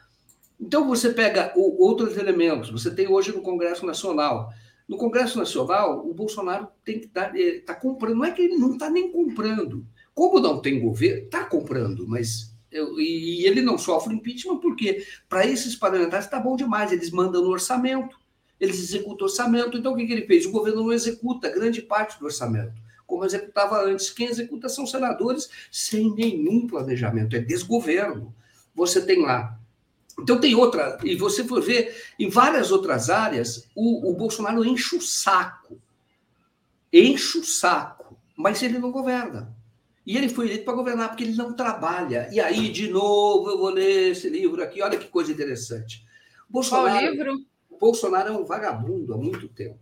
Então, você pega o, outros elementos. Você tem hoje no Congresso Nacional. No Congresso Nacional, o Bolsonaro tem que estar tá comprando. Não é que ele não está nem comprando. Como não tem governo, está comprando, mas. Eu, e ele não sofre impeachment porque, para esses parlamentares, está bom demais. Eles mandam no orçamento, eles executam o orçamento. Então, o que, que ele fez? O governo não executa grande parte do orçamento como executava antes. Quem executa são senadores sem nenhum planejamento, é desgoverno. Você tem lá então tem outra, e você for ver, em várias outras áreas, o, o Bolsonaro enche o saco. Enche o saco, mas ele não governa. E ele foi eleito para governar porque ele não trabalha. E aí, de novo, eu vou ler esse livro aqui, olha que coisa interessante. Bolsonaro, Qual livro? Bolsonaro é um vagabundo há muito tempo.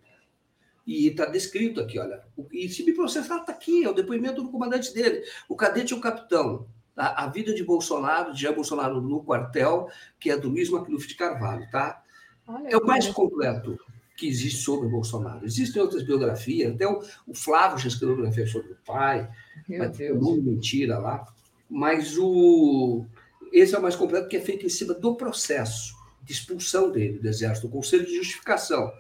E está descrito aqui, olha. E se me processar, está aqui, é o depoimento do comandante dele. O cadete e o capitão a, a vida de Bolsonaro, de Jair Bolsonaro no quartel, que é do Luiz Macluf de Carvalho, tá? Olha é o mais completo que existe sobre Bolsonaro. Existem outras biografias, até o, o Flávio já escreveu biografia sobre o pai, um mentira lá. Mas o esse é o mais completo, que é feito em cima do processo de expulsão dele do Exército, do Conselho de Justificação.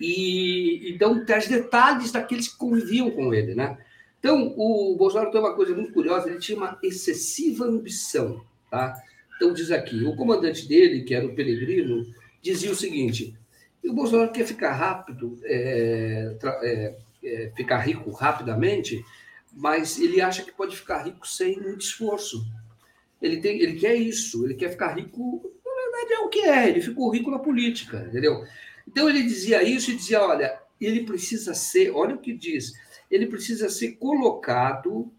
E então traz detalhes daqueles que conviviam com ele, né? Então, o Bolsonaro tem uma coisa muito curiosa, ele tinha uma excessiva ambição. Tá? Então, diz aqui, o comandante dele, que era o Peregrino, dizia o seguinte, o Bolsonaro quer ficar rápido, é, é, é, ficar rico rapidamente, mas ele acha que pode ficar rico sem muito esforço. Ele, tem, ele quer isso, ele quer ficar rico, na verdade é o que é, ele ficou rico na política, entendeu? Então ele dizia isso e dizia, olha, ele precisa ser, olha o que diz, ele precisa ser colocado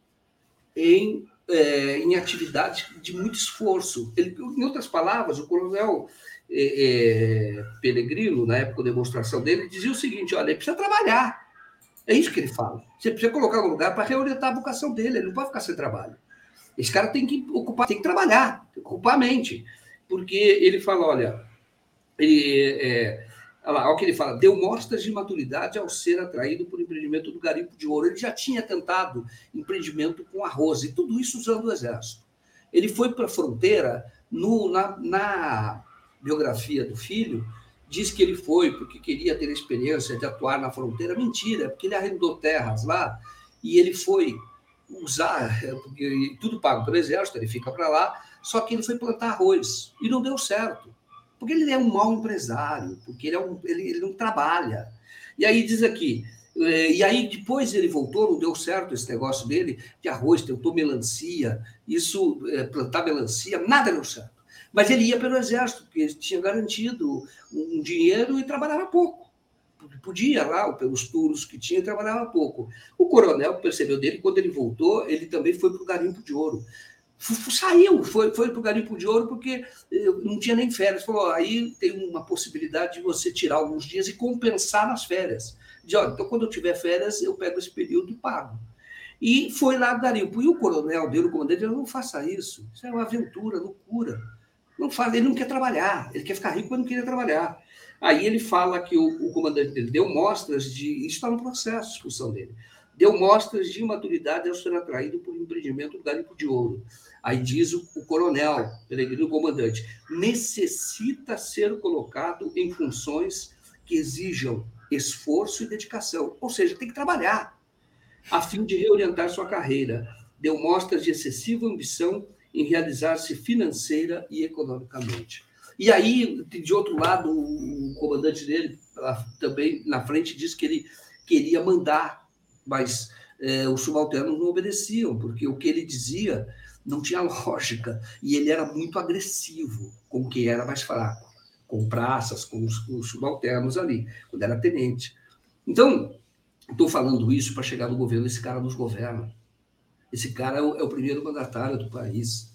em, é, em de muito esforço. Ele, em outras palavras, o coronel é, é, Pellegrino, na época da demonstração dele, dizia o seguinte: olha, ele precisa trabalhar. É isso que ele fala. Você precisa colocar no lugar para reorientar a vocação dele, ele não pode ficar sem trabalho. Esse cara tem que ocupar, tem que trabalhar, tem que ocupar a mente. Porque ele fala: olha, ele, é, Olha, olha o que ele fala, deu mostras de maturidade ao ser atraído por empreendimento do garimpo de ouro. Ele já tinha tentado empreendimento com arroz, e tudo isso usando o exército. Ele foi para a fronteira, no, na, na biografia do filho, diz que ele foi porque queria ter a experiência de atuar na fronteira. Mentira, porque ele arrendou terras lá e ele foi usar, tudo pago pelo exército, ele fica para lá, só que ele foi plantar arroz e não deu certo. Porque ele é um mau empresário, porque ele, é um, ele, ele não trabalha. E aí diz aqui, é, e aí depois ele voltou, não deu certo esse negócio dele de arroz, tentou melancia, isso, é, plantar melancia, nada deu certo. Mas ele ia pelo exército, porque tinha garantido um dinheiro e trabalhava pouco. Podia lá, pelos turnos que tinha, trabalhava pouco. O coronel percebeu dele, quando ele voltou, ele também foi para o garimpo de ouro. Saiu, foi, foi para o garimpo de ouro porque não tinha nem férias. Falou: aí tem uma possibilidade de você tirar alguns dias e compensar nas férias. De, ó, então, quando eu tiver férias, eu pego esse período e pago. E foi lá do garimpo. E o coronel dele, o comandante, ele não faça isso. Isso é uma aventura, loucura. Não faz, ele não quer trabalhar, ele quer ficar rico, mas não queria trabalhar. Aí ele fala que o, o comandante dele deu mostras de. Isso está no processo de expulsão dele. Deu mostras de imaturidade ao ser atraído por empreendimento do garimpo de ouro. Aí diz o, o coronel, Peregrino, comandante, necessita ser colocado em funções que exijam esforço e dedicação. Ou seja, tem que trabalhar a fim de reorientar sua carreira. Deu mostras de excessiva ambição em realizar-se financeira e economicamente. E aí, de outro lado, o comandante dele também na frente disse que ele queria mandar, mas é, os subalternos não obedeciam, porque o que ele dizia não tinha lógica e ele era muito agressivo com quem era mais fraco, com praças, com os, com os subalternos ali, quando era tenente. Então, estou falando isso para chegar no governo, esse cara nos governa. Esse cara é o, é o primeiro mandatário do país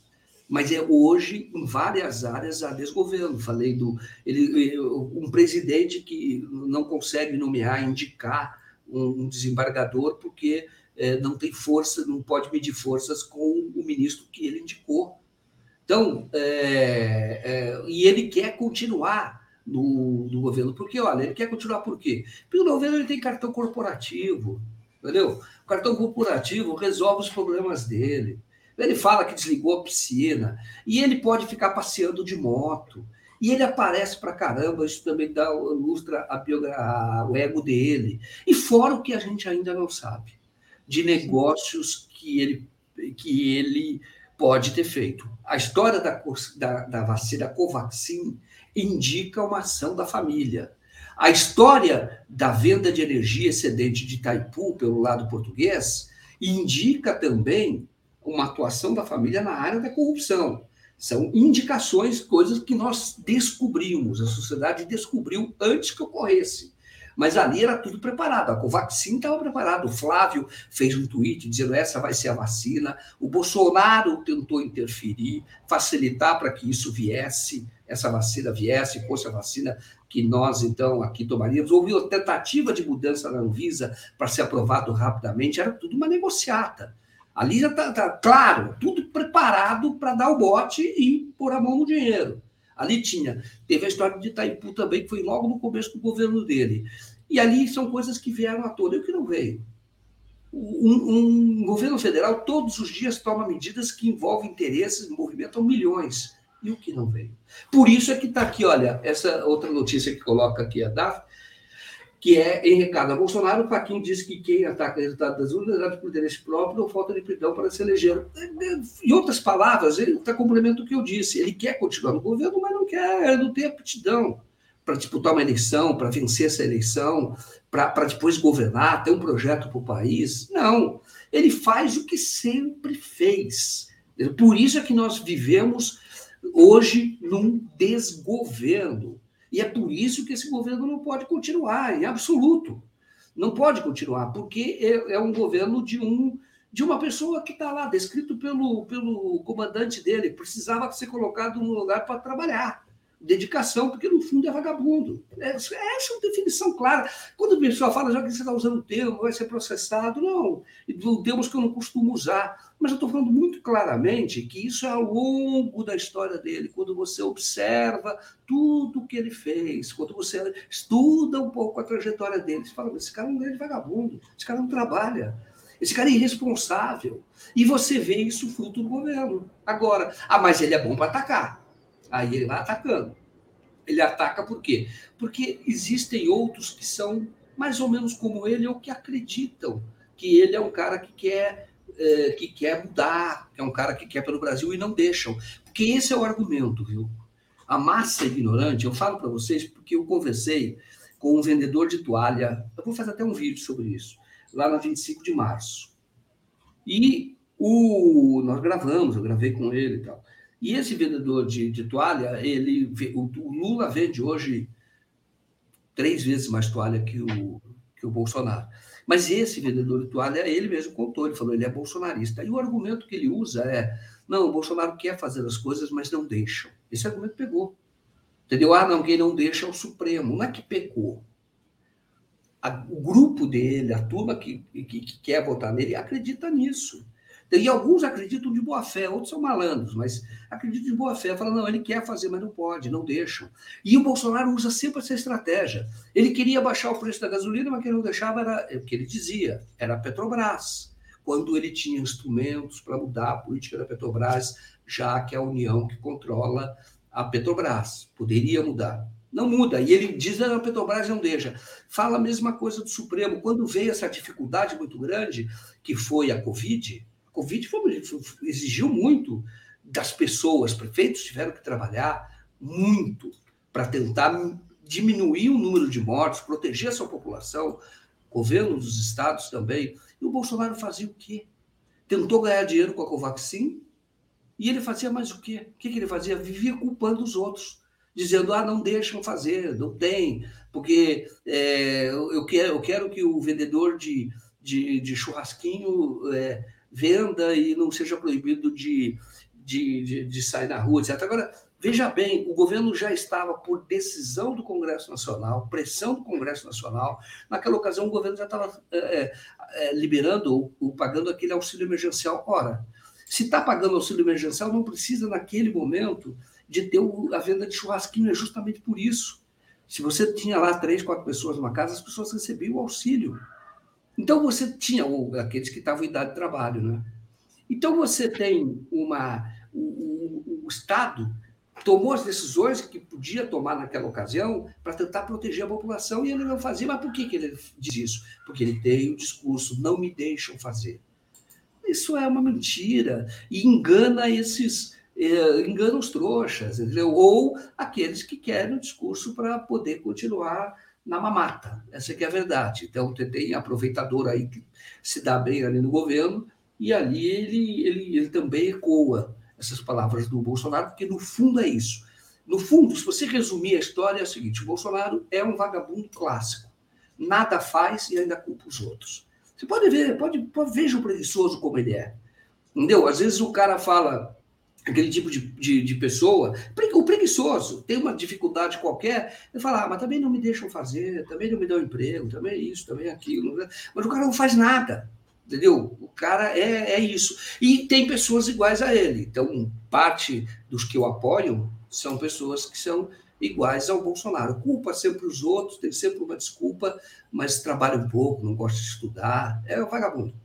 mas é hoje em várias áreas há desgoverno. Falei do ele, um presidente que não consegue nomear, indicar um, desembargador porque é, não tem força, não pode medir forças com o ministro que ele indicou. Então, é, é, e ele quer continuar no, no, governo. Porque, olha, ele quer continuar por quê? Porque o governo ele tem cartão corporativo, entendeu? O cartão corporativo resolve os problemas dele. Ele fala que desligou a piscina e ele pode ficar passeando de moto. E ele aparece para caramba, isso também dá, ilustra a, a, o ego dele. E fora o que a gente ainda não sabe, de negócios que ele, que ele pode ter feito. A história da, da, da vacina Covaxin indica uma ação da família. A história da venda de energia excedente de Itaipu pelo lado português indica também uma atuação da família na área da corrupção. São indicações, coisas que nós descobrimos, a sociedade descobriu antes que ocorresse. Mas ali era tudo preparado. A Covaxin estava preparado. O Flávio fez um tweet dizendo essa vai ser a vacina. O Bolsonaro tentou interferir, facilitar para que isso viesse, essa vacina viesse, fosse a vacina que nós, então, aqui tomaríamos. Houve uma tentativa de mudança na Anvisa para ser aprovado rapidamente. Era tudo uma negociata. Ali já está tá, claro, tudo preparado para dar o bote e pôr a mão no dinheiro. Ali tinha. Teve a história de Itaipu também, que foi logo no começo do governo dele. E ali são coisas que vieram à tona. E o que não veio? Um, um, governo federal todos os dias toma medidas que envolvem interesses, movimentam milhões. E o que não veio? Por isso é que está aqui, olha, essa outra notícia que coloca aqui a DAF, que é em recado a Bolsonaro, Paquim diz que quem ataca o resultado das urnas é por interesse próprio ou falta de perdão para se eleger. Em outras palavras, ele está complemento o que eu disse. Ele quer continuar no governo, mas não quer, não tem aptidão para disputar uma eleição, para vencer essa eleição, para depois governar, ter um projeto para o país. Não. Ele faz o que sempre fez. Por isso é que nós vivemos hoje num desgoverno e é por isso que esse governo não pode continuar, em absoluto. Não pode continuar, porque é, é um governo de um de uma pessoa que está lá, descrito pelo, pelo comandante dele, precisava ser colocado no lugar para trabalhar dedicação, porque no fundo é vagabundo. É, essa é uma definição clara. Quando o pessoal fala, já que você está usando o termo, vai ser processado, não. Termos que eu não costumo usar. Mas eu estou falando muito claramente que isso é ao longo da história dele, quando você observa tudo o que ele fez, quando você estuda um pouco a trajetória dele, você fala, esse cara é um grande vagabundo, esse cara não trabalha. Esse cara é irresponsável. E você vê isso fruto do governo. Agora, ah, mas ele é bom para atacar. Aí ele vai atacando. Ele ataca por quê? Porque existem outros que são mais ou menos como ele ou que acreditam que ele é um cara que quer é, que quer mudar, que é um cara que quer pelo Brasil e não deixam. Porque esse é o argumento, viu? A massa ignorante, eu falo para vocês porque eu conversei com um vendedor de toalha, eu vou fazer até um vídeo sobre isso, lá na 25 de março. E o, nós gravamos, eu gravei com ele e tal. E esse vendedor de, de toalha, ele, o, o, Lula vende hoje três vezes mais toalha que o, que o Bolsonaro. Mas esse vendedor de toalha, ele mesmo contou, ele falou, ele é bolsonarista. E o argumento que ele usa é, Não, o Bolsonaro quer fazer as coisas, mas não deixam. Esse argumento pegou. Entendeu? Ah, não, quem não deixa é o Supremo. Não é que pegou. A, o grupo dele, a turma que, que, que quer votar nele, acredita nisso. E alguns acreditam de boa fé, outros são malandros, mas acreditam de boa fé. Falam, não, ele quer fazer, mas não pode, não deixam. E o Bolsonaro usa sempre essa estratégia. Ele queria baixar o preço da gasolina, mas quem não deixava era é o que ele dizia, era a Petrobras. Quando ele tinha instrumentos para mudar a política da Petrobras, já que é a União que controla a Petrobras. Poderia mudar. Não muda. E ele diz a Petrobras não deixa. Fala a mesma coisa do Supremo. Quando veio essa dificuldade muito grande, que foi a Covid, Covid foi, exigiu muito das pessoas, prefeitos tiveram que trabalhar muito para tentar diminuir o número de mortes, proteger a sua população, governo dos estados também. E o Bolsonaro fazia o quê? Tentou ganhar dinheiro com a Covaxin e ele fazia mais o quê? O que, que ele fazia? Vivia culpando os outros, dizendo: ah, não deixam fazer, não tem, porque é, eu, quero, eu quero que o vendedor de, de, de churrasquinho é, venda e não seja proibido de, de, de, de sair na rua, etc. Agora, veja bem, o governo já estava por decisão do Congresso Nacional, pressão do Congresso Nacional. Naquela ocasião, o governo já estava é, é, liberando ou pagando aquele auxílio emergencial. Ora, se está pagando auxílio emergencial, não precisa, naquele momento, de ter a venda de churrasquinho. É justamente por isso. Se você tinha lá três, quatro pessoas numa casa, as pessoas recebiam o auxílio. Então você tinha ou, aqueles que estavam em idade de trabalho, né? Então você tem uma o, o, o Estado tomou as decisões que podia tomar naquela ocasião para tentar proteger a população e ele não fazia. Mas por que, que ele diz isso? Porque ele tem o discurso: não me deixam fazer. Isso é uma mentira e engana esses. Eh, engana os trouxas, entendeu? ou aqueles que querem o discurso para poder continuar na mamata. Essa que é a verdade. Então, tem aproveitador aí que se dá bem ali no governo, e ali ele, ele, ele também ecoa essas palavras do Bolsonaro, porque no fundo é isso. No fundo, se você resumir a história, é o seguinte: o Bolsonaro é um vagabundo clássico. Nada faz e ainda culpa os outros. Você pode ver, pode, pode veja o preguiçoso como ele é. Entendeu? Às vezes o cara fala, aquele tipo de, de, de, pessoa, o preguiçoso, tem uma dificuldade qualquer, ele fala, ah, mas também não me deixam fazer, também não me dão emprego, também isso, também aquilo. Né? Mas o cara não faz nada, entendeu? O cara é, é isso. E tem pessoas iguais a ele. Então, parte dos que eu apoio são pessoas que são iguais ao Bolsonaro. Culpa sempre os outros, tem sempre uma desculpa, mas trabalha um pouco, não gosta de estudar, é um vagabundo.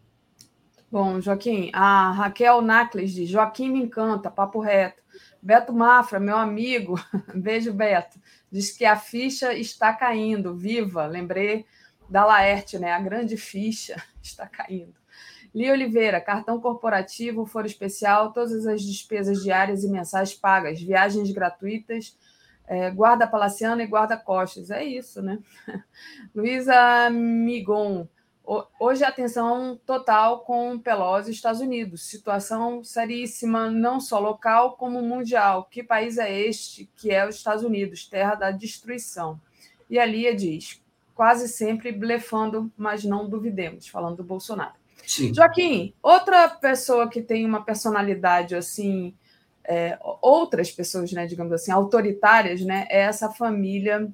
Bom, Joaquim, a Raquel Nacles diz: Joaquim me encanta, papo reto. Beto Mafra, meu amigo, beijo, Beto, diz que a ficha está caindo, viva. Lembrei da Laerte, né? A grande ficha está caindo. Li Oliveira, cartão corporativo, foro especial, todas as despesas diárias e mensais pagas, viagens gratuitas, é, guarda palaciana e guarda costas. É isso, né? Luísa Migon, Hoje a atenção total com Pelosi e Estados Unidos. Situação seríssima, não só local, como mundial. Que país é este que é os Estados Unidos, terra da destruição? E a Lia diz, quase sempre blefando, mas não duvidemos, falando do Bolsonaro. Sim. Joaquim, outra pessoa que tem uma personalidade assim, é, outras pessoas, né, digamos assim, autoritárias, né, é essa família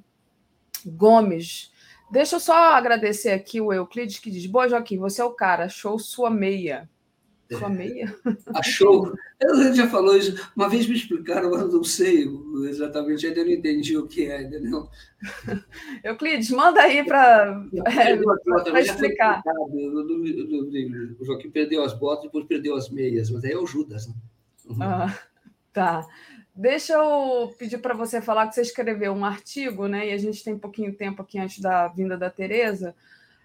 Gomes Deixa eu só agradecer aqui o Euclides que diz: Boa, Joaquim, você é o cara, achou sua meia. Sua meia? Achou. Ele já falou isso. Uma vez me explicaram, mas não sei exatamente, ainda não entendi o que é, entendeu? Euclides, manda aí para é, explicar. O Joaquim perdeu as botas e depois perdeu as meias, mas aí é o Judas. Né? Uhum. Ah, tá. Deixa eu pedir para você falar que você escreveu um artigo, né? E a gente tem pouquinho tempo aqui antes da vinda da Tereza.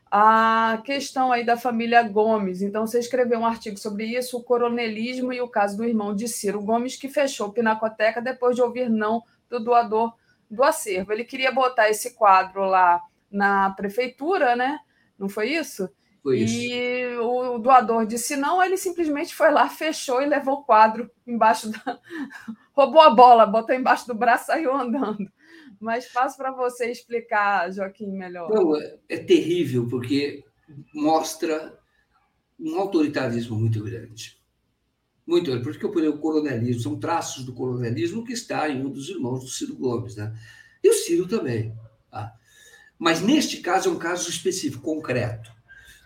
A questão aí da família Gomes. Então, você escreveu um artigo sobre isso, o coronelismo e o caso do irmão de Ciro Gomes, que fechou a Pinacoteca depois de ouvir não do doador do acervo. Ele queria botar esse quadro lá na prefeitura, né? Não foi isso? Foi e o doador disse não, ele simplesmente foi lá, fechou e levou o quadro embaixo da. Roubou a bola, botou embaixo do braço e saiu andando. Mas faço para você explicar, Joaquim, melhor. Não, é, é terrível, porque mostra um autoritarismo muito grande. Muito, por isso que eu falei o coronelismo, são traços do coronelismo que está em um dos irmãos do Ciro Gomes, né? E o Ciro também. Tá? Mas neste caso é um caso específico, concreto.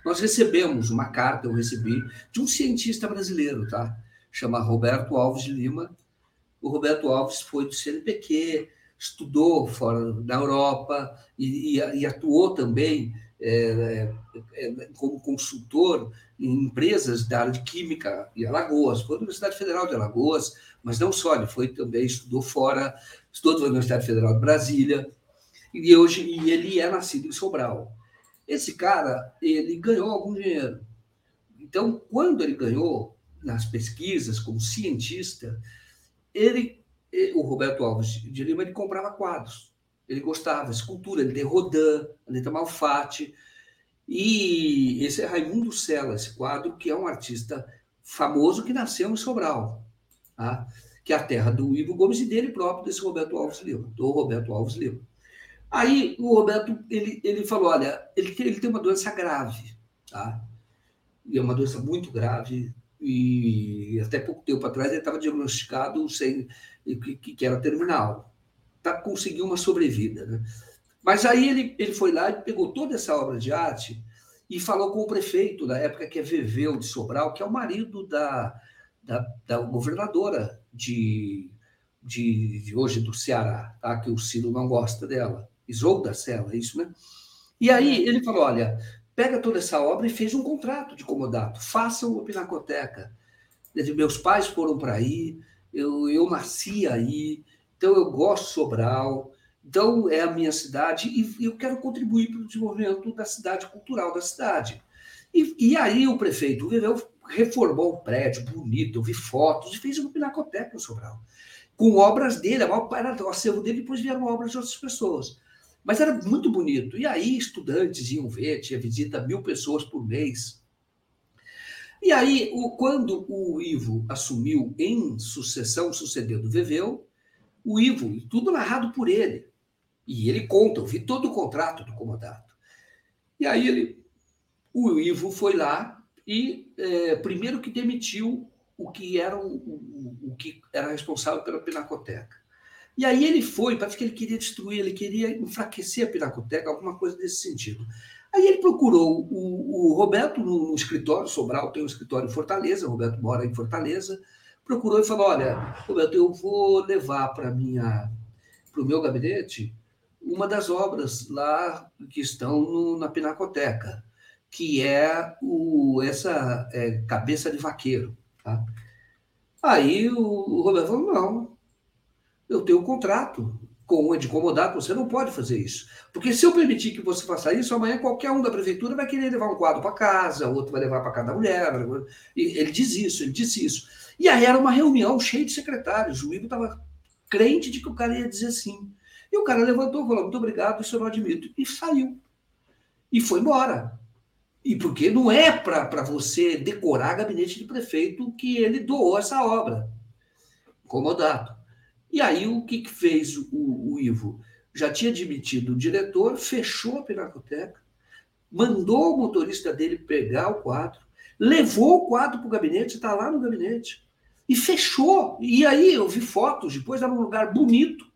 Nós recebemos uma carta, eu recebi, de um cientista brasileiro, tá? Chama Roberto Alves de Lima. O Roberto Alves foi do CNPq, estudou fora da Europa e, e, e atuou também é, é, é, como consultor em empresas da área de química em Alagoas, foi da Universidade Federal de Alagoas, mas não só, ele foi também, estudou fora, estudou na Universidade Federal de Brasília, e hoje e ele é nascido em Sobral. Esse cara, ele ganhou algum dinheiro. Então, quando ele ganhou nas pesquisas como cientista, ele, o Roberto Alves de Lima, ele comprava quadros. Ele gostava, escultura, ele tem Rodin, Anita Malfatti, e esse é Raimundo Sela, esse quadro, que é um artista famoso que nasceu em Sobral, tá? que é a terra do Ivo Gomes e dele próprio, desse Roberto Alves Lima, do Roberto Alves Lima. Aí o Roberto ele, ele falou: olha, ele tem, ele tem uma doença grave, tá? E é uma doença muito grave, e até pouco tempo atrás ele estava diagnosticado sem, que, que era terminal. Tá, conseguiu uma sobrevida. Né? Mas aí ele, ele foi lá e pegou toda essa obra de arte e falou com o prefeito da época, que é Veveu de Sobral, que é o marido da, da, da governadora de, de, de, hoje do Ceará, tá? que o Ciro não gosta dela. Isolda Sela, é isso, né? E aí ele falou: olha, pega toda essa obra e fez um contrato de comodato, façam uma pinacoteca. Meus pais foram para aí, eu, eu nasci aí, então eu gosto de Sobral, então é a minha cidade e eu quero contribuir para o desenvolvimento da cidade, cultural da cidade. E, e aí o prefeito Viveu reformou o prédio bonito, eu vi fotos e fez uma pinacoteca em Sobral. Com obras dele, a maior parte do acervo dele, depois vieram obras de outras pessoas. Mas era muito bonito. E aí estudantes iam ver, tinha visita mil pessoas por mês. E aí, o, quando o Ivo assumiu em sucessão, sucedendo o Veveu, o Ivo, tudo narrado por ele. E ele conta, eu vi todo o contrato do comodato. E aí ele, o Ivo foi lá e é, primeiro que demitiu o que era o, o, o que era responsável pela pinacoteca. E aí ele foi, parece que ele queria destruir, ele queria enfraquecer a Pinacoteca, alguma coisa desse sentido. Aí ele procurou o, o Roberto no, no, escritório, Sobral tem um escritório em Fortaleza, o Roberto mora em Fortaleza, procurou e falou: Olha, Roberto, eu vou levar para minha para o meu gabinete uma das obras lá que estão no, na Pinacoteca, que é o, essa é, cabeça de vaqueiro. Tá? Aí o, o Roberto falou: Não, eu tenho um contrato com o Edcomodato, você não pode fazer isso. Porque se eu permitir que você faça isso, amanhã qualquer um da prefeitura vai querer levar um quadro para casa, outro vai levar para casa da mulher. Ele diz isso, ele disse isso. E aí era uma reunião cheia de secretários. O Ivo estava crente de que o cara ia dizer sim. E o cara levantou e falou: muito obrigado, isso eu não admito. E saiu. E foi embora. E porque não é para você decorar gabinete de prefeito que ele doou essa obra. Comodato. E aí o que, que fez o, o Ivo? Já tinha admitido o diretor, fechou a pinacoteca, mandou o motorista dele pegar o quadro, levou o quadro para o gabinete, está lá no gabinete, e fechou. E aí eu vi fotos, depois era um lugar bonito,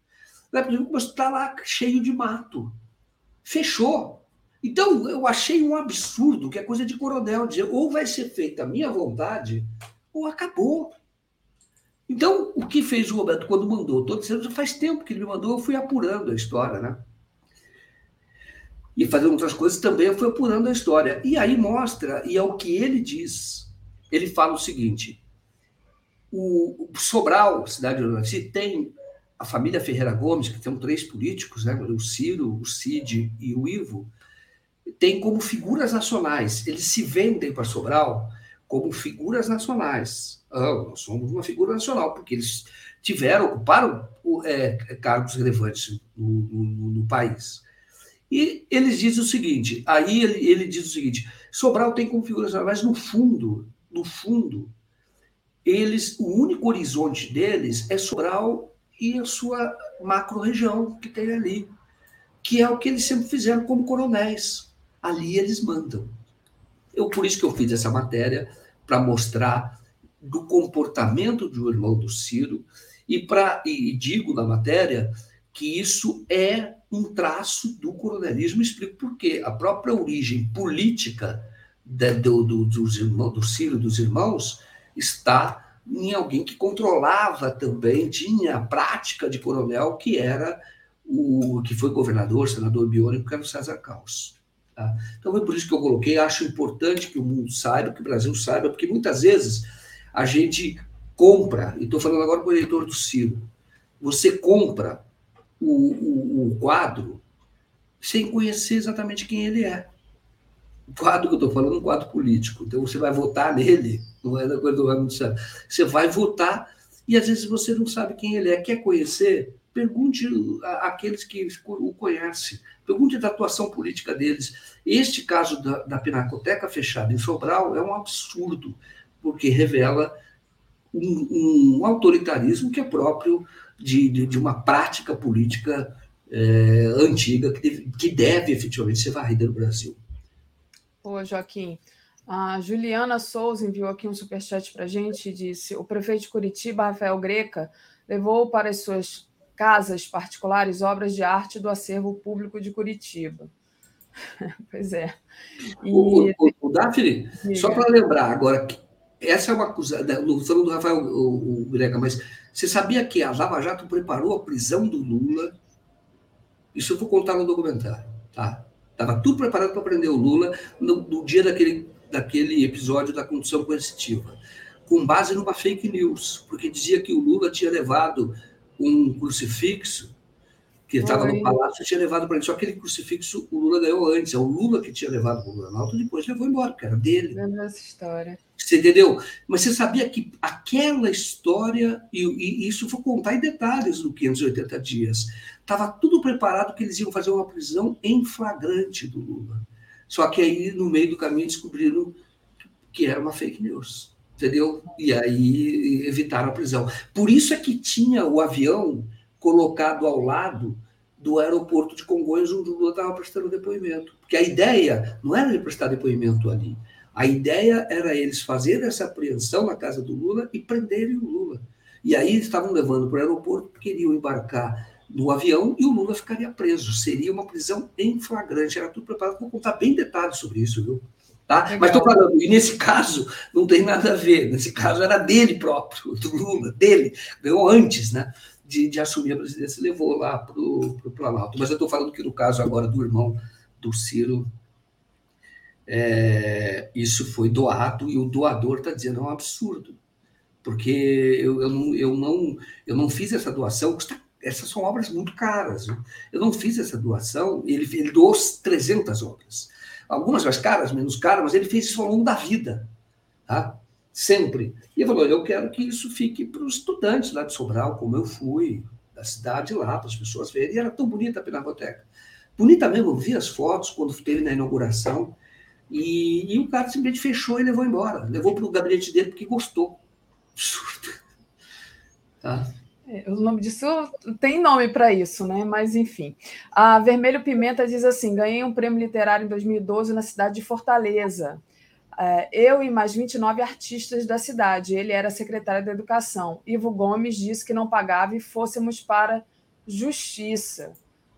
mas está lá cheio de mato. Fechou. Então eu achei um absurdo, que é coisa de coronel, dizer ou vai ser feita a minha vontade, ou acabou. Então, o que fez o Roberto quando mandou? Todo já faz tempo que ele me mandou, eu fui apurando a história, né? E fazendo outras coisas também, eu fui apurando a história. E aí mostra, e é o que ele diz. Ele fala o seguinte: o Sobral, cidade de Uruguai, tem a família Ferreira Gomes, que tem três políticos, né? o Ciro, o Cid e o Ivo, tem como figuras nacionais. Eles se vendem para Sobral como figuras nacionais. Ah, nós somos uma figura nacional, porque eles tiveram, ocuparam é, cargos relevantes no, no, no, país. E eles dizem o seguinte: aí ele, ele diz o seguinte: Sobral tem como figura nacional, mas no fundo, no fundo, eles, o único horizonte deles é Sobral e a sua macro-região que tem ali, que é o que eles sempre fizeram como coronéis. Ali eles mandam. Eu, por isso que eu fiz essa matéria, para mostrar do comportamento do irmão do Ciro, e, pra, e digo na matéria que isso é um traço do coronelismo, explico por quê. A própria origem política de, do, do, dos irmãos, do Ciro dos irmãos está em alguém que controlava também, tinha a prática de coronel, que era o que foi governador, senador biônico, que era o César Caos. Tá? Então foi por isso que eu coloquei, acho importante que o mundo saiba, que o Brasil saiba, porque muitas vezes a gente compra, e estou falando agora com o eleitor do Ciro, você compra o, o, o quadro sem conhecer exatamente quem ele é. O quadro que eu estou falando é um quadro político. Então você vai votar nele, não é da coisa do Ramo Você vai votar e às vezes você não sabe quem ele é. Quer conhecer? Pergunte àqueles que o conhecem. Pergunte da atuação política deles. Este caso da, da Pinacoteca fechada em Sobral é um absurdo, porque revela um, um autoritarismo que é próprio de, de, de uma prática política é, antiga que deve, que deve efetivamente ser varrida no Brasil. Ô, Joaquim, a Juliana Souza enviou aqui um superchat para a gente e disse: o prefeito de Curitiba, Rafael Greca, levou para as suas casas particulares obras de arte do acervo público de Curitiba. pois é. E... O, o, o Daphne, só para lembrar agora, essa é uma acusação, falando do Rafael o, o Greca, mas você sabia que a Lava Jato preparou a prisão do Lula? Isso eu vou contar no documentário, tá? Estava tudo preparado para prender o Lula no, no, dia daquele, daquele episódio da condução coercitiva, com base numa fake news, porque dizia que o Lula tinha levado um crucifixo que estava no palácio e tinha levado para ele. Só que aquele crucifixo o Lula ganhou antes. É o Lula que tinha levado para o Planalto, depois levou embora, era dele. Lembra essa história. Você entendeu? Mas você sabia que aquela história, e, e isso foi contar em detalhes no 580 dias, estava tudo preparado que eles iam fazer uma prisão em flagrante do Lula. Só que aí, no meio do caminho, descobriram que era uma fake news. Entendeu? E aí evitaram a prisão. Por isso é que tinha o avião colocado ao lado do aeroporto de Congonhas, onde o Lula estava prestando depoimento. Porque a ideia não era ele prestar depoimento ali. A ideia era eles fazerem essa apreensão na casa do Lula e prenderem o Lula. E aí eles estavam levando para o aeroporto, queriam embarcar no avião e o Lula ficaria preso. Seria uma prisão em flagrante. Era tudo preparado. Vou contar bem detalhes sobre isso, viu? Tá? Mas estou falando, e nesse caso não tem nada a ver. Nesse caso era dele próprio, do Lula, dele. Ganhou antes, né? de, de assumir a presidência levou lá para o Planalto. Mas eu estou falando que no caso agora do irmão do Ciro, é, isso foi doado e o doador está dizendo é um absurdo, porque eu, eu, não, eu, não, eu não fiz essa doação, custa, essas são obras muito caras, viu? eu não fiz essa doação, ele, ele doou 300 obras, algumas mais caras, menos caras, mas ele fez isso ao longo da vida, tá? sempre. E ele falou: eu quero que isso fique para os estudantes lá de Sobral, como eu fui, da cidade lá, para as pessoas verem. E era tão bonita a Pinacoteca. Bonita mesmo, eu vi as fotos quando teve na inauguração. E, e o cara simplesmente fechou e levou embora. Levou para o gabinete dele porque gostou. Absurdo. Tá? É, o nome disso tem nome para isso, né? Mas enfim. A Vermelho Pimenta diz assim: ganhei um prêmio literário em 2012 na cidade de Fortaleza. É, eu e mais 29 artistas da cidade. Ele era secretário da Educação. Ivo Gomes disse que não pagava e fôssemos para justiça.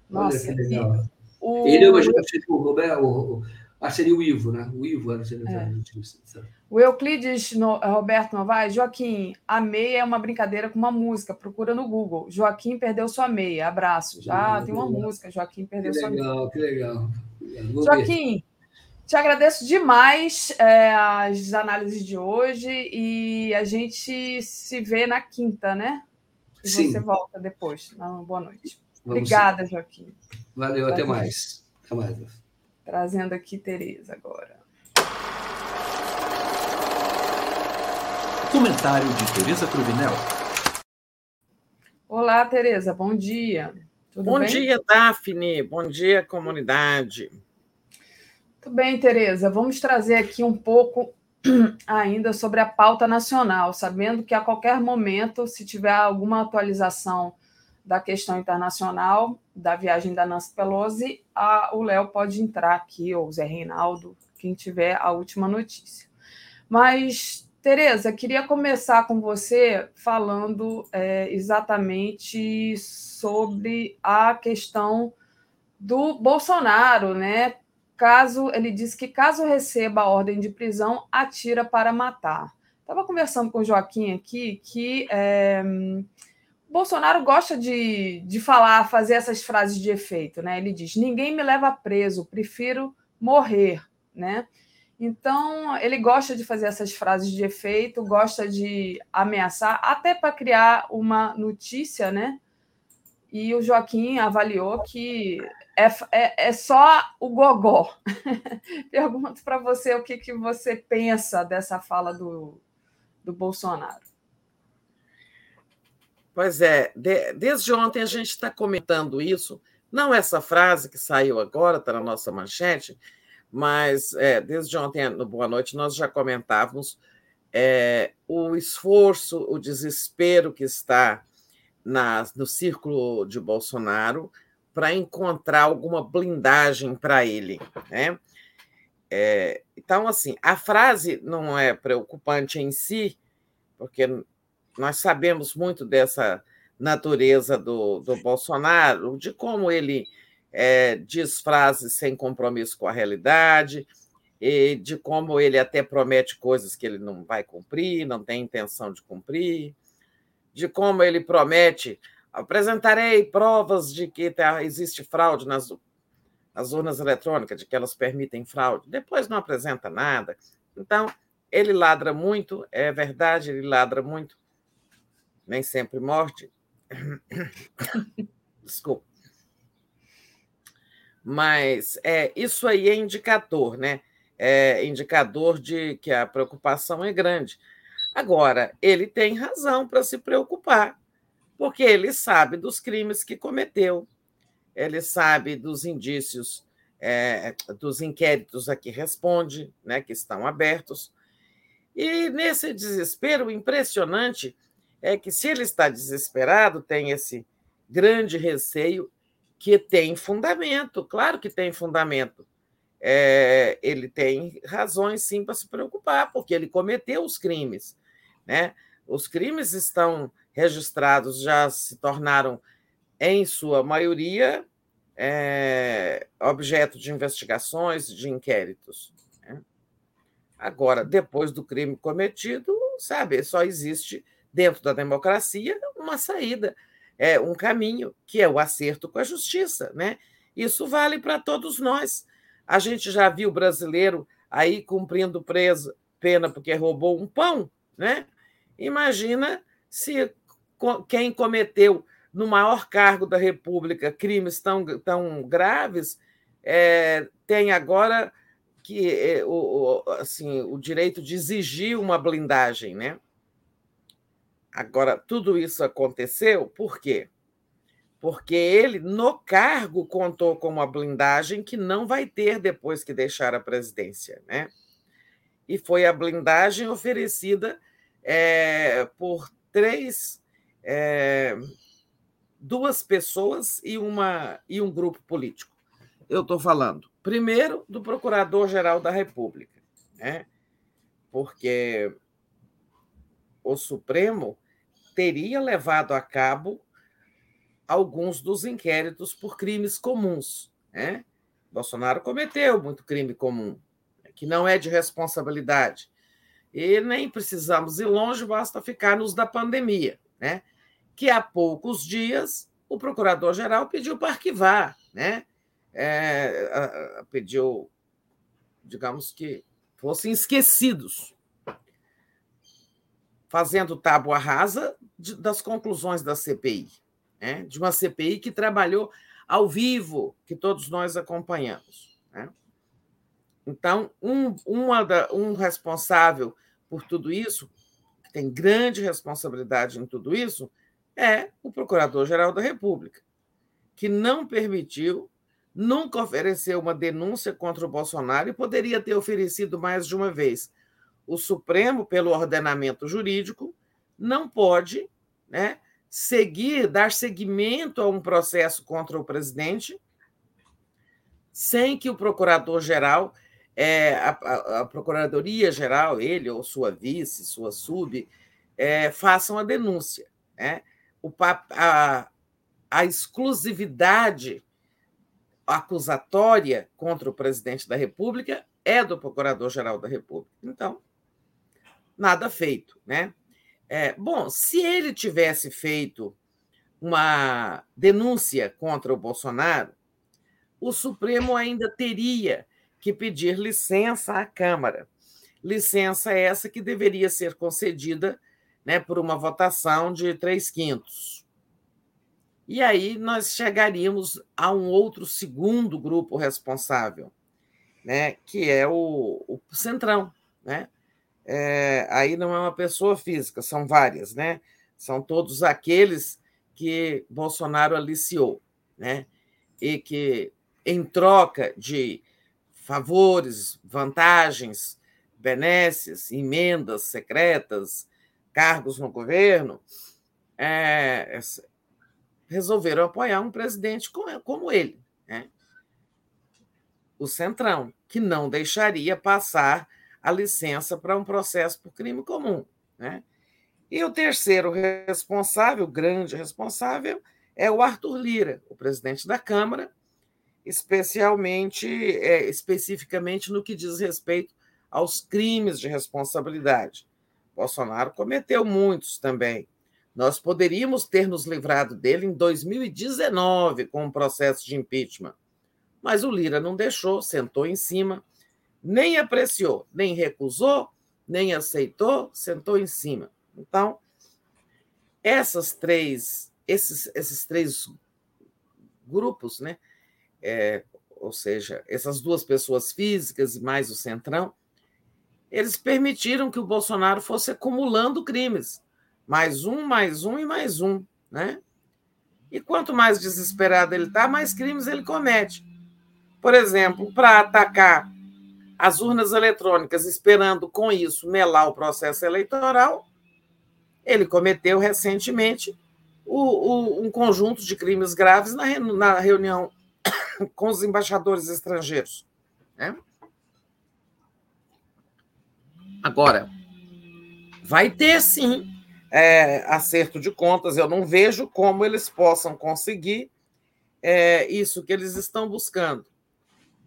Nossa, Olha que legal. O... Ele eu imagino que o Roberto. Ah, seria o Ivo, né? O Ivo era secretário é. da Justiça. O Euclides no, Roberto Novaes, Joaquim, a meia é uma brincadeira com uma música, procura no Google. Joaquim perdeu sua meia, abraço. Já ah, tem uma legal. música, Joaquim perdeu que sua legal, meia. Que legal, que legal. Joaquim, te agradeço demais é, as análises de hoje e a gente se vê na quinta, né? E Sim. você volta depois. boa noite. Vamos Obrigada. Joaquim. Valeu, até mais. até mais. Trazendo aqui Tereza agora. Comentário de Tereza Cruvinel. Olá, Tereza, bom dia. Tudo bom bem? dia, Daphne. Bom dia, comunidade. Muito bem, Tereza. Vamos trazer aqui um pouco ainda sobre a pauta nacional, sabendo que a qualquer momento, se tiver alguma atualização da questão internacional, da viagem da Nancy Pelosi, a, o Léo pode entrar aqui, ou o Zé Reinaldo, quem tiver a última notícia. Mas Tereza, queria começar com você falando é, exatamente sobre a questão do Bolsonaro, né? Caso ele disse que caso receba a ordem de prisão, atira para matar. Estava conversando com o Joaquim aqui que é, Bolsonaro gosta de, de falar, fazer essas frases de efeito, né? Ele diz: ninguém me leva preso, prefiro morrer, né? Então, ele gosta de fazer essas frases de efeito, gosta de ameaçar, até para criar uma notícia, né? E o Joaquim avaliou que é, é, é só o gogó. Pergunto para você o que, que você pensa dessa fala do, do Bolsonaro. Pois é, de, desde ontem a gente está comentando isso, não essa frase que saiu agora, está na nossa manchete, mas é, desde ontem no Boa Noite nós já comentávamos é, o esforço, o desespero que está na, no círculo de Bolsonaro para encontrar alguma blindagem para ele. Né? É, então, assim, a frase não é preocupante em si, porque nós sabemos muito dessa natureza do, do Bolsonaro, de como ele é, diz frases sem compromisso com a realidade, e de como ele até promete coisas que ele não vai cumprir, não tem intenção de cumprir, de como ele promete apresentarei provas de que tá, existe fraude nas, nas urnas eletrônicas, de que elas permitem fraude. Depois não apresenta nada. Então, ele ladra muito, é verdade, ele ladra muito, nem sempre morte. Desculpa. Mas é, isso aí é indicador, né? É indicador de que a preocupação é grande. Agora, ele tem razão para se preocupar, porque ele sabe dos crimes que cometeu, ele sabe dos indícios, é, dos inquéritos a que responde, né, que estão abertos. E nesse desespero, impressionante é que, se ele está desesperado, tem esse grande receio que tem fundamento, claro que tem fundamento. É, ele tem razões sim para se preocupar, porque ele cometeu os crimes. Né? Os crimes estão registrados, já se tornaram, em sua maioria, é, objeto de investigações, de inquéritos. Né? Agora, depois do crime cometido, sabe, só existe dentro da democracia uma saída é um caminho, que é o acerto com a justiça. Né? Isso vale para todos nós. A gente já viu brasileiro aí cumprindo preso, pena porque roubou um pão. Né? Imagina se quem cometeu no maior cargo da República crimes tão, tão graves é, tem agora que é, o, assim, o direito de exigir uma blindagem, né? Agora, tudo isso aconteceu por quê? Porque ele, no cargo, contou com uma blindagem que não vai ter depois que deixar a presidência. Né? E foi a blindagem oferecida é, por três, é, duas pessoas e, uma, e um grupo político. Eu estou falando, primeiro, do Procurador-Geral da República, né? porque o Supremo teria levado a cabo alguns dos inquéritos por crimes comuns. Né? Bolsonaro cometeu muito crime comum, que não é de responsabilidade. E nem precisamos ir longe, basta ficar nos da pandemia, né? que há poucos dias o procurador-geral pediu para arquivar, né? É, pediu, digamos que fossem esquecidos fazendo tábua rasa de, das conclusões da CPI, né? de uma CPI que trabalhou ao vivo, que todos nós acompanhamos. Né? Então, um, da, um responsável por tudo isso, que tem grande responsabilidade em tudo isso, é o Procurador-Geral da República, que não permitiu, nunca ofereceu uma denúncia contra o Bolsonaro e poderia ter oferecido mais de uma vez o Supremo, pelo ordenamento jurídico, não pode né, seguir, dar seguimento a um processo contra o presidente sem que o procurador-geral é, a, a, a Procuradoria-Geral, ele ou sua vice, sua sub, é, façam a denúncia. Né? O, a, a exclusividade acusatória contra o presidente da República é do Procurador-Geral da República. Então, nada feito. Né? É, bom, se ele tivesse feito uma denúncia contra o Bolsonaro, o Supremo ainda teria que pedir licença à Câmara. Licença essa que deveria ser concedida né, por uma votação de três quintos. E aí nós chegaríamos a um outro segundo grupo responsável, né, que é o, o Centrão. Né? É, aí não é uma pessoa física, são várias, né? São todos aqueles que Bolsonaro aliciou, né? E que, em troca de favores, vantagens, benesses, emendas secretas, cargos no governo, é, resolveram apoiar um presidente como ele, né? o Centrão, que não deixaria passar a licença para um processo por crime comum. Né? E o terceiro responsável, grande responsável, é o Arthur Lira, o presidente da Câmara, especialmente, é, especificamente no que diz respeito aos crimes de responsabilidade. Bolsonaro cometeu muitos também, nós poderíamos ter nos livrado dele em 2019 com um processo de impeachment. Mas o Lira não deixou, sentou em cima, nem apreciou, nem recusou, nem aceitou, sentou em cima. Então, essas três, esses, esses três grupos, né? É, ou seja, essas duas pessoas físicas e mais o Centrão, eles permitiram que o Bolsonaro fosse acumulando crimes mais um, mais um e mais um, né? E quanto mais desesperado ele está, mais crimes ele comete. Por exemplo, para atacar as urnas eletrônicas, esperando com isso melar o processo eleitoral, ele cometeu recentemente o, o, um conjunto de crimes graves na, na reunião com os embaixadores estrangeiros. Né? Agora, vai ter sim é, acerto de contas, eu não vejo como eles possam conseguir é, isso que eles estão buscando.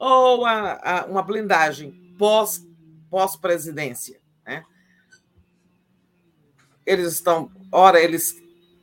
Ou a, a, uma blindagem pós, pós-presidência. Né? Eles estão, ora, eles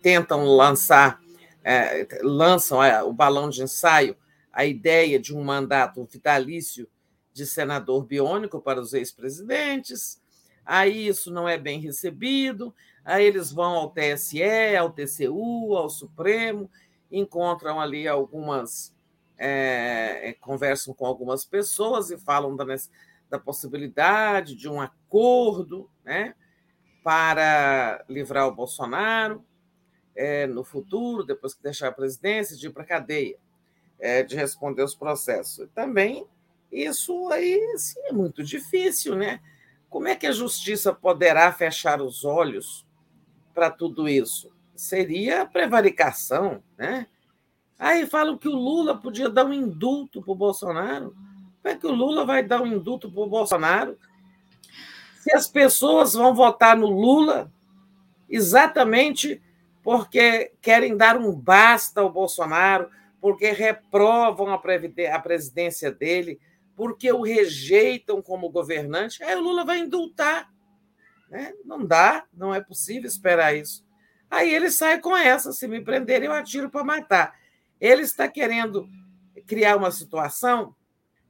tentam lançar, é, lançam é, o balão de ensaio, a ideia de um mandato vitalício de senador biônico para os ex-presidentes, aí isso não é bem recebido, Aí eles vão ao TSE, ao TCU, ao Supremo, encontram ali algumas. É, conversam com algumas pessoas e falam da, da possibilidade de um acordo né, para livrar o Bolsonaro é, no futuro, depois que deixar a presidência, de ir para a cadeia, é, de responder os processos. Também isso aí assim, é muito difícil, né? Como é que a justiça poderá fechar os olhos para tudo isso? Seria prevaricação, né? Aí falam que o Lula podia dar um indulto para o Bolsonaro. Como é que o Lula vai dar um indulto para o Bolsonaro? Se as pessoas vão votar no Lula exatamente porque querem dar um basta ao Bolsonaro, porque reprovam a presidência dele, porque o rejeitam como governante, aí o Lula vai indultar. Né? Não dá, não é possível esperar isso. Aí ele sai com essa: se me prenderem, eu atiro para matar. Ele está querendo criar uma situação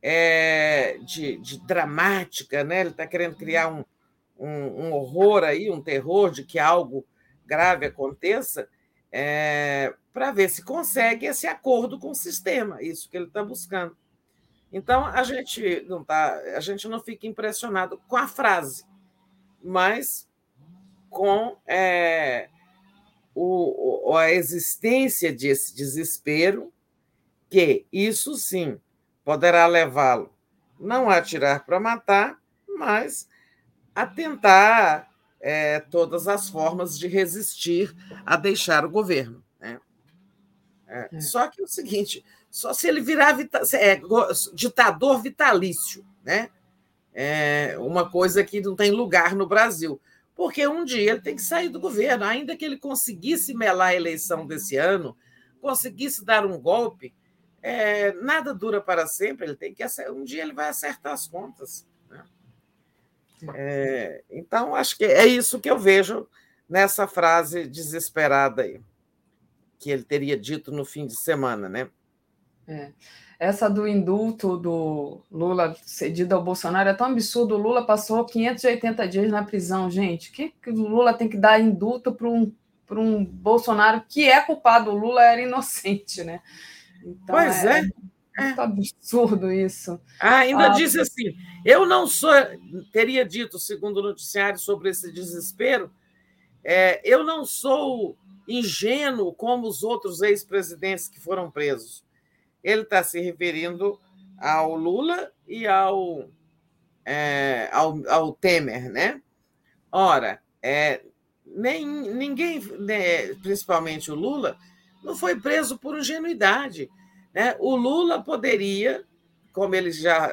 é, de, de, dramática, né? ele está querendo criar um, um, um, horror aí, um terror de que algo grave aconteça, é, para ver se consegue esse acordo com o sistema, isso que ele está buscando. Então a gente não tá, a gente não fica impressionado com a frase, mas com é, o, a existência desse desespero, que isso sim poderá levá-lo não a atirar para matar, mas a tentar é, todas as formas de resistir a deixar o governo. Né? É, é. Só que é o seguinte, só se ele virar vita, é, ditador vitalício, né? é, uma coisa que não tem lugar no Brasil. Porque um dia ele tem que sair do governo, ainda que ele conseguisse melar a eleição desse ano, conseguisse dar um golpe, é, nada dura para sempre. Ele tem que um dia ele vai acertar as contas. Né? É, então acho que é isso que eu vejo nessa frase desesperada aí que ele teria dito no fim de semana, né? É. Essa do indulto do Lula cedido ao Bolsonaro é tão absurdo. O Lula passou 580 dias na prisão, gente. que, que o Lula tem que dar indulto para um, um Bolsonaro que é culpado? O Lula era inocente, né? Então, pois é. é. Muito absurdo isso. Ah, ainda ah, disse assim: eu não sou, teria dito, segundo o noticiário, sobre esse desespero, é, eu não sou ingênuo como os outros ex-presidentes que foram presos. Ele está se referindo ao Lula e ao, é, ao, ao, Temer, né? Ora, é, nem, ninguém, né, principalmente o Lula, não foi preso por ingenuidade. Né? O Lula poderia, como ele já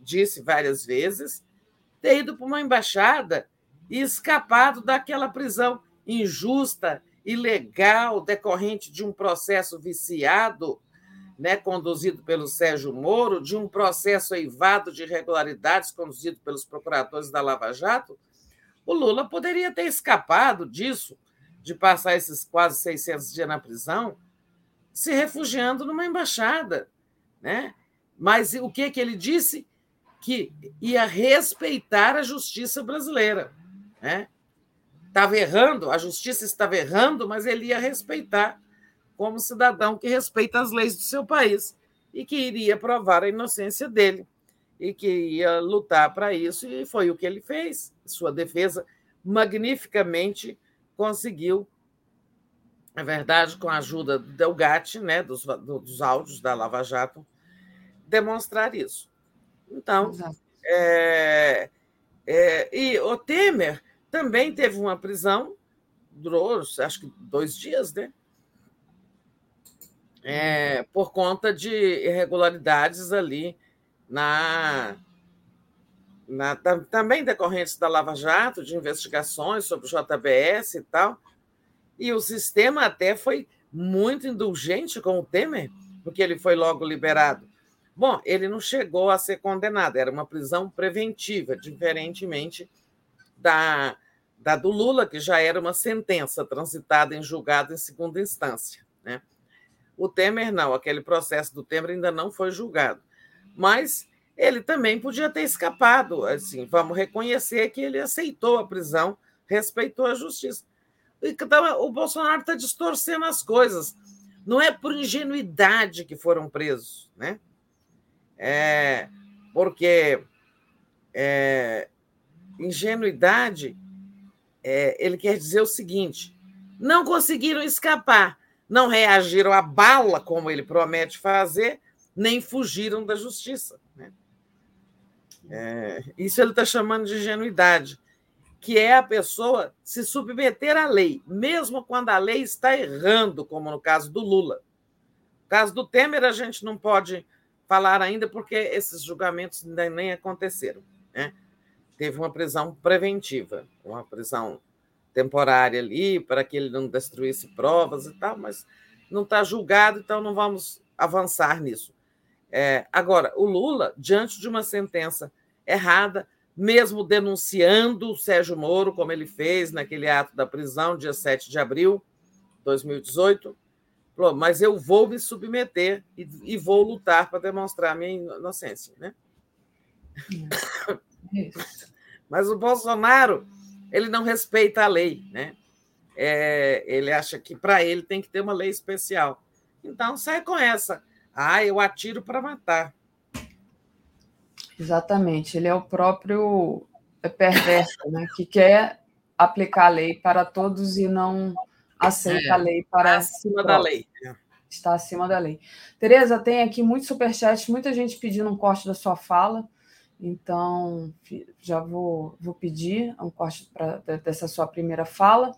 disse várias vezes, ter ido para uma embaixada e escapado daquela prisão injusta, ilegal, decorrente de um processo viciado, né, conduzido pelo Sérgio Moro, de um processo eivado de irregularidades conduzido pelos procuradores da Lava Jato, o Lula poderia ter escapado disso, de passar esses quase 600 dias na prisão, se refugiando numa embaixada. Né? Mas o que, que ele disse? Que ia respeitar a justiça brasileira. Né? Estava errando, a justiça estava errando, mas ele ia respeitar como cidadão que respeita as leis do seu país e que iria provar a inocência dele e que ia lutar para isso, e foi o que ele fez. Sua defesa magnificamente conseguiu, é verdade, com a ajuda do Delgatti, né, dos, dos áudios da Lava Jato, demonstrar isso. Então, é, é, e o Temer também teve uma prisão, durou acho que dois dias, né? É, por conta de irregularidades ali na, na, também decorrentes da Lava Jato, de investigações sobre o JBS e tal. E o sistema até foi muito indulgente com o Temer, porque ele foi logo liberado. Bom, ele não chegou a ser condenado, era uma prisão preventiva, diferentemente da da do Lula, que já era uma sentença transitada em julgado em segunda instância. Né? O Temer não, aquele processo do Temer ainda não foi julgado. Mas ele também podia ter escapado. Assim, vamos reconhecer que ele aceitou a prisão, respeitou a justiça. Então, o Bolsonaro está distorcendo as coisas. Não é por ingenuidade que foram presos, né? É porque é, ingenuidade é, ele quer dizer o seguinte: não conseguiram escapar, não reagiram à bala, como ele promete fazer, nem fugiram da justiça. Né? É, isso ele está chamando de ingenuidade, que é a pessoa se submeter à lei, mesmo quando a lei está errando, como no caso do Lula. No caso do Temer, a gente não pode falar ainda, porque esses julgamentos ainda nem aconteceram. Né? teve uma prisão preventiva, uma prisão temporária ali, para que ele não destruísse provas e tal, mas não está julgado, então não vamos avançar nisso. É, agora, o Lula, diante de uma sentença errada, mesmo denunciando o Sérgio Moro, como ele fez naquele ato da prisão, dia 7 de abril de 2018, falou: mas eu vou me submeter e, e vou lutar para demonstrar minha inocência. Né? Mas o Bolsonaro, ele não respeita a lei, né? É, ele acha que para ele tem que ter uma lei especial. Então sai com essa. Ah, eu atiro para matar. Exatamente. Ele é o próprio perverso, né? Que quer aplicar a lei para todos e não aceita é, a lei para acima da lei. Está acima da lei. Tereza, tem aqui muito superchat, muita gente pedindo um corte da sua fala. Então, já vou, vou pedir um corte pra, dessa sua primeira fala.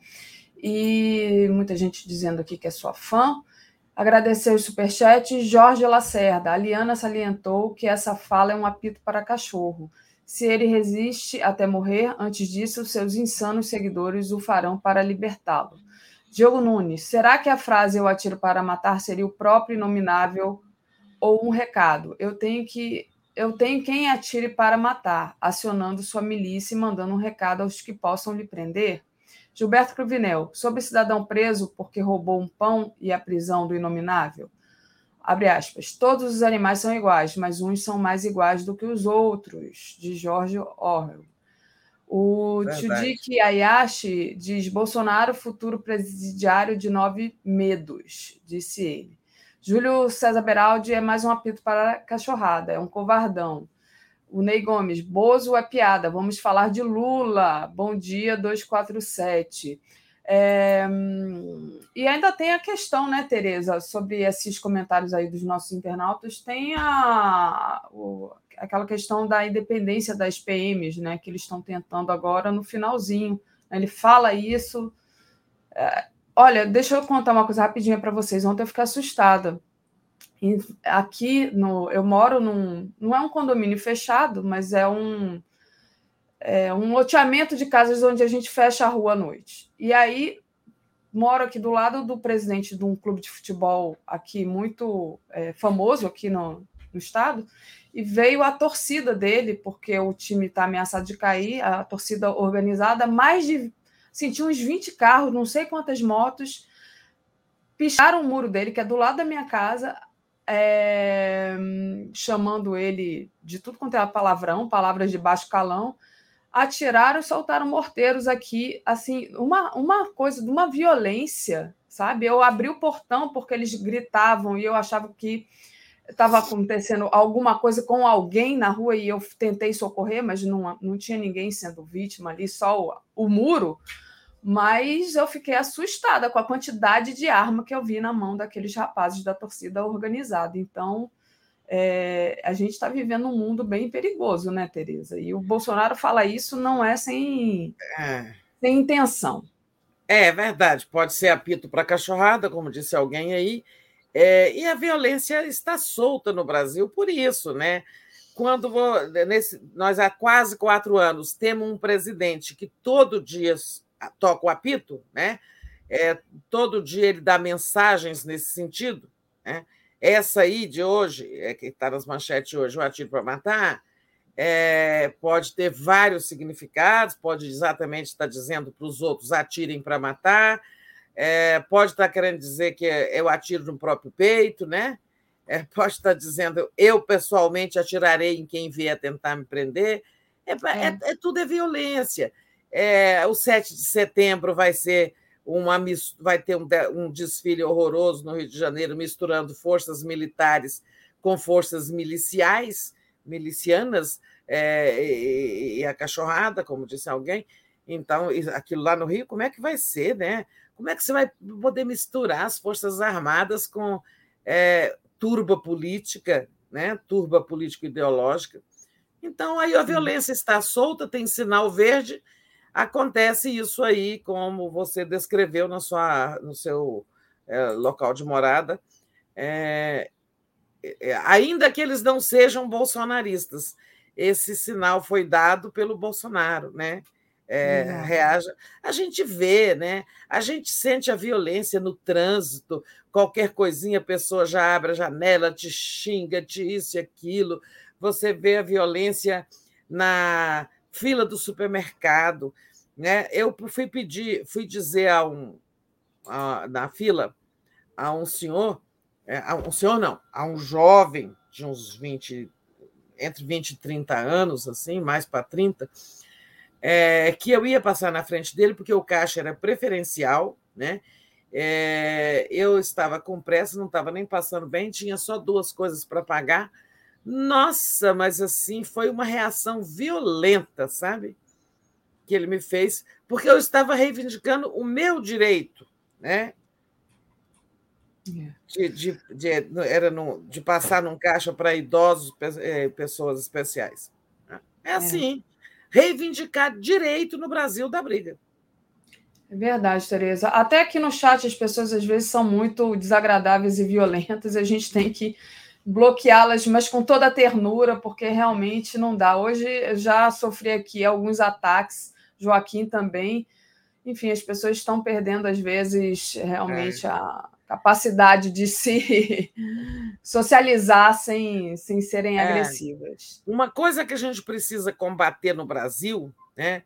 E muita gente dizendo aqui que é sua fã. Agradecer o superchat. Jorge Lacerda. A Liana salientou que essa fala é um apito para cachorro. Se ele resiste até morrer, antes disso, seus insanos seguidores o farão para libertá-lo. Diogo Nunes, será que a frase eu atiro para matar seria o próprio inominável ou um recado? Eu tenho que eu tenho quem atire para matar, acionando sua milícia e mandando um recado aos que possam lhe prender? Gilberto Cruvinel, sobre cidadão preso porque roubou um pão e a prisão do inominável? Abre aspas. Todos os animais são iguais, mas uns são mais iguais do que os outros, de George Orwell. O Tchudiki Ayashi diz: Bolsonaro, futuro presidiário de nove medos, disse ele. Júlio César Beraldi é mais um apito para a cachorrada, é um covardão. O Ney Gomes, Bozo é piada, vamos falar de Lula. Bom dia, 247. É, e ainda tem a questão, né, Tereza, sobre esses comentários aí dos nossos internautas, tem a, o, aquela questão da independência das PMs, né, que eles estão tentando agora no finalzinho. Ele fala isso. É, olha, deixa eu contar uma coisa rapidinha para vocês. Ontem eu fiquei assustada. Aqui no, eu moro num. Não é um condomínio fechado, mas é um é, um loteamento de casas onde a gente fecha a rua à noite. E aí moro aqui do lado do presidente de um clube de futebol aqui muito é, famoso aqui no, no, estado e veio a torcida dele porque o time está ameaçado de cair, a torcida organizada, mais de tinha uns 20 carros, não sei quantas motos, picharam o muro dele que é do lado da minha casa. É, chamando ele de tudo quanto é palavrão, palavras de baixo calão, atiraram e soltaram morteiros aqui, assim, uma, uma coisa de uma violência, sabe? Eu abri o portão porque eles gritavam e eu achava que estava acontecendo alguma coisa com alguém na rua e eu tentei socorrer, mas não, não tinha ninguém sendo vítima ali, só o, o muro. Mas eu fiquei assustada com a quantidade de arma que eu vi na mão daqueles rapazes da torcida organizada. Então, é, a gente está vivendo um mundo bem perigoso, né, Tereza? E o Bolsonaro fala isso não é sem, é. sem intenção. É verdade, pode ser apito para cachorrada, como disse alguém aí, é, e a violência está solta no Brasil por isso, né? Quando vou, nesse, nós há quase quatro anos temos um presidente que todo dia toca o apito, né? É, todo dia ele dá mensagens nesse sentido, né? Essa aí de hoje, é que está nas manchetes hoje, o atiro para matar, é, pode ter vários significados, pode exatamente estar dizendo para os outros atirem para matar, é, pode estar querendo dizer que eu atiro no próprio peito, né? É, pode estar dizendo eu pessoalmente atirarei em quem vier tentar me prender. É, é. é, é tudo é violência. o 7 de setembro vai ser uma, vai ter um, um desfile horroroso no Rio de Janeiro, misturando forças militares com forças miliciais, milicianas, é, e, e, a cachorrada, como disse alguém. Então, aquilo lá no Rio, como é que vai ser, né? Como é que você vai poder misturar as Forças Armadas com é, turba política, né? turba político-ideológica? Então, aí a violência está solta, tem sinal verde, Acontece isso aí, como você descreveu na sua, no seu é, local de morada, é, é, ainda que eles não sejam bolsonaristas, esse sinal foi dado pelo Bolsonaro, né? É, reaja. A gente vê, né? A gente sente a violência no trânsito, qualquer coisinha a pessoa já abre a janela, te xinga, te isso e aquilo. Você vê a violência na fila do supermercado. Né? Eu fui pedir, fui dizer a um, a, na fila a um senhor, é, a um senhor não, a um jovem de uns 20, entre 20 e 30 anos, assim, mais para 30, é, que eu ia passar na frente dele, porque o caixa era preferencial, né? É, eu estava com pressa, não estava nem passando bem, tinha só duas coisas para pagar. Nossa, mas assim foi uma reação violenta, sabe? que ele me fez, porque eu estava reivindicando o meu direito, né? É. De, de, de, era no, de passar num caixa para idosos, é, pessoas especiais. É, é assim. Reivindicar direito no Brasil da briga. É verdade, Tereza. Até aqui no chat as pessoas às vezes são muito desagradáveis e violentas, a gente tem que bloqueá-las, mas com toda a ternura, porque realmente não dá. Hoje eu já sofri aqui alguns ataques, Joaquim também. Enfim, as pessoas estão perdendo, às vezes, realmente é. a capacidade de se socializar sem, sem serem é. agressivas. Uma coisa que a gente precisa combater no Brasil, né?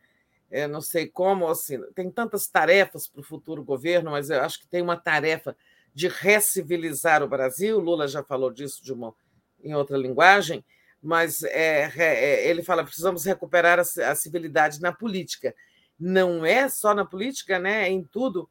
Eu não sei como, assim, tem tantas tarefas para o futuro governo, mas eu acho que tem uma tarefa de recivilizar o Brasil. Lula já falou disso de uma, em outra linguagem, mas é, é, ele fala precisamos recuperar a, a civilidade na política. Não é só na política, né? É em tudo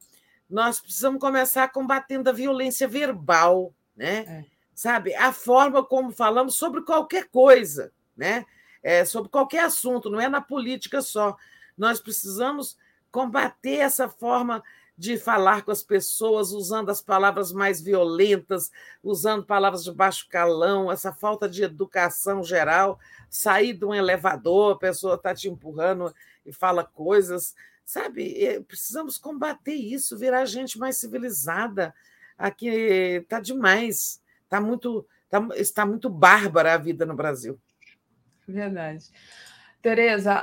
nós precisamos começar combatendo a violência verbal, né? É. Sabe? A forma como falamos sobre qualquer coisa, né? É, sobre qualquer assunto, não é na política só. Nós precisamos combater essa forma de falar com as pessoas usando as palavras mais violentas, usando palavras de baixo calão, essa falta de educação geral, sair de um elevador, a pessoa está te empurrando e fala coisas Sabe, eh, precisamos combater isso, virar gente mais civilizada. Aqui está demais, tá muito, tá, está muito bárbara a vida no Brasil. Verdade. Tereza,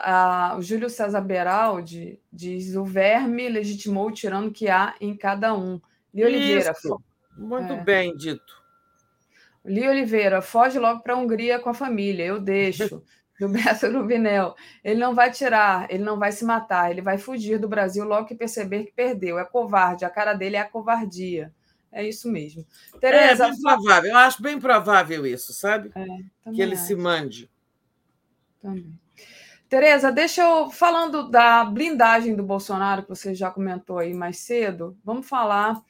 o Júlio César Beraldi diz: o verme legitimou o tirano que há em cada um. Li Oliveira. Isso. Muito é. bem dito. Li Oliveira, foge logo para a Hungria com a família, eu deixo. Gilberto Ruvinel. Ele não vai tirar, ele não vai se matar, ele vai fugir do Brasil logo que perceber que perdeu. É covarde, a cara dele é a covardia. É isso mesmo. Tereza, é bem provável, eu acho bem provável isso, sabe? É, que ele acho. se mande. Também. Tereza, deixa eu. Falando da blindagem do Bolsonaro, que você já comentou aí mais cedo, vamos falar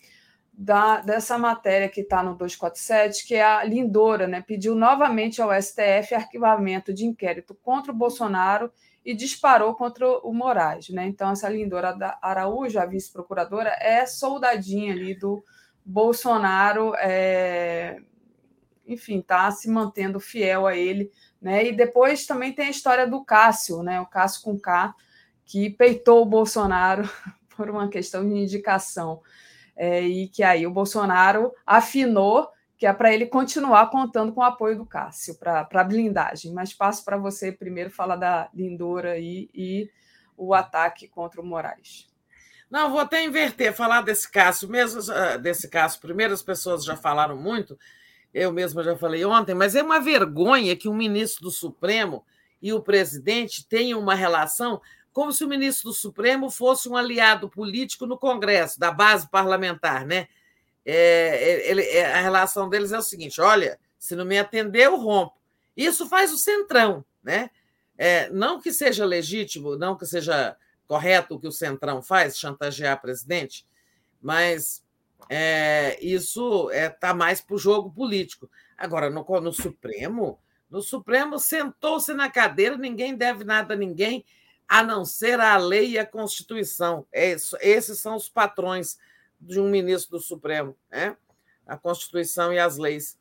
da, dessa matéria que está no 247, que é a Lindora, né, pediu novamente ao STF arquivamento de inquérito contra o Bolsonaro e disparou contra o Moraes. Né? Então, essa Lindora Araújo, a vice-procuradora, é soldadinha ali do Bolsonaro, é... enfim, está se mantendo fiel a ele. Né? E depois também tem a história do Cássio, né? o Cássio com K, que peitou o Bolsonaro por uma questão de indicação é, e que aí o Bolsonaro afinou que é para ele continuar contando com o apoio do Cássio para a blindagem. Mas passo para você primeiro falar da Lindora aí e o ataque contra o Moraes. Não, vou até inverter, falar desse caso, mesmo ah, desse caso. Primeiro, as pessoas já falaram muito, eu mesma já falei ontem, mas é uma vergonha que um ministro do Supremo e o presidente tenham uma relação como se o ministro do Supremo fosse um aliado político no Congresso, da base parlamentar, né? É, ele, é, a relação deles é o seguinte: olha, se não me atender, eu rompo. Isso faz o centrão, né? É, não que seja legítimo, não que seja correto o que o centrão faz, chantagear presidente, mas é, isso está é, mais para o jogo político. Agora, no, no Supremo, no Supremo sentou-se na cadeira, ninguém deve nada a ninguém, a não ser a lei e a Constituição. É esses são os patrões de um ministro do Supremo, né? a Constituição e as leis.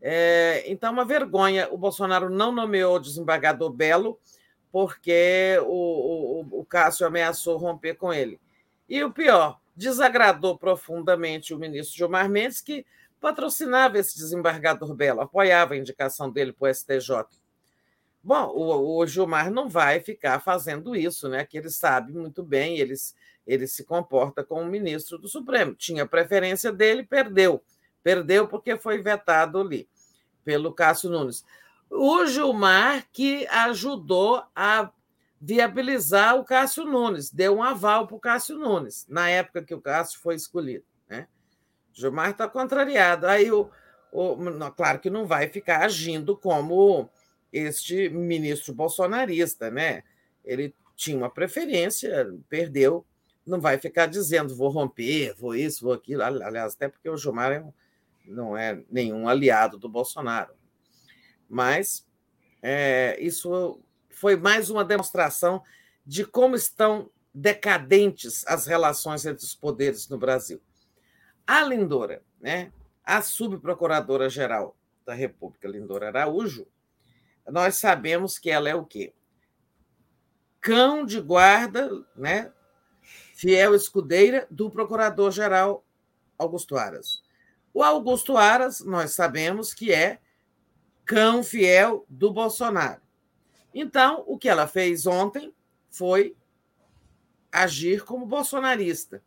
É, então, uma vergonha. O Bolsonaro não nomeou o desembargador Belo, porque o, o, o Cássio ameaçou romper com ele. E o pior, desagradou profundamente o ministro Gilmar Mendes, que patrocinava esse desembargador Belo, apoiava a indicação dele para o STJ. Bom, o, o, Gilmar não vai ficar fazendo isso, né? Que ele sabe muito bem, ele, ele se comporta como ministro do Supremo. Tinha preferência dele, perdeu. Perdeu porque foi vetado ali pelo Cássio Nunes. O Gilmar que ajudou a viabilizar o Cássio Nunes, deu um aval para o Cássio Nunes, na época que o Cássio foi escolhido. Né? Gilmar está contrariado. Aí, o, o, claro que não vai ficar agindo como este ministro bolsonarista, né? Ele tinha uma preferência, perdeu, não vai ficar dizendo vou romper, vou isso, vou aquilo. Aliás, até porque o Gilmar é não é nenhum aliado do Bolsonaro. Mas é, isso foi mais uma demonstração de como estão decadentes as relações entre os poderes no Brasil. A Lindora, né, a subprocuradora-geral da República, Lindora Araújo, nós sabemos que ela é o quê? Cão de guarda, né? fiel escudeira do procurador-geral Augusto Aras. O Augusto Aras, nós sabemos que é cão fiel do Bolsonaro. Então, o que ela fez ontem foi agir como bolsonarista,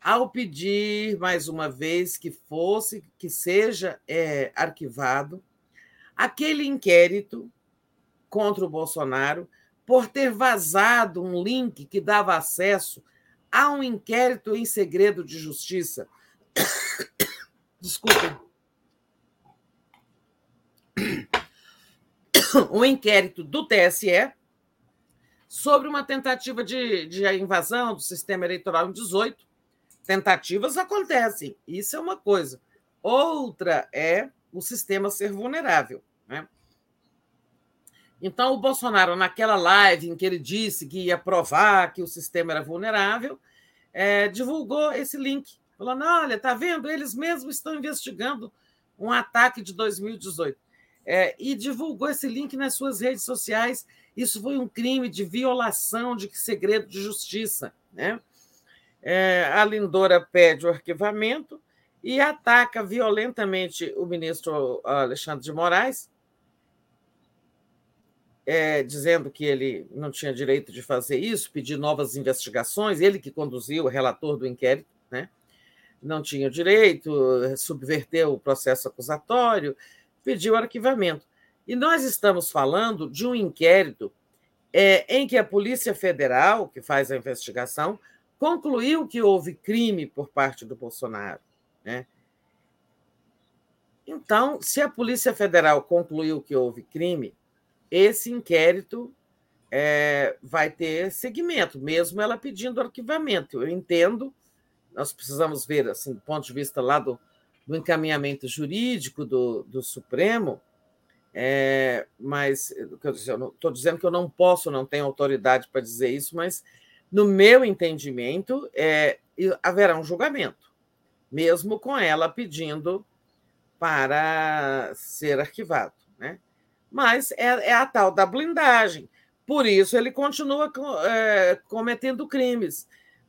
ao pedir mais uma vez que fosse, que seja é, arquivado aquele inquérito contra o Bolsonaro por ter vazado um link que dava acesso a um inquérito em segredo de justiça. Desculpem. Um inquérito do TSE sobre uma tentativa de, de invasão do sistema eleitoral em 18. Tentativas acontecem, isso é uma coisa. Outra é o sistema ser vulnerável. Né? Então, o Bolsonaro, naquela live em que ele disse que ia provar que o sistema era vulnerável, é, divulgou esse link, falando: olha, tá vendo? Eles mesmos estão investigando um ataque de 2018. É, e divulgou esse link nas suas redes sociais. Isso foi um crime de violação de segredo de justiça. Né? É, a Lindora pede o arquivamento e ataca violentamente o ministro Alexandre de Moraes, é, dizendo que ele não tinha direito de fazer isso, pedir novas investigações, ele que conduziu, o relator do inquérito, né? não tinha direito, subverteu o processo acusatório, pediu arquivamento. E nós estamos falando de um inquérito é, em que a Polícia Federal, que faz a investigação, concluiu que houve crime por parte do Bolsonaro. Né? Então, se a Polícia Federal concluiu que houve crime, esse inquérito é, vai ter seguimento, mesmo ela pedindo arquivamento. Eu entendo, nós precisamos ver, assim, do ponto de vista lá do, do encaminhamento jurídico do, do Supremo, é, mas estou dizendo que eu não posso, não tenho autoridade para dizer isso, mas no meu entendimento, é, haverá um julgamento, mesmo com ela pedindo para ser arquivado. Né? mas é, é a tal da blindagem. Por isso ele continua é, cometendo crimes.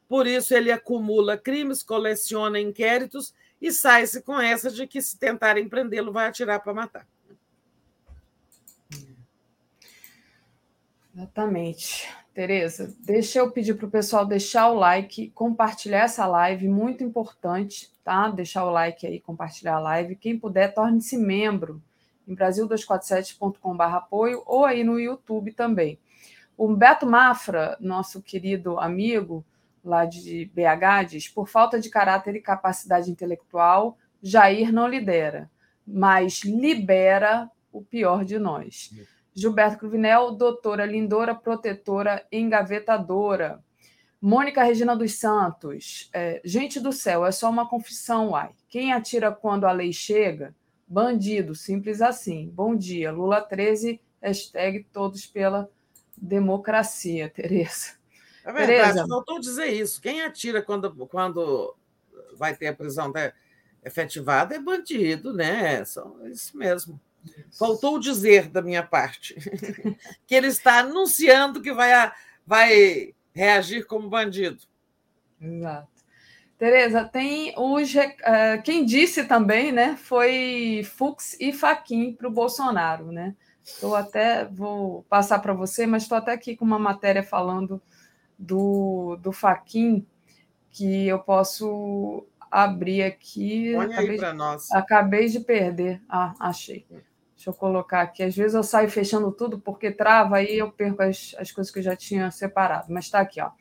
Por isso ele acumula crimes, coleciona inquéritos e sai-se com essa de que se tentarem prendê-lo vai atirar para matar. Exatamente. Tereza, deixa eu pedir para o pessoal deixar o like, compartilhar essa live, muito importante, tá? Deixar o like aí, compartilhar a live. Quem puder, torne-se membro em brasil247.com.br apoio ou aí no YouTube também. O Beto Mafra, nosso querido amigo lá de BH, diz: por falta de caráter e capacidade intelectual, Jair não lidera, mas libera o pior de nós. Gilberto Cruvinel, doutora Lindora, protetora engavetadora. Mônica Regina dos Santos, é, gente do céu, é só uma confissão, uai. Quem atira quando a lei chega Bandido, simples assim. Bom dia, Lula 13, hashtag todos pela democracia, Tereza. É verdade, Tereza. faltou dizer isso. Quem atira quando, quando vai ter a prisão efetivada é bandido, né? São isso mesmo. Faltou dizer da minha parte que ele está anunciando que vai, vai reagir como bandido. Exato. Tereza, tem os. Uh, quem disse também, né? Foi Fux e Faquin para o Bolsonaro, né? Estou até. Vou passar para você, mas estou até aqui com uma matéria falando do, do Faquin, que eu posso abrir aqui. Põe acabei, aí para nós. Acabei de perder. Ah, achei. Deixa eu colocar aqui. Às vezes eu saio fechando tudo porque trava aí eu perco as, as coisas que eu já tinha separado. Mas está aqui, ó.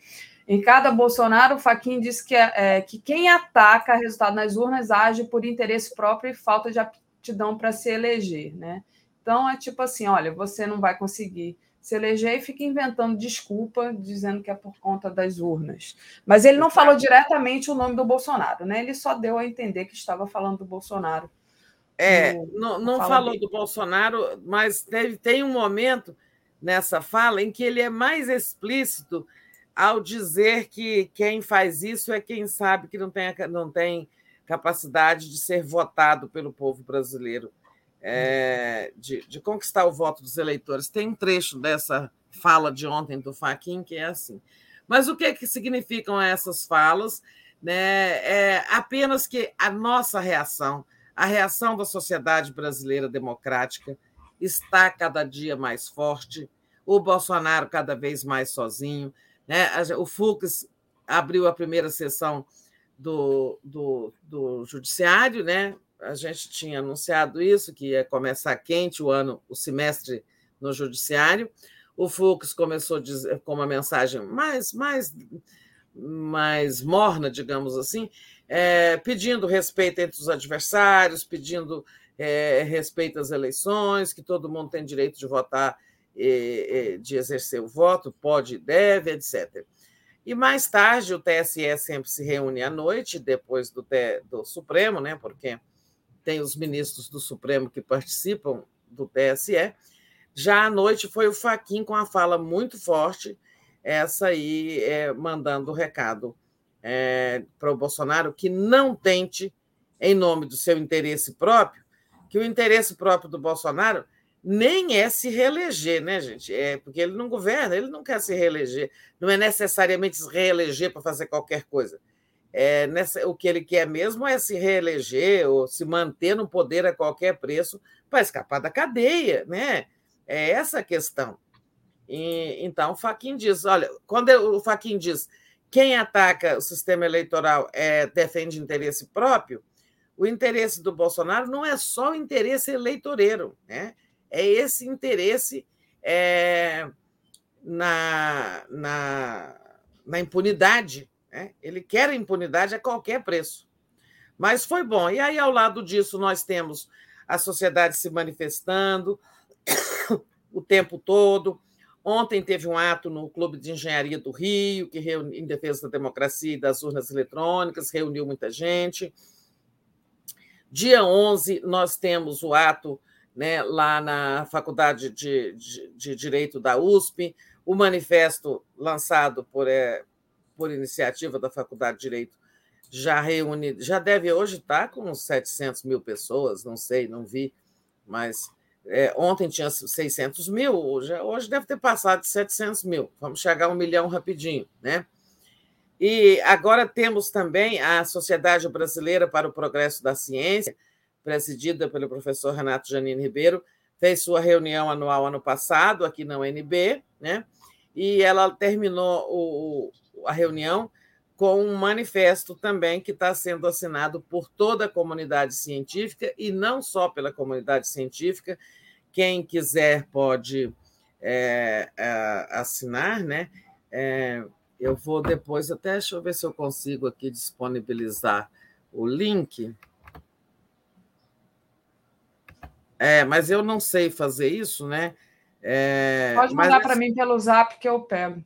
Em cada Bolsonaro, o Faquin diz que, é, é, que quem ataca resultado nas urnas age por interesse próprio e falta de aptidão para se eleger. Né? Então, é tipo assim: olha, você não vai conseguir se eleger e fica inventando desculpa, dizendo que é por conta das urnas. Mas ele não falou diretamente o nome do Bolsonaro, né? Ele só deu a entender que estava falando do Bolsonaro. É, não, não falou do Bolsonaro, mas teve, tem um momento nessa fala em que ele é mais explícito ao dizer que quem faz isso é quem sabe que não tem, não tem capacidade de ser votado pelo povo brasileiro, é, de, de, conquistar o voto dos eleitores. Tem um trecho dessa fala de ontem do Faquin que é assim. Mas o que, é que significam essas falas? Né? É apenas que a nossa reação, a reação da sociedade brasileira democrática, está cada dia mais forte, o Bolsonaro cada vez mais sozinho. Né? O Fux abriu a primeira sessão do, do, do Judiciário, né? a gente tinha anunciado isso, que ia começar quente o ano, o semestre no Judiciário. O Fux começou com uma mensagem mais, mais, mais morna, digamos assim, é, pedindo respeito entre os adversários, pedindo é, respeito às eleições, que todo mundo tem direito de votar, é, de exercer o voto, pode e deve, etc. E mais tarde, o TSE sempre se reúne à noite, depois do, do Supremo, né, porque tem os ministros do Supremo que participam do TSE. Já à noite foi o Faquin com a fala muito forte, essa aí é, mandando o recado é, para o Bolsonaro que não tente, em nome do seu interesse próprio, que o interesse próprio do Bolsonaro nem é se reeleger, né, gente? É porque ele não governa, ele não quer se reeleger. Não é necessariamente se reeleger para fazer qualquer coisa. É, nessa, o que ele quer mesmo é se reeleger ou se manter no poder a qualquer preço para escapar da cadeia, né? É essa a questão. E, então, o Faquin diz: olha, quando o Faquin diz quem ataca o sistema eleitoral é, defende interesse próprio, o interesse do Bolsonaro não é só o interesse eleitoreiro, né? é esse interesse é, na, na, na impunidade né? Ele quer a impunidade a qualquer preço. Mas foi bom. E aí, ao lado disso, nós temos a sociedade se manifestando o tempo todo. Ontem teve um ato no Clube de Engenharia do Rio, que reuni, em defesa da democracia e das urnas eletrônicas, reuniu muita gente. Dia 11, nós temos o ato né, lá na Faculdade de, de, de Direito da USP, o manifesto lançado por, é, por iniciativa da Faculdade de Direito, já reúne, já deve hoje estar com uns 700 mil pessoas, não sei, não vi, mas é, ontem tinha 600 mil, hoje, hoje deve ter passado de 700 mil, vamos chegar a um milhão rapidinho, né? E agora temos também a Sociedade Brasileira para o Progresso da Ciência, presidida pelo professor Renato Janine Ribeiro, fez sua reunião anual ano passado aqui na UNB, né? E ela terminou o, a reunião com um manifesto também que está sendo assinado por toda a comunidade científica e não só pela comunidade científica. Quem quiser pode é, é, assinar, né? É, eu vou depois até deixa eu ver se eu consigo aqui disponibilizar o link. É, mas eu não sei fazer isso, né? É, Pode mandar mas... para mim pelo zap que eu pego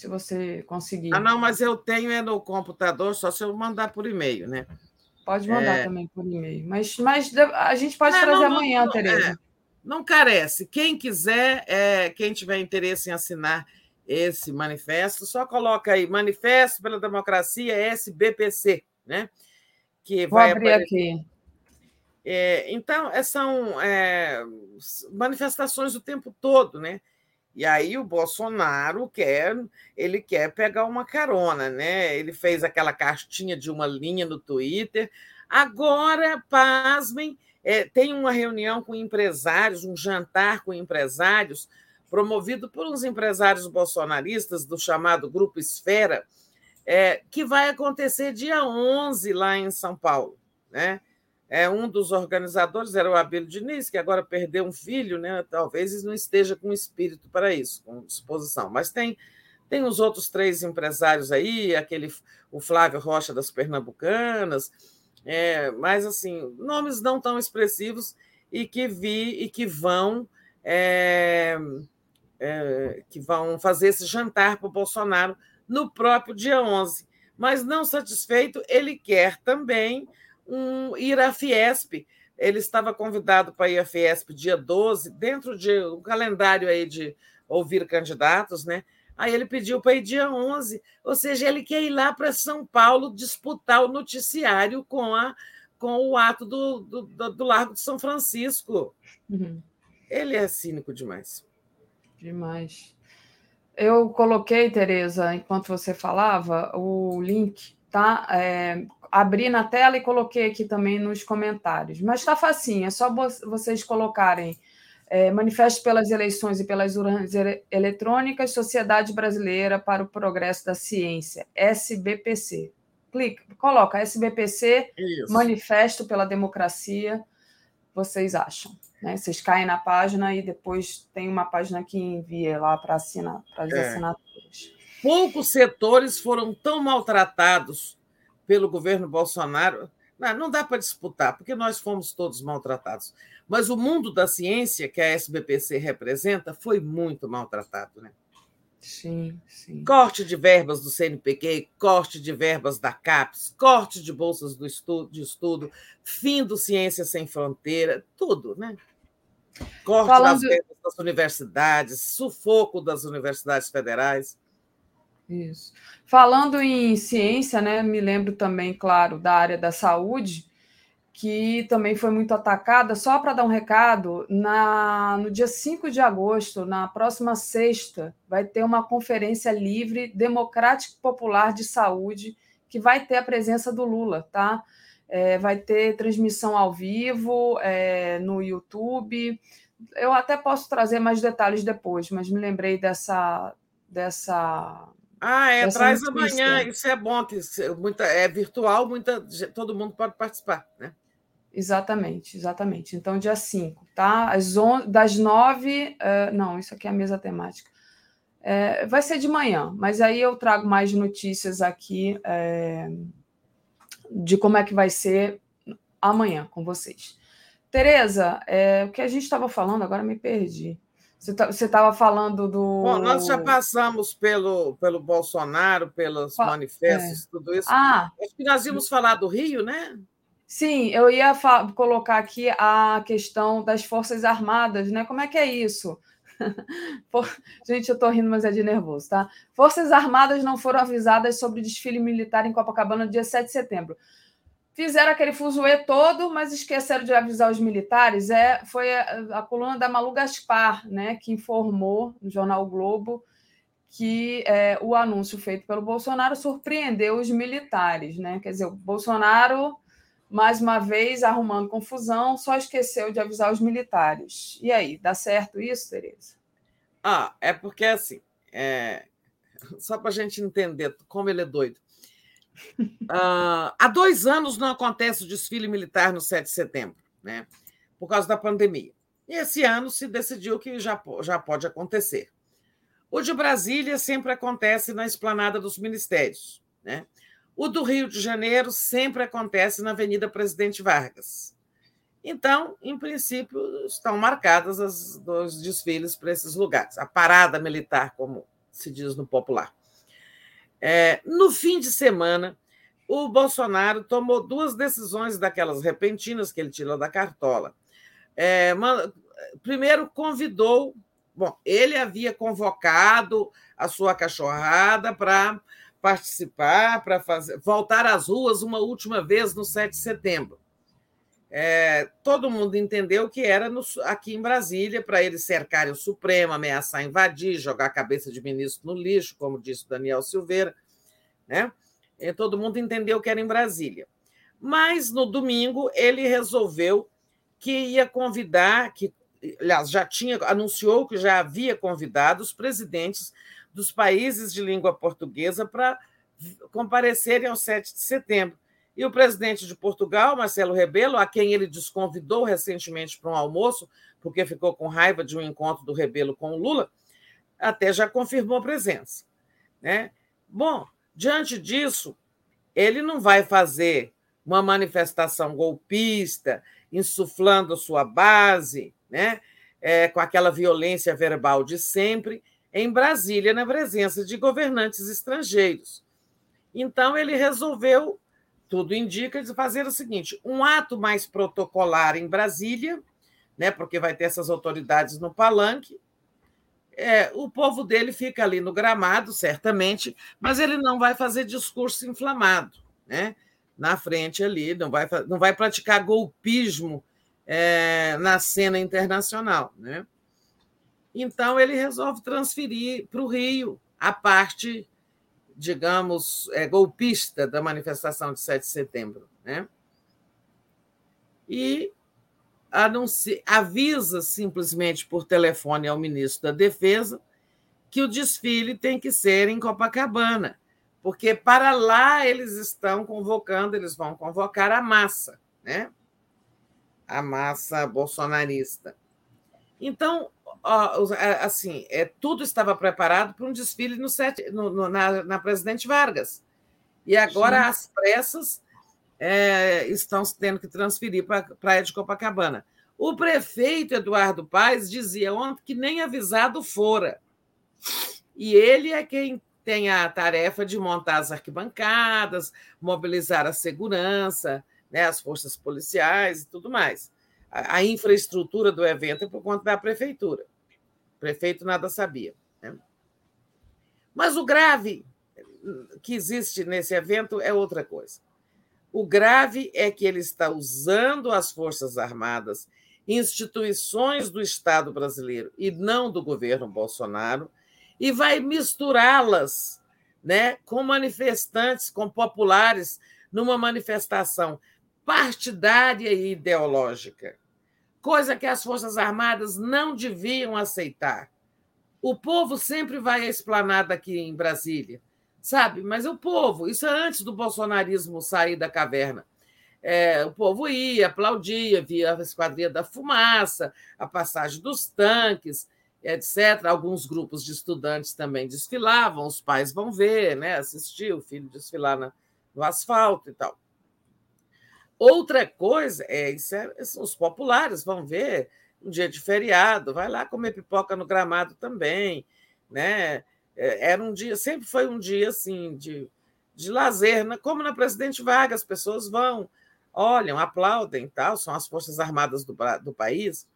se você conseguir. Ah, não, mas eu tenho é no computador, só se eu mandar por e-mail, né? Pode mandar é... também por e-mail. Mas, mas a gente pode não, trazer não, amanhã, não, Tereza. É, não carece. Quem quiser, é, quem tiver interesse em assinar esse manifesto, só coloca aí Manifesto pela Democracia SBPC, né? Que Vou vai abrir aparecer... aqui. É, então, é, são é, manifestações o tempo todo, né? E aí o Bolsonaro quer, ele quer pegar uma carona, né? Ele fez aquela cartinha de uma linha no Twitter. Agora, pasmem, é, tem uma reunião com empresários, um jantar com empresários, promovido por uns empresários bolsonaristas do chamado Grupo Esfera, é, que vai acontecer dia 11 lá em São Paulo, né? É, um dos organizadores era o Abílio Diniz, que agora perdeu um filho, né? talvez não esteja com espírito para isso, com disposição. Mas tem, tem os outros três empresários aí, aquele o Flávio Rocha das Pernambucanas, é, mas assim, nomes não tão expressivos e que vi e que vão é, é, que vão fazer esse jantar para o Bolsonaro no próprio dia 11. Mas não satisfeito, ele quer também um, ir à Fiesp. Ele estava convidado para ir à Fiesp dia 12, dentro de um calendário aí de ouvir candidatos, né? Aí ele pediu para ir dia 11, ou seja, ele quer ir lá para São Paulo disputar o noticiário com, a, com o ato do, do, do Largo de São Francisco. Uhum. Ele é cínico demais. Demais. Eu coloquei, Tereza, enquanto você falava, o link, tá? É, abri na tela e coloquei aqui também nos comentários. Mas está facinho, é só vocês colocarem É, Manifesto pelas Eleições e pelas Urnas Eletrônicas, Sociedade Brasileira para o Progresso da Ciência, SBPC. Clica, coloca SBPC, Isso. Manifesto pela Democracia, vocês acham. Né? Vocês caem na página e depois tem uma página que envia lá para assinar, para as é. assinaturas. Poucos setores foram tão maltratados pelo governo Bolsonaro. Não, não dá para disputar, porque nós fomos todos maltratados. Mas o mundo da ciência que a SBPC representa foi muito maltratado. Né? Sim, sim. Corte de verbas do CNPq, corte de verbas da CAPES, corte de bolsas do estudo, de estudo, fim do Ciência Sem Fronteira, tudo, né? Corte Falando... das verbas das universidades, sufoco das universidades federais. Isso. Falando em ciência, né, me lembro também, claro, da área da saúde, que também foi muito atacada. Só para dar um recado, na, no dia 5 de agosto, na próxima sexta, vai ter uma conferência livre, democrática e popular de saúde, que vai ter a presença do Lula, tá? É, vai ter transmissão ao vivo é, no YouTube. Eu até posso trazer mais detalhes depois, mas me lembrei dessa. dessa ah, é, traz amanhã, isso é bom, que muita, é virtual, muita, todo mundo pode participar, né? Exatamente, exatamente. Então, dia 5, tá? Às on... Das 9. Uh, não, isso aqui é a mesa temática. É, vai ser de manhã, mas aí eu trago mais notícias aqui é, de como é que vai ser amanhã com vocês. Tereza, é, o que a gente estava falando, agora me perdi. Você estava tá, falando do. Bom, nós já passamos pelo, pelo Bolsonaro, pelos manifestos, tudo isso. Ah, Acho que nós íamos falar do Rio, né? Sim, eu ia colocar aqui a questão das Forças Armadas, né? Como é que é isso? Gente, eu estou rindo, mas é de nervoso, tá? Forças Armadas não foram avisadas sobre desfile militar em Copacabana no dia 7 de setembro. Fizeram aquele fuzuê todo, mas esqueceram de avisar os militares. É, foi a, a coluna da Malu Gaspar, né, que informou no jornal o Globo que é, o anúncio feito pelo Bolsonaro surpreendeu os militares, né? Quer dizer, o Bolsonaro mais uma vez arrumando confusão, só esqueceu de avisar os militares. E aí, dá certo isso, Tereza? Ah, é porque assim, é... só para a gente entender como ele é doido. Uh, há dois anos não acontece o desfile militar no 7 de setembro, né? Por causa da pandemia. E esse ano se decidiu que já, já pode acontecer. O de Brasília sempre acontece na esplanada dos ministérios, né? O do Rio de Janeiro sempre acontece na Avenida Presidente Vargas. Então, em princípio, estão marcadas as, os desfiles para esses lugares, a parada militar, como se diz no popular. É, no fim de semana, o Bolsonaro tomou duas decisões daquelas repentinas que ele tirou da cartola. É, primeiro, convidou. Bom, ele havia convocado a sua cachorrada para participar, para voltar às ruas uma última vez no 7 de setembro. É, todo mundo entendeu que era no, aqui em Brasília para eles cercarem o Supremo, ameaçar invadir, jogar a cabeça de ministro no lixo, como disse Daniel Silveira. Né? E todo mundo entendeu que era em Brasília. Mas no domingo ele resolveu que ia convidar, que aliás já tinha anunciou que já havia convidado os presidentes dos países de língua portuguesa para comparecerem ao 7 de setembro. E o presidente de Portugal, Marcelo Rebelo, a quem ele desconvidou recentemente para um almoço, porque ficou com raiva de um encontro do Rebelo com o Lula, até já confirmou presença. Né? Bom, diante disso, ele não vai fazer uma manifestação golpista, insuflando sua base, né? É, com aquela violência verbal de sempre, em Brasília, na presença de governantes estrangeiros. Então, ele resolveu, tudo indica, fazer o seguinte: um ato mais protocolar em Brasília, né, porque vai ter essas autoridades no palanque. É, o povo dele fica ali no gramado, certamente, mas ele não vai fazer discurso inflamado, né? Na frente ali, não vai, não vai praticar golpismo é, na cena internacional, né? Então, ele resolve transferir para o Rio a parte, digamos, é, golpista da manifestação de 7 de setembro. Né? E anuncia, avisa simplesmente por telefone ao ministro da Defesa que o desfile tem que ser em Copacabana, porque para lá eles estão convocando, eles vão convocar a massa, né? A massa bolsonarista. Então, assim, é, tudo estava preparado para um desfile no, sete, no, no na, na, Presidente Vargas. E agora, Sim. as pressas, é, estão tendo que transferir para a Praia de Copacabana. O prefeito Eduardo Paes dizia ontem que nem avisado fora. E ele é quem tem a tarefa de montar as arquibancadas, mobilizar a segurança, né, as forças policiais e tudo mais. A, a infraestrutura do evento é por conta da prefeitura. O prefeito nada sabia. Né? Mas o grave que existe nesse evento é outra coisa. O grave é que ele está usando as Forças Armadas, instituições do Estado brasileiro e não do governo Bolsonaro, e vai misturá-las né, com manifestantes, com populares, numa manifestação partidária e ideológica, coisa que as Forças Armadas não deviam aceitar. O povo sempre vai à esplanada aqui em Brasília, sabe? Mas o povo, isso é antes do bolsonarismo sair da caverna. É, o povo ia, aplaudia, via a Esquadrilha da Fumaça, a passagem dos tanques, etc. Alguns grupos de estudantes também desfilavam, os pais vão ver, né? assistir o filho desfilar na, no asfalto e tal. Outra coisa é, é, os populares vão ver um dia de feriado, vai lá comer pipoca no gramado também, né? É, era um dia, sempre foi um dia assim de, de lazer, né? como na Presidente Vargas, as pessoas vão, olham, aplaudem, tal, são as forças armadas do, do país.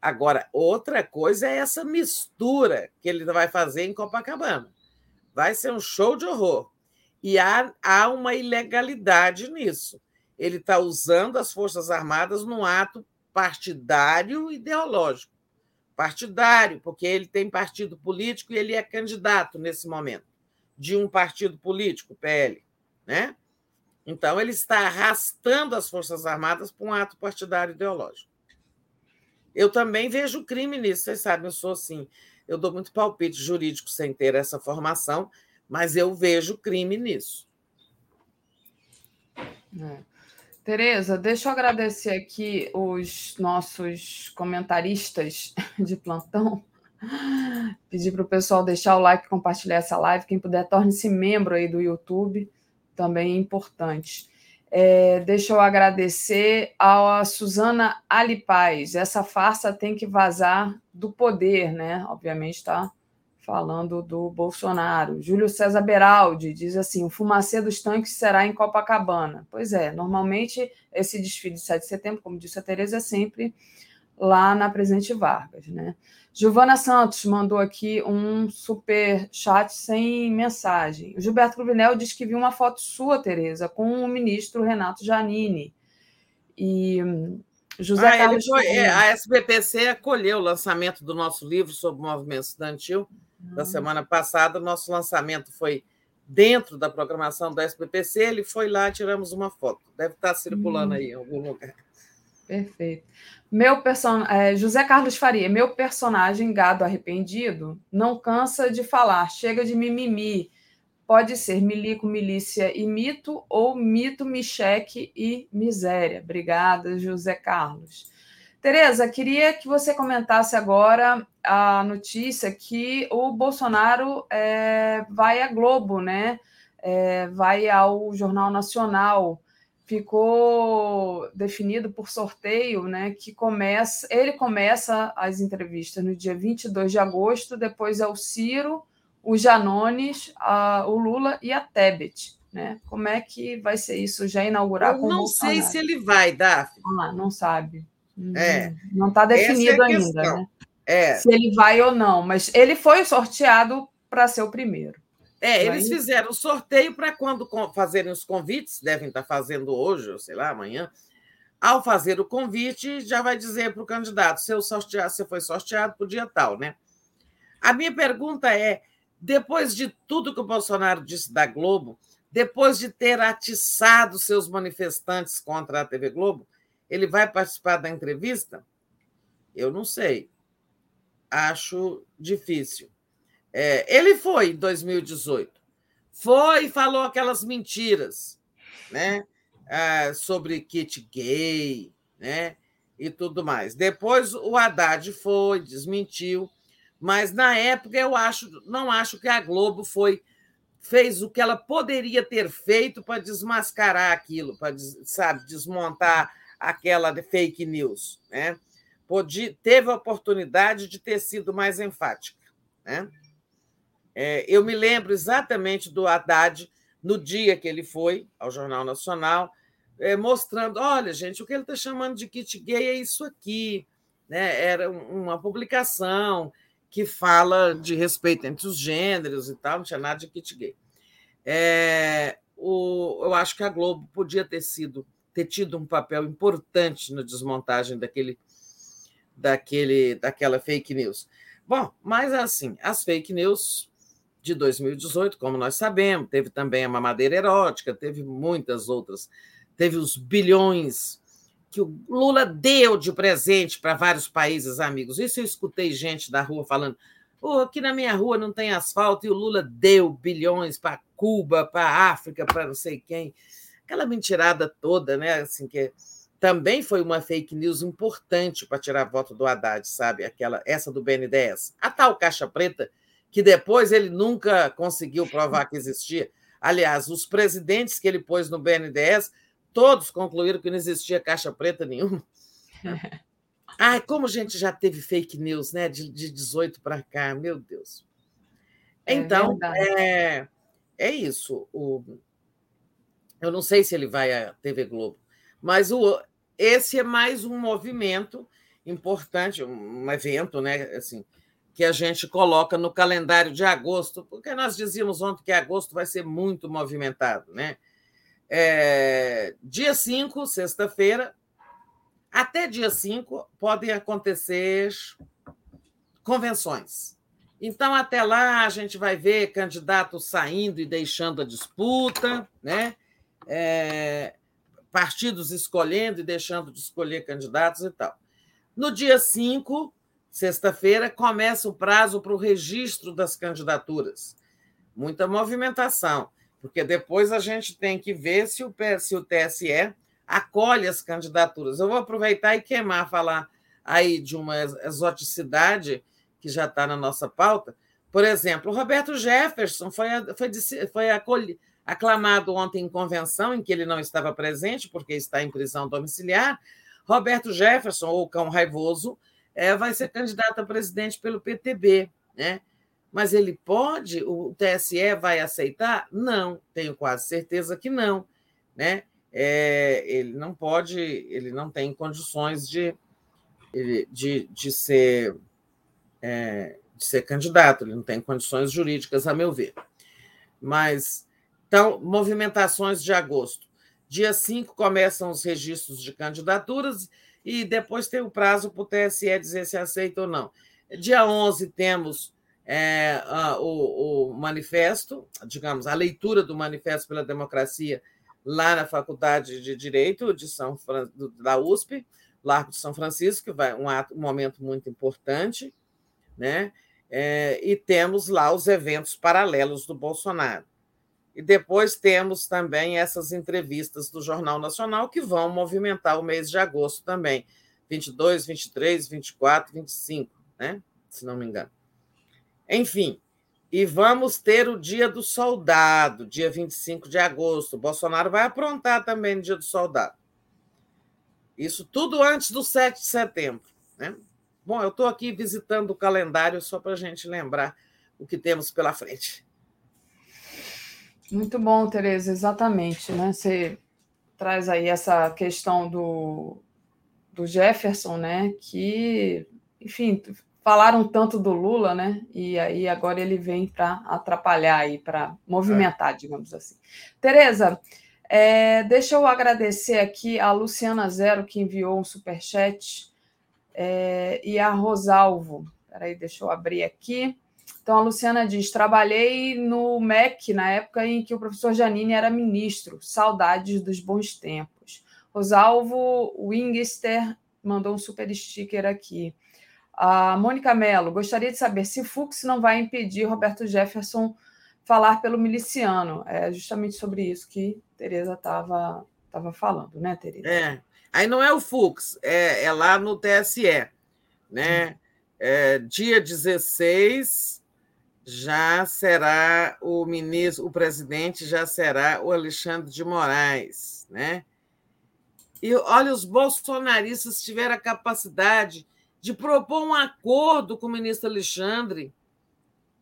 Agora, outra coisa é essa mistura que ele vai fazer em Copacabana. Vai ser um show de horror. E há, há uma ilegalidade nisso. Ele está usando as Forças Armadas num ato partidário ideológico. Partidário, porque ele tem partido político e ele é candidato nesse momento de um partido político, PL. Né? Então, ele está arrastando as Forças Armadas para um ato partidário ideológico. Eu também vejo crime nisso, vocês sabem, eu sou assim, eu dou muito palpite jurídico sem ter essa formação, mas eu vejo crime nisso. É. Tereza, deixa eu agradecer aqui os nossos comentaristas de plantão. Pedir para o pessoal deixar o like, compartilhar essa live. Quem puder, torne-se membro aí do YouTube, também é importante. É, deixa eu agradecer a Suzana Alipaz. Essa farsa tem que vazar do poder, né? Obviamente está falando do Bolsonaro. Júlio César Beraldi diz assim: o fumacê dos tanques será em Copacabana. Pois é, normalmente esse desfile de 7 de setembro, como disse a Tereza, é sempre lá na Presidente Vargas, né? Giovana Santos mandou aqui um super chat sem mensagem. O Gilberto Cruvinel diz que viu uma foto sua, Tereza, com o ministro Renato Janini. E hum, José ah, Carlos. Foi, é, a SBPC acolheu o lançamento do nosso livro sobre o movimento estudantil da ah. semana passada. Nosso lançamento foi dentro da programação da SBPC. Ele foi lá, tiramos uma foto. Deve estar circulando hum. aí em algum lugar. Perfeito. Meu person... É, José Carlos Faria, meu personagem gado arrependido não cansa de falar, chega de mimimi. Pode ser milico, milícia e mito, ou mito, micheque e miséria. Obrigada, José Carlos. Tereza, queria que você comentasse agora a notícia que o Bolsonaro é, vai à Globo, né? É, vai ao Jornal Nacional ficou definido por sorteio, né, que começa, ele começa as entrevistas no dia 22 de agosto, depois é o Ciro, o Janones, a, o Lula e a Tebet, né? Como é que vai ser isso? Já inaugurar Eu com não sei se ele vai, Daphne. Ah, não sabe. É. Não está definido é ainda, né? É. Se ele vai ou não, mas ele foi sorteado para ser o primeiro. É, eles fizeram o sorteio para quando fazerem os convites, devem estar fazendo hoje, ou sei lá, amanhã. Ao fazer o convite, já vai dizer para o candidato se se foi sorteado por dia tal, né? A minha pergunta é: depois de tudo que o Bolsonaro disse da Globo, depois de ter atiçado seus manifestantes contra a TV Globo, Ele vai participar da entrevista? Eu não sei. Acho difícil. É, ele foi em 2018. Foi e falou aquelas mentiras, né? Ah, sobre kit gay, né? E tudo mais. Depois o Haddad foi, desmentiu, mas na época eu acho, não acho que a Globo foi fez o que ela poderia ter feito para desmascarar aquilo, para sabe desmontar aquela fake news, né? Podia, teve a oportunidade de ter sido mais enfática, né? É, eu me lembro exatamente do Haddad no dia que ele foi ao Jornal Nacional, é, mostrando: olha, gente, o que ele está chamando de kit gay é isso aqui. Né? Era uma publicação que fala de respeito entre os gêneros e tal, não tinha nada de kit gay. É, o, eu acho que a Globo podia ter sido ter tido um papel importante na desmontagem daquele, daquele, daquela fake news. Bom, mas assim, as fake news de 2018, como nós sabemos, teve também a mamadeira erótica, teve muitas outras, teve os bilhões que o Lula deu de presente para vários países amigos. Isso eu escutei gente da rua falando: oh, aqui na minha rua não tem asfalto e o Lula deu bilhões para Cuba, para África, para não sei quem. Aquela mentirada toda, né? Assim, que também foi uma fake news importante para tirar voto do Haddad, sabe? Aquela, essa do BNDES. A tal caixa preta, que depois ele nunca conseguiu provar que existia. Aliás, os presidentes que ele pôs no BNDES todos concluíram que não existia caixa preta nenhuma. Ai, como a gente já teve fake news, né? De, de 18 para cá, meu Deus. É então, é, é, é, isso. O, eu não sei se ele vai à TV Globo, mas o, esse é mais um movimento importante, um evento, né? Assim, que a gente coloca no calendário de agosto, porque nós dizíamos ontem que agosto vai ser muito movimentado, né? É, dia 5, sexta-feira, até dia 5, podem acontecer convenções. Então, até lá, a gente vai ver candidatos saindo e deixando a disputa, né? É, partidos escolhendo e deixando de escolher candidatos e tal. No dia 5, sexta-feira, começa o prazo para o registro das candidaturas. Muita movimentação porque depois a gente tem que ver se o, se o TSE acolhe as candidaturas. Eu vou aproveitar e queimar, falar aí de uma exoticidade que já está na nossa pauta. Por exemplo, o Roberto Jefferson foi, foi, foi acolhi, aclamado ontem em convenção, em que ele não estava presente, porque está em prisão domiciliar. Roberto Jefferson, ou Cão Raivoso, é, vai ser candidato a presidente pelo PTB. Né? Mas ele pode, o TSE vai aceitar? Não, tenho quase certeza que não. Né? É, ele não pode, ele não tem condições de, de, de, ser, é, de ser candidato, ele não tem condições jurídicas, a meu ver. Mas, então, movimentações de agosto. Dia 5 começam os registros de candidaturas e depois tem o prazo para o TSE dizer se aceita ou não. Dia 11 temos é, o, o, manifesto, digamos, a leitura do Manifesto pela Democracia lá na Faculdade de Direito de São, da USP, Largo de São Francisco, que vai um, ato, um momento muito importante, né? É, e temos lá os eventos paralelos do Bolsonaro. E depois temos também essas entrevistas do Jornal Nacional que vão movimentar o mês de agosto também, 22, 23, 24, 25, né? Se não me engano. Enfim, e vamos ter o Dia do Soldado, dia 25 de agosto. O Bolsonaro vai aprontar também no Dia do Soldado. Isso tudo antes do 7 de setembro. Né? Bom, eu estou aqui visitando o calendário só para a gente lembrar o que temos pela frente. Muito bom, Tereza, exatamente. Né? Você traz aí essa questão do, do Jefferson, né? que, enfim, falaram tanto do Lula, né? E aí agora ele vem para atrapalhar aí, para movimentar, é. digamos assim. Tereza, é, deixa eu agradecer aqui a Luciana Zero, que enviou um superchat, é, e a Rosalvo. Peraí, deixa eu abrir aqui. Então, a Luciana diz: trabalhei no MEC na época em que o professor Janine era ministro. Saudades dos bons tempos. Rosalvo Wingster mandou um super sticker aqui. A Mônica Mello, gostaria de saber se Fux não vai impedir Roberto Jefferson falar pelo miliciano. É justamente sobre isso que Tereza estava tava falando, né, Tereza? É. Aí não é o Fux, é, é lá no TSE. Né? É, dia 16 já será o ministro, o presidente já será o Alexandre de Moraes, né? E olha, os bolsonaristas tiveram a capacidade de propor um acordo com o ministro Alexandre,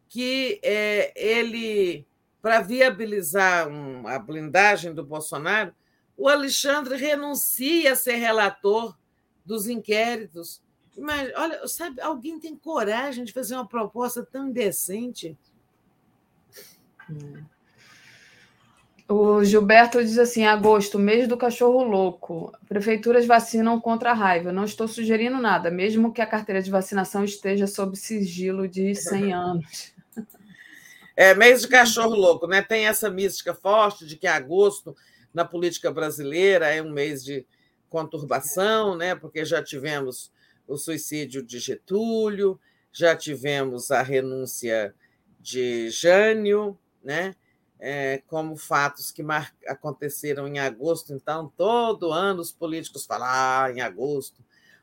que é, ele, para viabilizar um, a blindagem do Bolsonaro, o Alexandre renuncia a ser relator dos inquéritos. Mas, olha, sabe, alguém tem coragem de fazer uma proposta tão indecente? Hum. O Gilberto diz assim: agosto, mês do cachorro louco. Prefeituras vacinam contra a raiva. Não estou sugerindo nada, mesmo que a carteira de vacinação esteja sob sigilo de 100 anos. É mês de cachorro louco, né? Tem essa mística forte de que agosto na política brasileira é um mês de conturbação, né? Porque já tivemos o suicídio de Getúlio, já tivemos a renúncia de Jânio, né? é, como fatos que aconteceram em agosto. Então, todo ano os políticos falam ah, em agosto,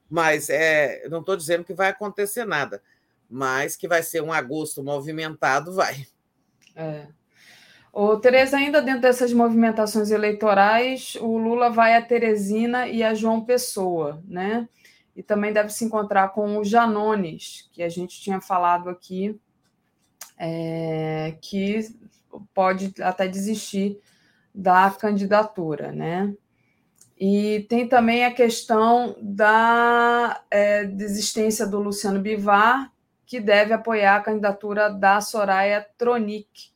mas é, não estou dizendo que vai acontecer nada, mas que vai ser um agosto movimentado, vai. É. Ô, Tereza, ainda dentro dessas movimentações eleitorais, o Lula vai a Teresina e a João Pessoa, né? E também deve se encontrar com o Janones, que a gente tinha falado aqui, é, que pode até desistir da candidatura, né? E tem também a questão da é, desistência do Luciano Bivar, que deve apoiar a candidatura da Soraya Tronic,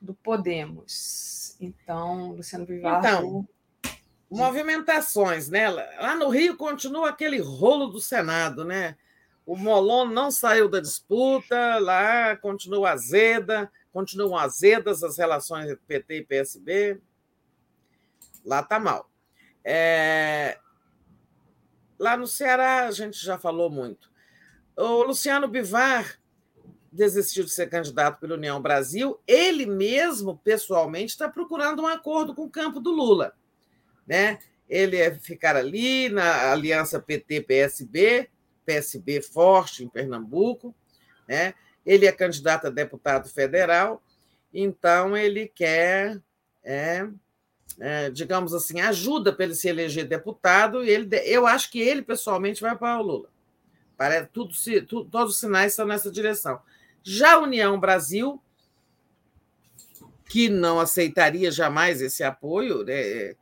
do Podemos. Então, Luciano Bivar. Então. Movimentações, né? Lá no Rio continua aquele rolo do Senado, né? O Molon não saiu da disputa, lá continua azeda, continuam azedas as relações entre PT e PSB. Lá está mal. É... Lá no Ceará, a gente já falou muito. O Luciano Bivar desistiu de ser candidato pela União Brasil. Ele mesmo, pessoalmente, está procurando um acordo com o campo do Lula. Né? Ele é ficar ali na aliança PT-PSB, PSB forte em Pernambuco, né? Ele é candidato a deputado federal, então ele quer, é, é, digamos assim, ajuda para ele se eleger deputado. E ele, eu acho que ele pessoalmente vai para o Lula. Parece tudo, tudo, todos os sinais estão nessa direção. Já a União Brasil, que não aceitaria jamais esse apoio, né?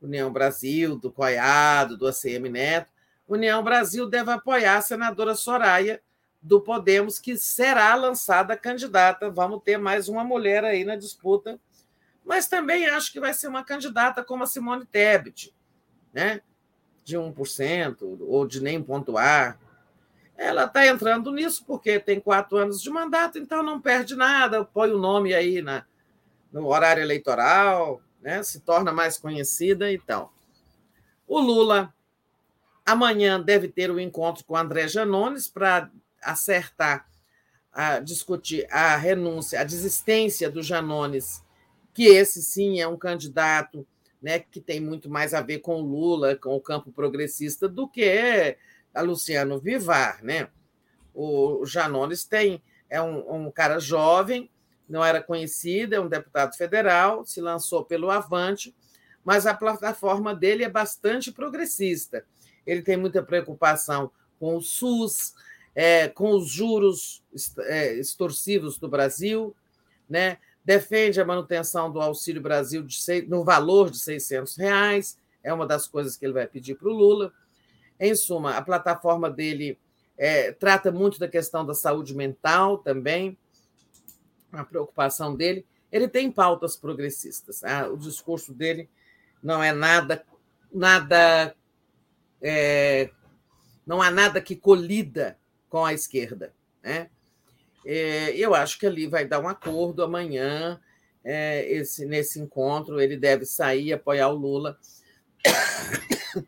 União Brasil, do Coiado, do ACM Neto, União Brasil deve apoiar a senadora Soraya, do Podemos, que será lançada candidata. Vamos ter mais uma mulher aí na disputa, mas também acho que vai ser uma candidata como a Simone Tebet, né? de 1% ou de nem pontuar. Ela está entrando nisso porque tem quatro anos de mandato, então não perde nada, põe o nome aí na, no horário eleitoral, né? se torna mais conhecida. Então, o Lula amanhã deve ter um encontro com André Janones para acertar, a discutir a renúncia, a desistência do Janones, que esse sim é um candidato né, que tem muito mais a ver com o Lula, com o campo progressista, do que a Luciano Vivar. Né? O Janones tem, é um, um cara jovem, não era conhecido, é um deputado federal, se lançou pelo Avante, mas a plataforma dele é bastante progressista. Ele tem muita preocupação com o SUS, é, com os juros é, extorsivos do Brasil, né? defende a manutenção do Auxílio Brasil seis, no valor de 600 reais, é uma das coisas que ele vai pedir para o Lula. Em suma, a plataforma dele é, trata muito da questão da saúde mental também, a preocupação dele. Ele tem pautas progressistas. Tá? O discurso dele não é nada, nada, é, não há nada que colida com a esquerda. Né? É, eu acho que ali vai dar um acordo amanhã. É, esse, nesse encontro, ele deve sair apoiar o Lula.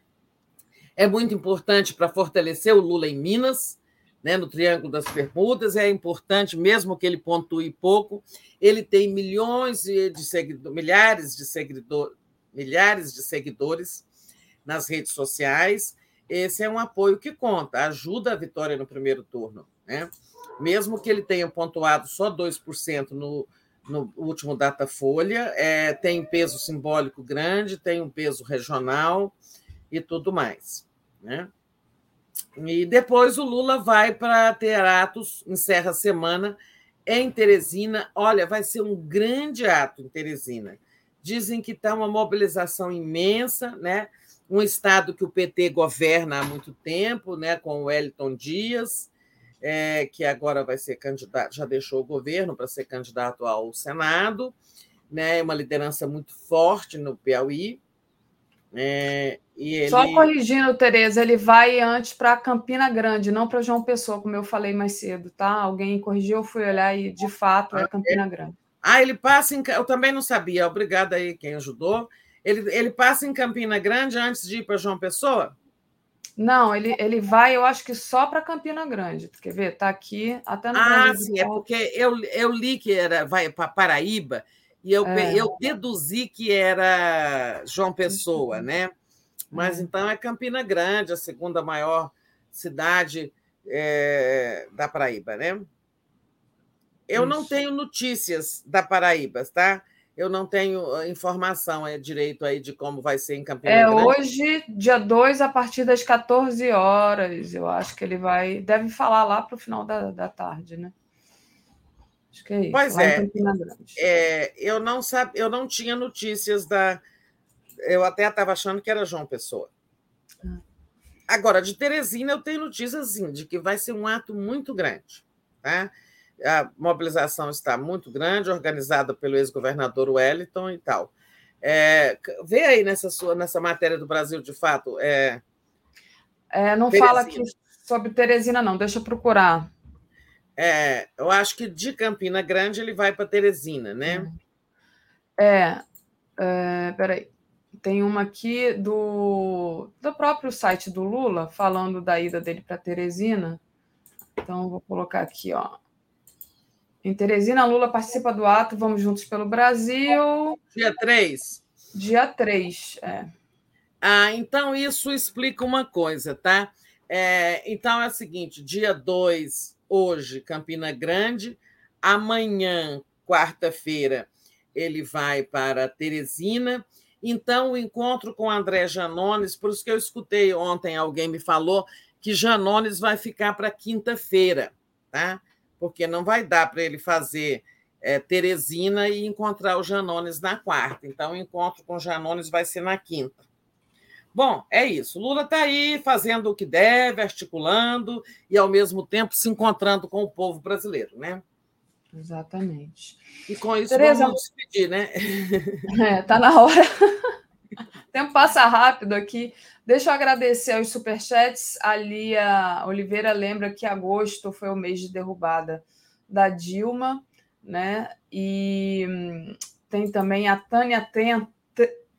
é muito importante para fortalecer o Lula em Minas, né, no Triângulo das Bermudas, é importante, mesmo que ele pontue pouco, ele tem milhões de seguidores, milhares de seguidores, milhares de seguidores nas redes sociais. Esse é um apoio que conta, ajuda a vitória no primeiro turno. Né? Mesmo que ele tenha pontuado só 2% no, no último Datafolha, é, tem peso simbólico grande, tem um peso regional e tudo mais. Né? E depois o Lula vai para ter atos, encerra a semana em Teresina. Olha, vai ser um grande ato em Teresina. Dizem que está uma mobilização imensa, né? um estado que o PT governa há muito tempo, né? com o Wellington Dias, é, que agora vai ser candidato, já deixou o governo para ser candidato ao Senado, né? uma liderança muito forte no Piauí. É, ele... Só corrigindo, Tereza, ele vai antes para Campina Grande, não para João Pessoa, como eu falei mais cedo, tá? Alguém corrigiu, eu fui olhar e de fato é ah, Campina é? Grande. Ah, ele passa em. Eu também não sabia, obrigada aí quem ajudou. Ele, ele passa em Campina Grande antes de ir para João Pessoa? Não, ele, ele vai, eu acho que só para Campina Grande. Quer ver? Está aqui, até no ah. Ah, sim, é porque eu, eu li que era vai para Paraíba e eu, é. eu deduzi que era João Pessoa, uhum. né? Mas uhum. então é Campina Grande, a segunda maior cidade é, da Paraíba, né? Eu Isso. não tenho notícias da Paraíba, tá? Eu não tenho ah, informação é, direito aí de como vai ser em Campina é, Grande. É hoje, dia 2, a partir das 14 horas. Eu acho que ele vai. Deve falar lá para o final da, da tarde, né? Acho que é isso. Pois é. é. eu, não sabe, eu não tinha notícias da. Eu até estava achando que era João Pessoa. Ah. Agora, de Teresina, eu tenho notícias sim, de que vai ser um ato muito grande. Tá? A mobilização está muito grande, organizada pelo ex-governador Wellington e tal. É, vê aí nessa sua nessa matéria do Brasil de fato. É, é não Teresina. fala aqui sobre Teresina, não, deixa eu procurar. É, eu acho que de Campina Grande ele vai para Teresina, né? É, é, peraí. Tem uma aqui do, do próprio site do Lula, falando da ida dele para Teresina. Então, vou colocar aqui, ó. Em Teresina, Lula participa do ato Vamos Juntos pelo Brasil. Dia 3. Dia 3, é. Ah, então isso explica uma coisa, tá? É, então é o seguinte: dia 2 hoje Campina Grande, amanhã, quarta-feira, ele vai para Teresina. Então, o encontro com André Janones, por isso que eu escutei ontem, alguém me falou que Janones vai ficar para quinta-feira, tá? Porque não vai dar para ele fazer é, Teresina e encontrar o Janones na quarta. Então, o encontro com Janones vai ser na quinta. Bom, é isso. Lula está aí fazendo o que deve, articulando e, ao mesmo tempo, se encontrando com o povo brasileiro, né? Exatamente. E com isso Tereza, vamos despedir, né? É, tá na hora. O tempo passa rápido aqui. Deixa eu agradecer aos superchats. A Lia Oliveira lembra que agosto foi o mês de derrubada da Dilma, né? E hum, tem também a Tânia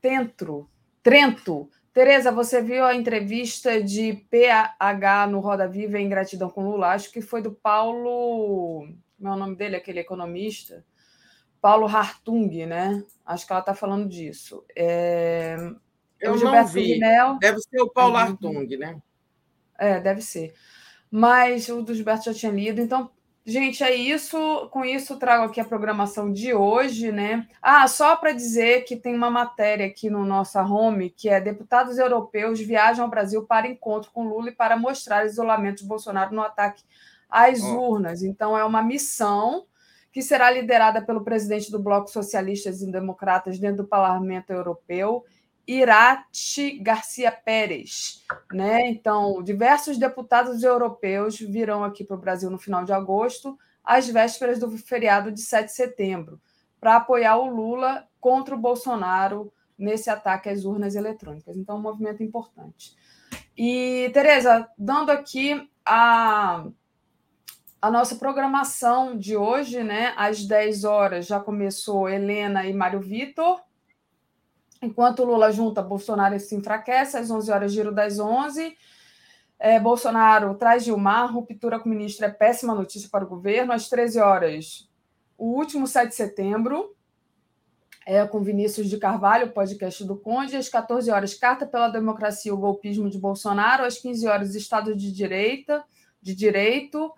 Tentro, Trento, Tereza, você viu a entrevista de PH no Roda Viva em Gratidão com Lula? Acho que foi do Paulo. Como é o nome dele, aquele economista? Paulo Hartung, né? Acho que ela está falando disso. É... Eu não vi. Vinel... Deve ser o Paulo é, Hartung, né? É, deve ser. Mas o do Gilberto já tinha lido. Então, Gente, é isso. Com isso, trago aqui a programação de hoje, né? Ah, só para dizer que tem uma matéria aqui no nossa home que é deputados europeus viajam ao Brasil para encontro com Lula e para mostrar isolamento de Bolsonaro no ataque às oh. urnas. Então, é uma missão que será liderada pelo presidente do Bloco Socialistas e Democratas dentro do Parlamento Europeu Irati Garcia Pérez. Né? Então, diversos deputados europeus virão aqui para o Brasil no final de agosto, às vésperas do feriado de 7 de setembro, para apoiar o Lula contra o Bolsonaro nesse ataque às urnas eletrônicas. Então, um movimento importante. E, Tereza, dando aqui a, a nossa programação de hoje, né? Às 10 horas já começou Helena e Mário Vitor Enquanto Lula junta, Bolsonaro se enfraquece. Às 11 horas, giro das 11. É, Bolsonaro traz Gilmar. Ruptura com o ministro é péssima notícia para o governo. Às 13 horas, o último 7 de setembro. É, com Vinícius de Carvalho, podcast do Conde. Às 14 horas, Carta pela Democracia, o golpismo de Bolsonaro. Às 15 horas, Estado de Direita, de Direito.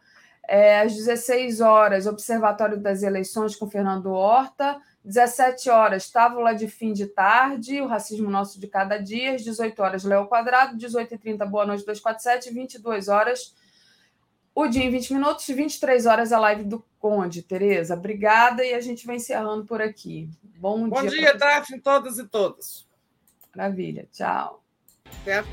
É, às 16 horas, Observatório das Eleições com Fernando Horta. 17 horas, Távola de Fim de Tarde, O Racismo Nosso de Cada Dia. Às 18 horas, Léo Quadrado. 18h30, Boa Noite 247. 22 horas, O Dia em 20 Minutos. 23 horas, a live do Conde. Tereza, obrigada. E a gente vai encerrando por aqui. Bom, Bom dia. dia, Daphne, todas e todos. Maravilha. Tchau. Até.